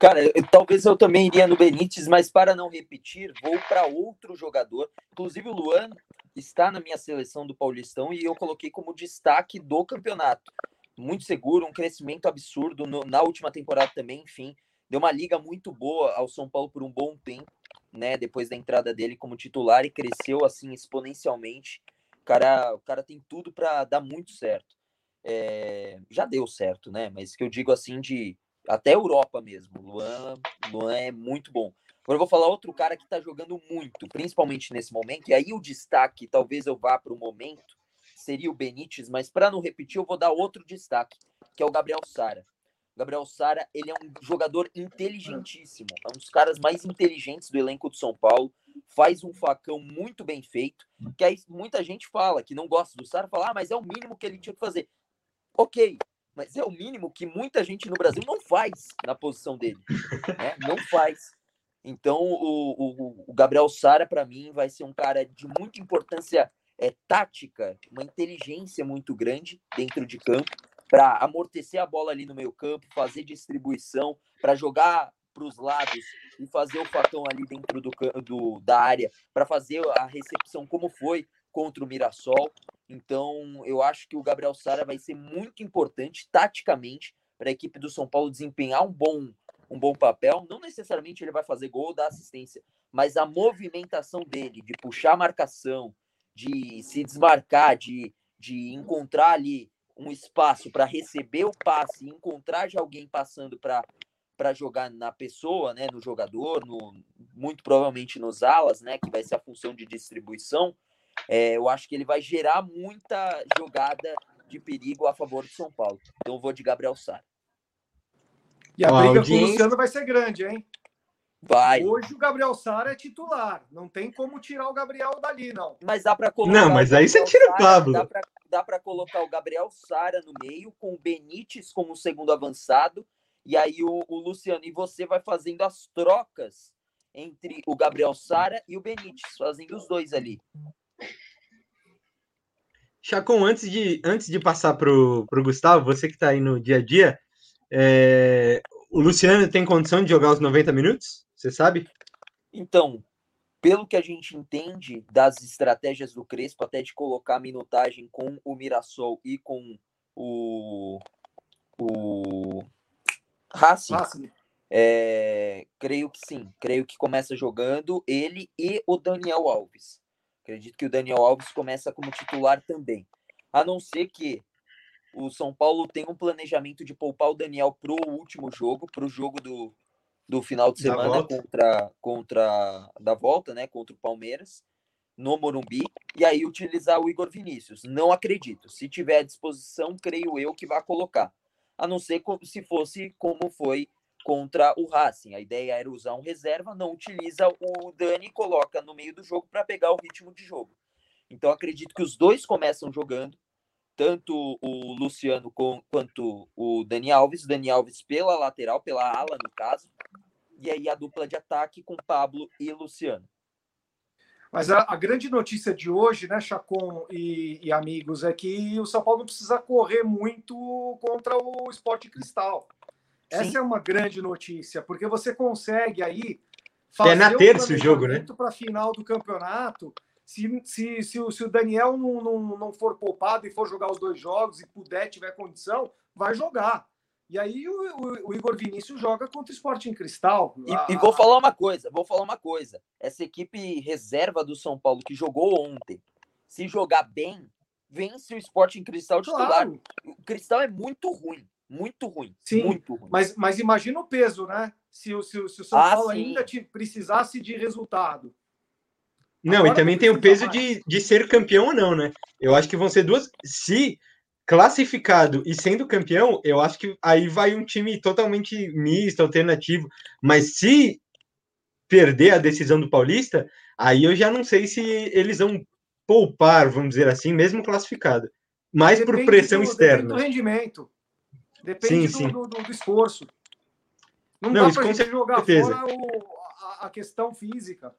Speaker 4: Cara, eu, talvez eu também iria no Benítez, mas para não repetir, vou para outro jogador. Inclusive o Luan está na minha seleção do Paulistão e eu coloquei como destaque do campeonato. Muito seguro, um crescimento absurdo no, na última temporada também, enfim. Deu uma liga muito boa ao São Paulo por um bom tempo né, depois da entrada dele como titular e cresceu assim exponencialmente. O cara, o cara tem tudo para dar muito certo. É, já deu certo, né? Mas que eu digo assim de até Europa mesmo. Luan, Luan é muito bom. Agora eu vou falar outro cara que está jogando muito, principalmente nesse momento. E aí o destaque, talvez eu vá para o momento, seria o Benítez, mas para não repetir, eu vou dar outro destaque, que é o Gabriel Sara. Gabriel Sara, ele é um jogador inteligentíssimo, é um dos caras mais inteligentes do elenco do São Paulo, faz um facão muito bem feito, que aí muita gente fala que não gosta do Sara, fala, ah, mas é o mínimo que ele tinha que fazer. Ok, mas é o mínimo que muita gente no Brasil não faz na posição dele, né? não faz. Então, o, o, o Gabriel Sara, para mim, vai ser um cara de muita importância é, tática, uma inteligência muito grande dentro de campo para amortecer a bola ali no meio campo, fazer distribuição, para jogar para os lados e fazer o facão ali dentro do, do da área, para fazer a recepção como foi contra o Mirassol. Então, eu acho que o Gabriel Sara vai ser muito importante taticamente para a equipe do São Paulo desempenhar um bom, um bom papel. Não necessariamente ele vai fazer gol ou dar assistência, mas a movimentação dele, de puxar a marcação, de se desmarcar, de, de encontrar ali um espaço para receber o passe encontrar de alguém passando para para jogar na pessoa, né, no jogador, no, muito provavelmente nos alas, né, que vai ser a função de distribuição, é, eu acho que ele vai gerar muita jogada de perigo a favor do São Paulo. Então eu vou de Gabriel Sara.
Speaker 3: E a briga audiência... com o Luciano vai ser grande, hein?
Speaker 4: Vai.
Speaker 3: Hoje o Gabriel Sara é titular. Não tem como tirar o Gabriel dali, não.
Speaker 4: Mas dá para colocar.
Speaker 1: Não, mas aí você tira o Pablo.
Speaker 4: Dá para colocar o Gabriel Sara no meio, com o Benítez como segundo avançado. E aí o, o Luciano e você vai fazendo as trocas entre o Gabriel Sara e o Benítez, fazendo os dois ali.
Speaker 1: Chacon, antes de, antes de passar para o Gustavo, você que está aí no dia a dia, é, o Luciano tem condição de jogar os 90 minutos? Você sabe?
Speaker 4: Então, pelo que a gente entende das estratégias do Crespo, até de colocar a minutagem com o Mirassol e com o, o Racing, Racing. É, creio que sim. Creio que começa jogando ele e o Daniel Alves. Acredito que o Daniel Alves começa como titular também. A não ser que o São Paulo tenha um planejamento de poupar o Daniel para o último jogo, para o jogo do, do final de semana contra, contra da volta, né, contra o Palmeiras no Morumbi e aí utilizar o Igor Vinícius. Não acredito. Se tiver à disposição, creio eu que vai colocar. A não ser se fosse como foi contra o Racing. A ideia era usar um reserva, não utiliza o Dani e coloca no meio do jogo para pegar o ritmo de jogo. Então acredito que os dois começam jogando, tanto o Luciano com, quanto o Dani Alves. Dani Alves pela lateral, pela ala, no caso. E aí a dupla de ataque com Pablo e Luciano.
Speaker 3: Mas a, a grande notícia de hoje, né, Chacon e, e, amigos, é que o São Paulo não precisa correr muito contra o Esporte Cristal. Essa Sim. é uma grande notícia, porque você consegue aí
Speaker 1: fazer é na terça o jogo, né?
Speaker 3: Para a final do campeonato se, se, se, o, se o Daniel não, não, não for poupado e for jogar os dois jogos e puder, tiver condição, vai jogar. E aí o, o, o Igor Vinícius joga contra o Sporting Cristal.
Speaker 4: E, a... e, vou falar uma coisa, vou falar uma coisa. Essa equipe reserva do São Paulo que jogou ontem, se jogar bem, vence o Sporting Cristal titular. Claro. O Cristal é muito ruim, muito ruim,
Speaker 3: sim,
Speaker 4: muito ruim.
Speaker 3: Mas, mas imagina o peso, né? Se, se, se o São ah, Paulo sim. ainda te, precisasse de resultado.
Speaker 1: Não,
Speaker 3: Agora
Speaker 1: e também
Speaker 3: não
Speaker 1: tem o peso de, de ser campeão ou não, né? Eu acho que vão ser duas. Se classificado e sendo campeão, eu acho que aí vai um time totalmente misto, alternativo. Mas se perder a decisão do Paulista, aí eu já não sei se eles vão poupar, vamos dizer assim, mesmo classificado. Mais por
Speaker 3: Depende
Speaker 1: pressão
Speaker 3: do-
Speaker 1: externa.
Speaker 3: Depende do rendimento. Depende
Speaker 1: Sim, sim.
Speaker 3: do, do- do esforço. Não,
Speaker 1: Não,
Speaker 3: dá
Speaker 1: com
Speaker 3: gente jogar
Speaker 1: certeza.
Speaker 3: fora o- a, a questão física.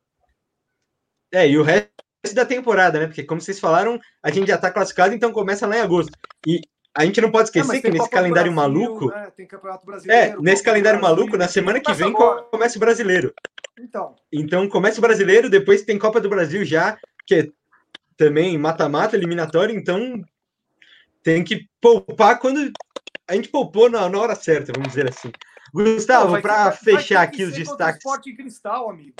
Speaker 1: É, e o resto da temporada, né? Porque, como vocês falaram, a gente já tá classificado, então começa lá em agosto. E a gente não pode
Speaker 3: É,
Speaker 1: esquecer
Speaker 3: mas
Speaker 1: que nesse
Speaker 3: do
Speaker 1: calendário
Speaker 3: Brasil,
Speaker 1: maluco.
Speaker 3: né? Tem Campeonato Brasileiro.
Speaker 1: É, nesse
Speaker 3: do
Speaker 1: calendário maluco, na semana que vem
Speaker 3: agora.
Speaker 1: começa o brasileiro.
Speaker 3: Então,
Speaker 1: Então começa o brasileiro, depois tem Copa do Brasil já, que é também mata-mata, eliminatório, então tem que poupar quando. A gente poupou na, na hora certa, vamos dizer assim. Gustavo, para
Speaker 3: vai ter
Speaker 1: fechar aqui os destaques.
Speaker 3: Esporte Cristal, amigo.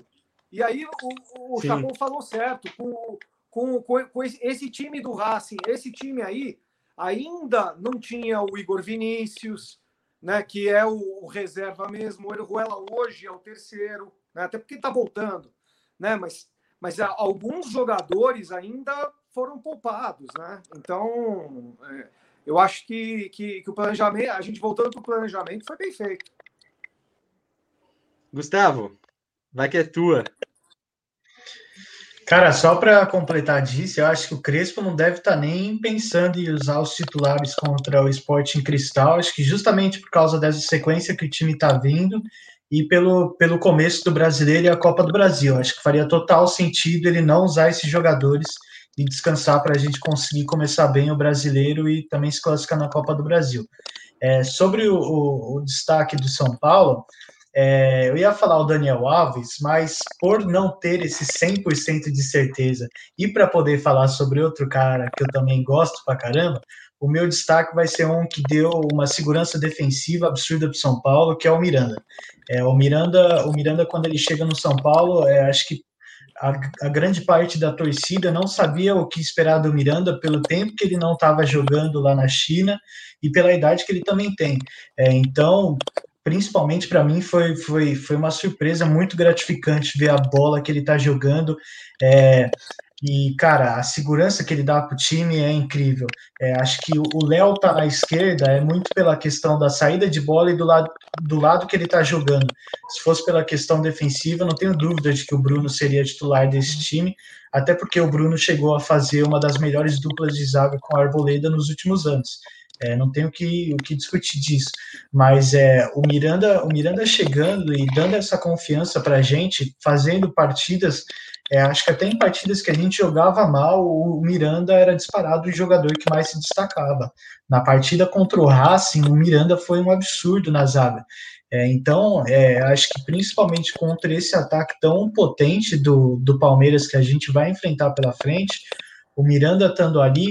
Speaker 3: E aí o, o
Speaker 1: Sim.
Speaker 3: Falou certo. Com, com, com, com esse, time do Racing, esse time aí, ainda não tinha o Igor Vinícius, né, que é o, o reserva mesmo. O Orejuela hoje é o terceiro, né, até porque está voltando. Né, mas, mas a- alguns jogadores ainda foram poupados. Né? Então, é, eu acho que, que, que o planejamento, a gente voltando para o planejamento, foi bem feito.
Speaker 1: Gustavo, vai que é tua.
Speaker 2: Cara, só para completar disso, eu acho que o Crespo não deve estar nem pensando em usar os titulares contra o Sporting Cristal. Acho que justamente por causa dessa sequência que o time está vindo e pelo, pelo começo do Brasileiro e a Copa do Brasil. Acho que faria total sentido ele não usar esses jogadores e descansar para a gente conseguir começar bem o Brasileiro e também se classificar na Copa do Brasil. É, sobre o, o, o destaque do São Paulo, é, eu ia falar o Daniel Alves, mas por não ter esse 100% de certeza e para poder falar sobre outro cara que eu também gosto pra caramba, o meu destaque vai ser um que deu uma segurança defensiva absurda para São Paulo, que é o Miranda. É, o Miranda, o Miranda quando ele chega no São Paulo, é, acho que a, a, grande parte da torcida não sabia o que esperar do Miranda pelo tempo que ele não estava jogando lá na China e pela idade que ele também tem. É, então, principalmente para mim, foi, foi, foi uma surpresa muito gratificante ver a bola que ele está jogando. É, e, cara, a segurança que ele dá para o time é incrível. É, acho que o Léo tá à esquerda é muito pela questão da saída de bola e do lado, do lado que ele está jogando. Se fosse pela questão defensiva, não tenho dúvida de que o Bruno seria titular desse time, até porque o Bruno chegou a fazer uma das melhores duplas de zaga com a Arboleda nos últimos anos. É, não tenho que, o que discutir disso, mas é, o Miranda, o Miranda chegando e dando essa confiança para a gente, fazendo partidas, é, acho que até em partidas que a gente jogava mal, o Miranda era disparado o jogador que mais se destacava. Na partida contra o Racing, o Miranda foi um absurdo na zaga. É, então, é, acho que principalmente contra esse ataque tão potente do, do Palmeiras que a gente vai enfrentar pela frente, o Miranda estando ali,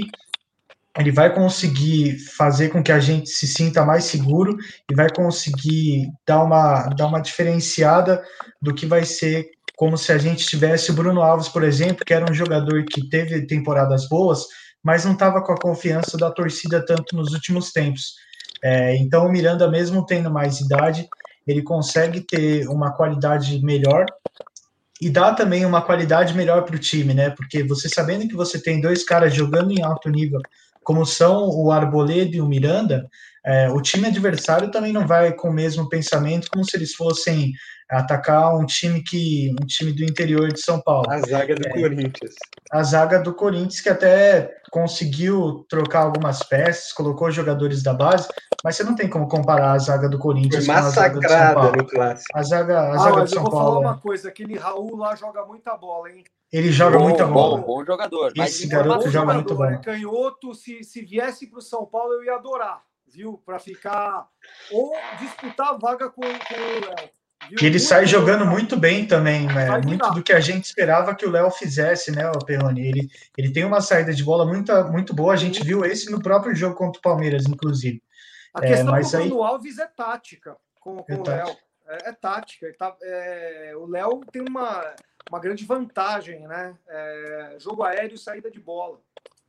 Speaker 2: ele vai conseguir fazer com que a gente se sinta mais seguro e vai conseguir dar uma, dar uma diferenciada do que vai ser como se a gente tivesse o Bruno Alves, por exemplo, que era um jogador que teve temporadas boas, mas não estava com a confiança da torcida tanto nos últimos tempos. É, então, o Miranda, mesmo tendo mais idade, ele consegue ter uma qualidade melhor e dá também uma qualidade melhor para o time, né? Porque você sabendo que você tem dois caras jogando em alto nível como são o Arboleda e o Miranda, é, o time adversário também não vai com o mesmo pensamento como se eles fossem atacar um time que um time do interior de São Paulo.
Speaker 1: A zaga do
Speaker 2: é,
Speaker 1: Corinthians.
Speaker 2: A zaga do Corinthians que até conseguiu trocar algumas peças, colocou jogadores da base, mas você não tem como comparar a zaga do Corinthians
Speaker 1: Foi
Speaker 2: com a zaga do São
Speaker 1: massacrada
Speaker 2: Paulo.
Speaker 1: no clássico.
Speaker 2: A zaga, a
Speaker 3: Ah,
Speaker 2: zaga
Speaker 3: mas
Speaker 2: do
Speaker 3: eu
Speaker 2: São
Speaker 3: vou falar
Speaker 2: Paulo,
Speaker 3: uma coisa, aquele Raul lá joga muita bola, hein?
Speaker 2: ele joga
Speaker 4: bom,
Speaker 2: muita
Speaker 4: bom,
Speaker 2: bola.
Speaker 4: Bom jogador. Mas
Speaker 2: Esse garoto joga muito
Speaker 3: jogador,
Speaker 2: bom.
Speaker 3: é Canhoto, se, se viesse para o São Paulo, eu ia adorar, viu? Para ficar. Ou disputar a vaga com, com o Léo.
Speaker 2: Que ele
Speaker 3: Muito
Speaker 2: sai jogando muito bem também, né? Muito do que a gente esperava que o Léo fizesse, né, o Perrone? Ele, ele tem uma saída de bola muito, muito boa, a gente viu esse no próprio jogo contra o Palmeiras, inclusive.
Speaker 3: A
Speaker 2: É,
Speaker 3: questão
Speaker 2: mas
Speaker 3: do
Speaker 2: aí-
Speaker 3: Alves é tática com, com
Speaker 2: É
Speaker 3: o
Speaker 2: tática.
Speaker 3: Léo. É, é tática. Tá- é, o Léo tem uma, uma grande vantagem, né? É, jogo aéreo e saída de bola.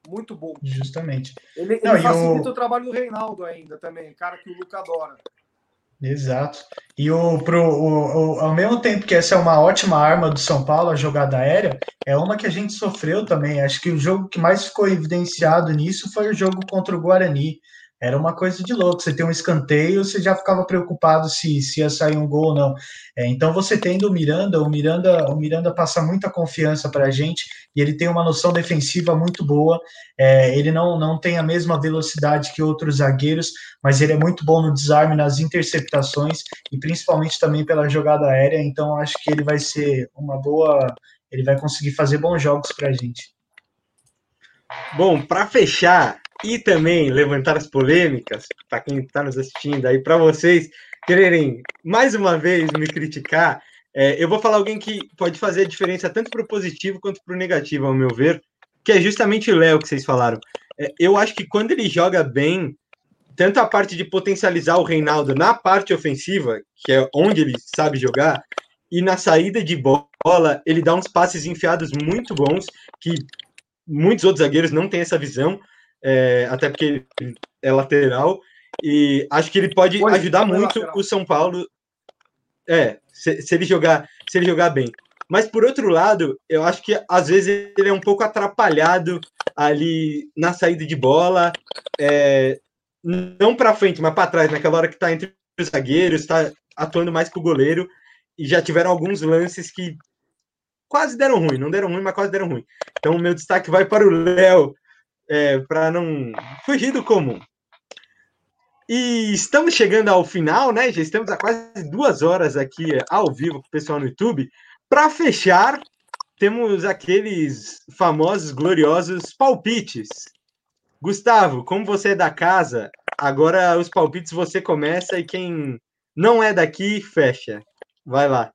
Speaker 3: Muito bom.
Speaker 2: Justamente.
Speaker 3: Ele,
Speaker 2: Não,
Speaker 3: ele
Speaker 2: e
Speaker 3: facilita
Speaker 2: o-
Speaker 3: o trabalho do Reinaldo ainda também, cara que o Luca adora.
Speaker 2: Exato. E o, pro, o, o, ao mesmo tempo que essa é uma ótima arma do São Paulo, a jogada aérea, é uma que a gente sofreu também. Acho que o jogo que mais ficou evidenciado nisso foi o jogo contra o Guarani. Era uma coisa de louco. Você tem um escanteio, você já ficava preocupado se, se ia sair um gol ou não. É, então, você tendo o Miranda, o Miranda, o Miranda passa muita confiança para a gente e ele tem uma noção defensiva muito boa. É, ele não, não tem a mesma velocidade que outros zagueiros, mas ele é muito bom no desarme, nas interceptações e principalmente também pela jogada aérea. Então, acho que ele vai ser uma boa. Ele vai conseguir fazer bons jogos para a gente.
Speaker 1: Bom, para fechar, e também levantar as polêmicas, para quem está nos assistindo aí, para vocês quererem mais uma vez me criticar, é, eu vou falar alguém que pode fazer a diferença tanto para o positivo quanto para o negativo, ao meu ver, que é justamente o Léo que vocês falaram. É, eu acho que quando ele joga bem, tanto a parte de potencializar o Reinaldo na parte ofensiva, que é onde ele sabe jogar, e na saída de bola, ele dá uns passes enfiados muito bons, que muitos outros zagueiros não têm essa visão é, até porque é lateral, e acho que ele pode pois ajudar é muito lateral. o São Paulo. É, se, se, ele jogar, se ele jogar bem. Mas por outro lado, eu acho que às vezes ele é um pouco atrapalhado ali na saída de bola, é, não para frente, mas para trás, naquela hora que está entre os zagueiros, está atuando mais com o goleiro, e já tiveram alguns lances que quase deram ruim, não deram ruim, mas quase deram ruim. Então, o meu destaque vai para o Léo, é, para não fugir do comum. E estamos chegando ao final, né? Já estamos há quase duas horas aqui ao vivo com o pessoal no YouTube. Para fechar, temos aqueles famosos, gloriosos palpites. Gustavo, como você é da casa, agora os palpites você começa e quem não é daqui, fecha. Vai lá.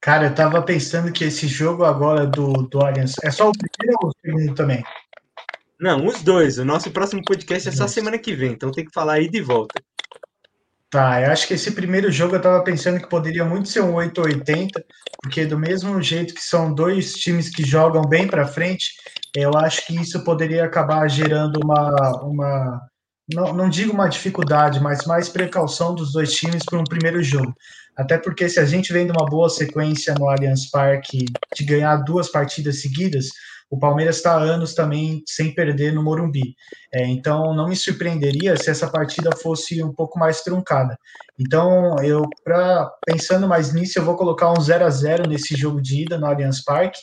Speaker 2: Cara, eu tava pensando que esse jogo agora do, do Allianz é só o primeiro ou o segundo também?
Speaker 1: Não, os dois. O nosso próximo podcast é só semana que vem, então tem que falar aí de volta.
Speaker 2: Tá, eu acho que esse primeiro jogo eu tava pensando que poderia muito ser um 880, porque do mesmo jeito que são dois times que jogam bem para frente, eu acho que isso poderia acabar gerando uma, uma não, não digo uma dificuldade, mas mais precaução dos dois times para um primeiro jogo. Até porque se a gente vem de uma boa sequência no Allianz Parque de ganhar duas partidas seguidas, o Palmeiras está anos também sem perder no Morumbi. É, então, não me surpreenderia se essa partida fosse um pouco mais truncada. Então, eu, pra, pensando mais nisso, eu vou colocar um 0 a 0 nesse jogo de ida no Allianz Parque.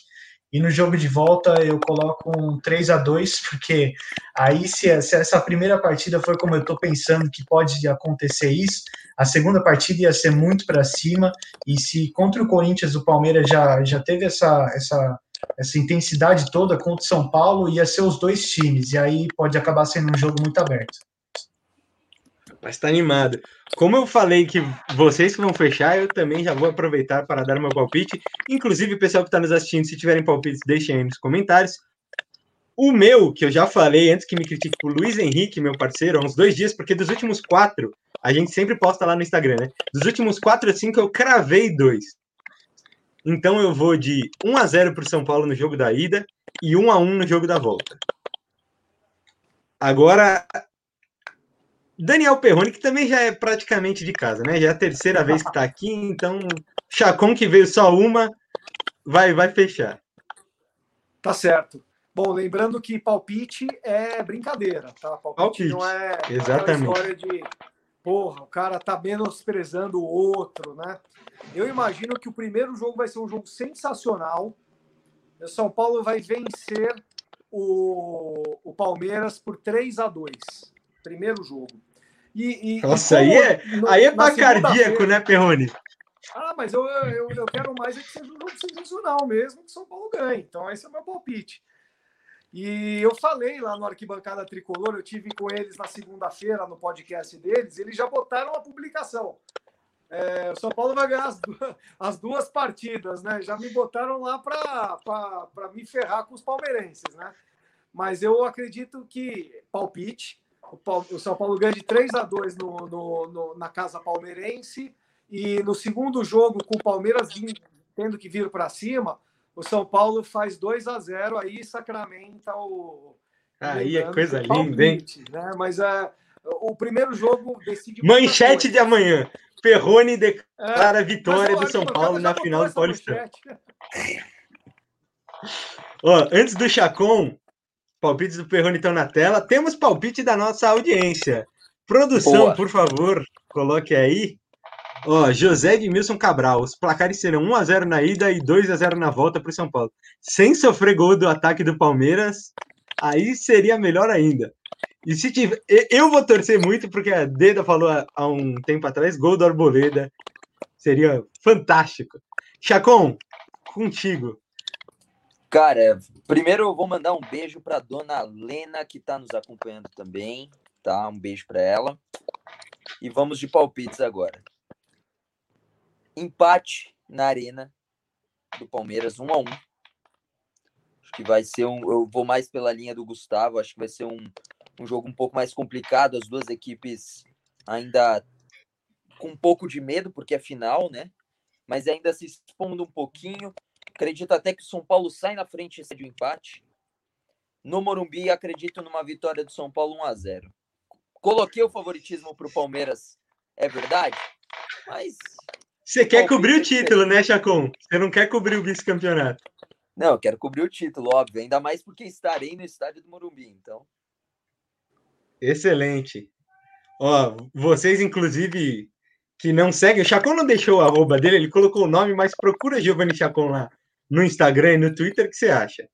Speaker 2: E no jogo de volta eu coloco um 3 a 2 porque aí se essa primeira partida foi como eu estou pensando que pode acontecer isso, a segunda partida ia ser muito para cima. E se contra o Corinthians o Palmeiras já, já teve essa, essa essa intensidade toda contra o São Paulo ia ser os dois times, e aí pode acabar sendo um jogo muito aberto.
Speaker 1: Mas está animado. Como eu falei que vocês que vão fechar, eu também já vou aproveitar para dar meu palpite. Inclusive, o pessoal que está nos assistindo, se tiverem palpites, deixem aí nos comentários. O meu, que eu já falei antes que me critique, o Luiz Henrique, meu parceiro, há uns dois dias, porque dos últimos quatro, a gente sempre posta lá no Instagram, né? Dos últimos quatro ou cinco, eu cravei dois. Então eu vou de 1 a 0 para o São Paulo no jogo da ida e 1 a 1 no jogo da volta. Agora, Daniel Perrone, que também já é praticamente de casa, né? Já é a terceira vez que está aqui, então Chacon que veio só uma, vai, vai fechar.
Speaker 3: Tá certo. Bom, lembrando que palpite é brincadeira, tá? Palpite, palpite. não é
Speaker 1: Exatamente.
Speaker 3: história de porra, o cara tá menosprezando o outro, né? Eu imagino que o primeiro jogo vai ser um jogo sensacional. O São Paulo vai vencer o, o Palmeiras por 3 a 2 Primeiro jogo.
Speaker 1: E, e Nossa, e aí é, no, aí é pra cardíaco, né, Perrone?
Speaker 3: Ah, mas eu, eu, eu quero mais é que seja um jogo sensacional mesmo, que São Paulo ganhe. Então, esse é o meu palpite. E eu falei lá no Arquibancada Tricolor, eu tive com eles na segunda-feira no podcast deles, eles já botaram a publicação. É, o São Paulo vai ganhar as duas, as duas partidas, né? Já me botaram lá para me ferrar com os palmeirenses, né? Mas eu acredito que palpite. O, o São Paulo ganha de 3 a 2 no, no, no, na casa palmeirense. E no segundo jogo, com o Palmeiras tendo que vir para cima, o São Paulo faz 2 a 0 aí sacramenta o.
Speaker 1: Aí é coisa linda, hein?
Speaker 3: Né? Mas é, O primeiro jogo decide.
Speaker 1: Manchete de amanhã. Perrone declara é, vitória do São Paulo na final do Paulistão. Ó, antes do Chacon, palpites do Perrone estão na tela. Temos palpite da nossa audiência. Produção, Boa. por favor, coloque aí. Ó, José Edmilson Cabral. Os placares serão 1x0 na ida e 2x0 na volta para o São Paulo. Sem sofrer gol do ataque do Palmeiras, aí seria melhor ainda. E se tiver. Eu vou torcer muito, porque a Deda falou há um tempo atrás: gol do Arboleda. Seria fantástico. Chacon, contigo.
Speaker 4: Cara, primeiro eu vou mandar um beijo para dona Lena, que está nos acompanhando também. Tá? Um beijo para ela. E vamos de palpites agora. Empate na arena do Palmeiras, 1 um a 1 um. Acho que vai ser um. Eu vou mais pela linha do Gustavo, acho que vai ser um, um jogo um pouco mais complicado. As duas equipes ainda com um pouco de medo, porque é final, né? Mas ainda se expondo um pouquinho. Acredito até que o São Paulo sai na frente de um empate. No Morumbi, acredito numa vitória do São Paulo 1 a 0 Coloquei o favoritismo para o Palmeiras, é verdade? Mas
Speaker 1: você quer cobrir o título, né, Chacon? Você não quer cobrir o vice-campeonato.
Speaker 4: Não, eu quero cobrir o título, óbvio. Ainda mais porque estarei no estádio do Morumbi, então.
Speaker 1: Excelente. Ó, vocês, inclusive, que não seguem, o Chacon não deixou o arroba dele, ele colocou o nome, mas procura Giovanni Chacon lá no Instagram e no Twitter, o que você acha?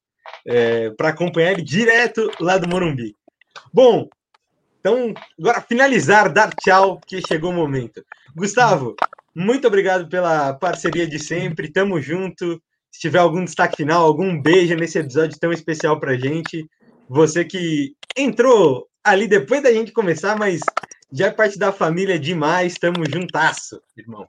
Speaker 1: É, Para acompanhar ele direto lá do Morumbi. Bom, então, agora finalizar, dar tchau, que chegou o momento. Gustavo, muito obrigado pela parceria de sempre. Tamo junto. Se tiver algum destaque final, algum beijo nesse episódio tão especial pra gente. Você que entrou ali depois da gente começar, mas já é parte da família demais. Tamo juntasso, irmão.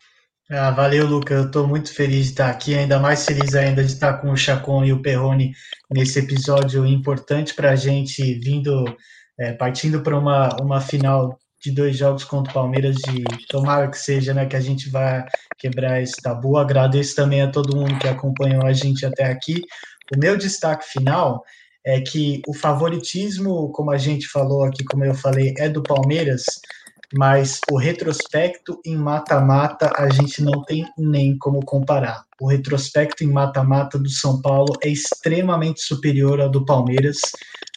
Speaker 2: Ah, valeu, Luca. Eu estou muito feliz de estar aqui, ainda mais feliz ainda de estar com o Chacon e o Perrone nesse episódio importante para a gente, vindo, é, partindo para uma, uma final de dois jogos contra o Palmeiras e tomara que seja, né, que a gente vai quebrar esse tabu. Agradeço também a todo mundo que acompanhou a gente até aqui. O meu destaque final é que o favoritismo, como a gente falou aqui, como eu falei, é do Palmeiras, mas o retrospecto em mata-mata a gente não tem nem como comparar. O retrospecto em mata-mata do São Paulo é extremamente superior ao do Palmeiras.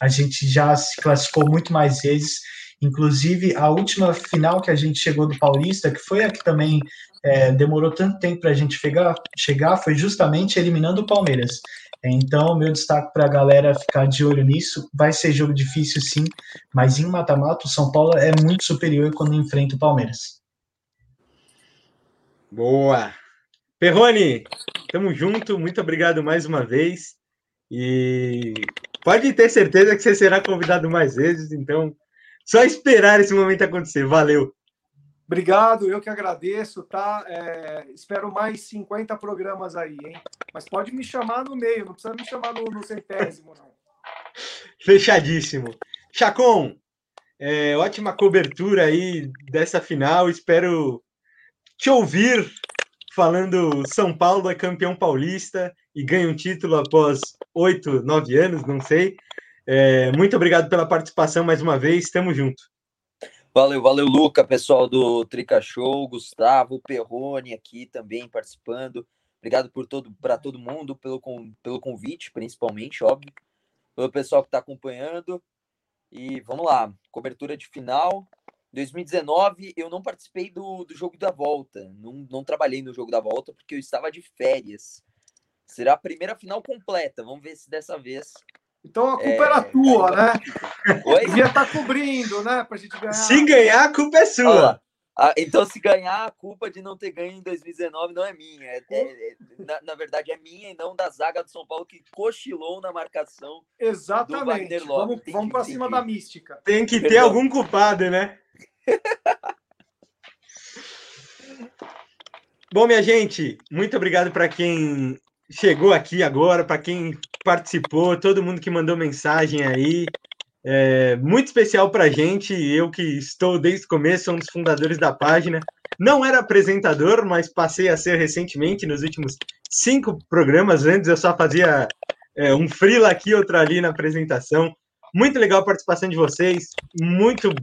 Speaker 2: A gente já se classificou muito mais vezes Inclusive, a última final que a gente chegou do Paulista, que foi a que também é, demorou tanto tempo para a gente chegar, chegar, foi justamente eliminando o Palmeiras. Então, meu destaque para a galera ficar de olho nisso. Vai ser jogo difícil, sim, mas em mata-mata, o São Paulo é muito superior quando enfrenta o Palmeiras.
Speaker 1: Boa! Perrone, tamo junto, muito obrigado mais uma vez. E pode ter certeza que você será convidado mais vezes, então só esperar esse momento acontecer. Valeu.
Speaker 3: Obrigado, eu que agradeço, tá? É, espero mais 50 programas aí, hein? Mas pode me chamar no meio, não precisa me chamar no, no centésimo, não.
Speaker 1: Fechadíssimo. Chacon, é, ótima cobertura aí dessa final. Espero te ouvir falando São Paulo é campeão paulista e ganha um título após oito, nove anos, não sei. É, muito obrigado pela participação mais uma vez. Tamo junto.
Speaker 4: Valeu, valeu, Luca, pessoal do Trica Show, Gustavo, Perrone aqui também participando. Obrigado por todo para todo mundo pelo, pelo convite, principalmente, óbvio, pelo pessoal que está acompanhando. E vamos lá, cobertura de final. 2019 eu não participei do, do jogo da volta, não, não trabalhei no jogo da volta porque eu estava de férias. Será a primeira final completa. Vamos ver se dessa vez
Speaker 3: então a culpa é, era tua, né? Oi? Devia estar tá cobrindo, né? Pra gente ganhar.
Speaker 1: Se ganhar, a culpa é sua.
Speaker 4: Ah, então, se ganhar, a culpa de não ter ganho em 2019 não é minha. É, é, é, na, na, verdade, é minha e não da zaga do São Paulo que cochilou na marcação.
Speaker 3: Exatamente. Vamos, vamos para cima da mística.
Speaker 1: Tem que ter Perdão. algum culpado, né? Bom, minha gente, muito obrigado para quem chegou aqui agora, para quem participou, todo mundo que mandou mensagem aí. É muito especial para a gente. Eu que estou desde o começo, um dos fundadores da página. Não era apresentador, mas passei a ser recentemente, nos últimos cinco programas. Antes eu só fazia é, um frila aqui, outro ali na apresentação. Muito legal a participação de vocês. Muito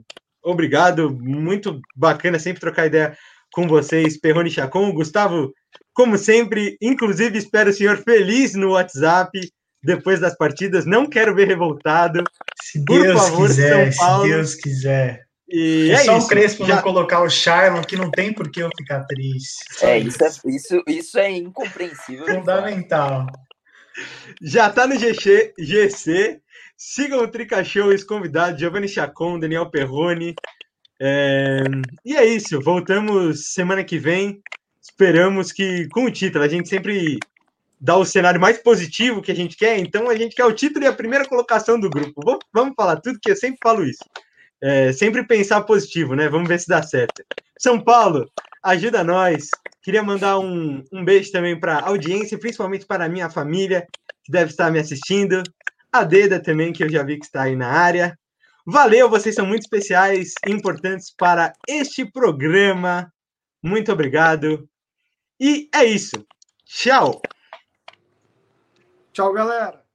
Speaker 1: obrigado. Muito bacana sempre trocar ideia com vocês, Perrone Chacon. Gustavo, como sempre, inclusive espero o senhor feliz no WhatsApp depois das partidas. Não quero ver revoltado.
Speaker 2: Se Por Deus favor, quiser, São Paulo. se Deus quiser.
Speaker 3: E é, é só isso. o Crespo Já... não colocar o Charlon, que não tem por que eu ficar triste.
Speaker 4: É, isso. Isso, é, isso, isso é incompreensível.
Speaker 3: Fundamental.
Speaker 1: Já tá no GC, GC. Sigam o Trica Show, os convidados, Giovanni Chacon, Daniel Perrone. É... E é isso, voltamos semana que vem. Esperamos que com o título a gente sempre dá o cenário mais positivo que a gente quer, então a gente quer o título e a primeira colocação do grupo. Vamos falar tudo que eu sempre falo isso. É, sempre pensar positivo, né? Vamos ver se dá certo. São Paulo, ajuda nós. Queria mandar um, um beijo também para a audiência, principalmente para a minha família, que deve estar me assistindo. A Deda também, que eu já vi que está aí na área. Valeu, vocês são muito especiais e importantes para este programa. Muito obrigado. E é isso. Tchau.
Speaker 3: Tchau, galera.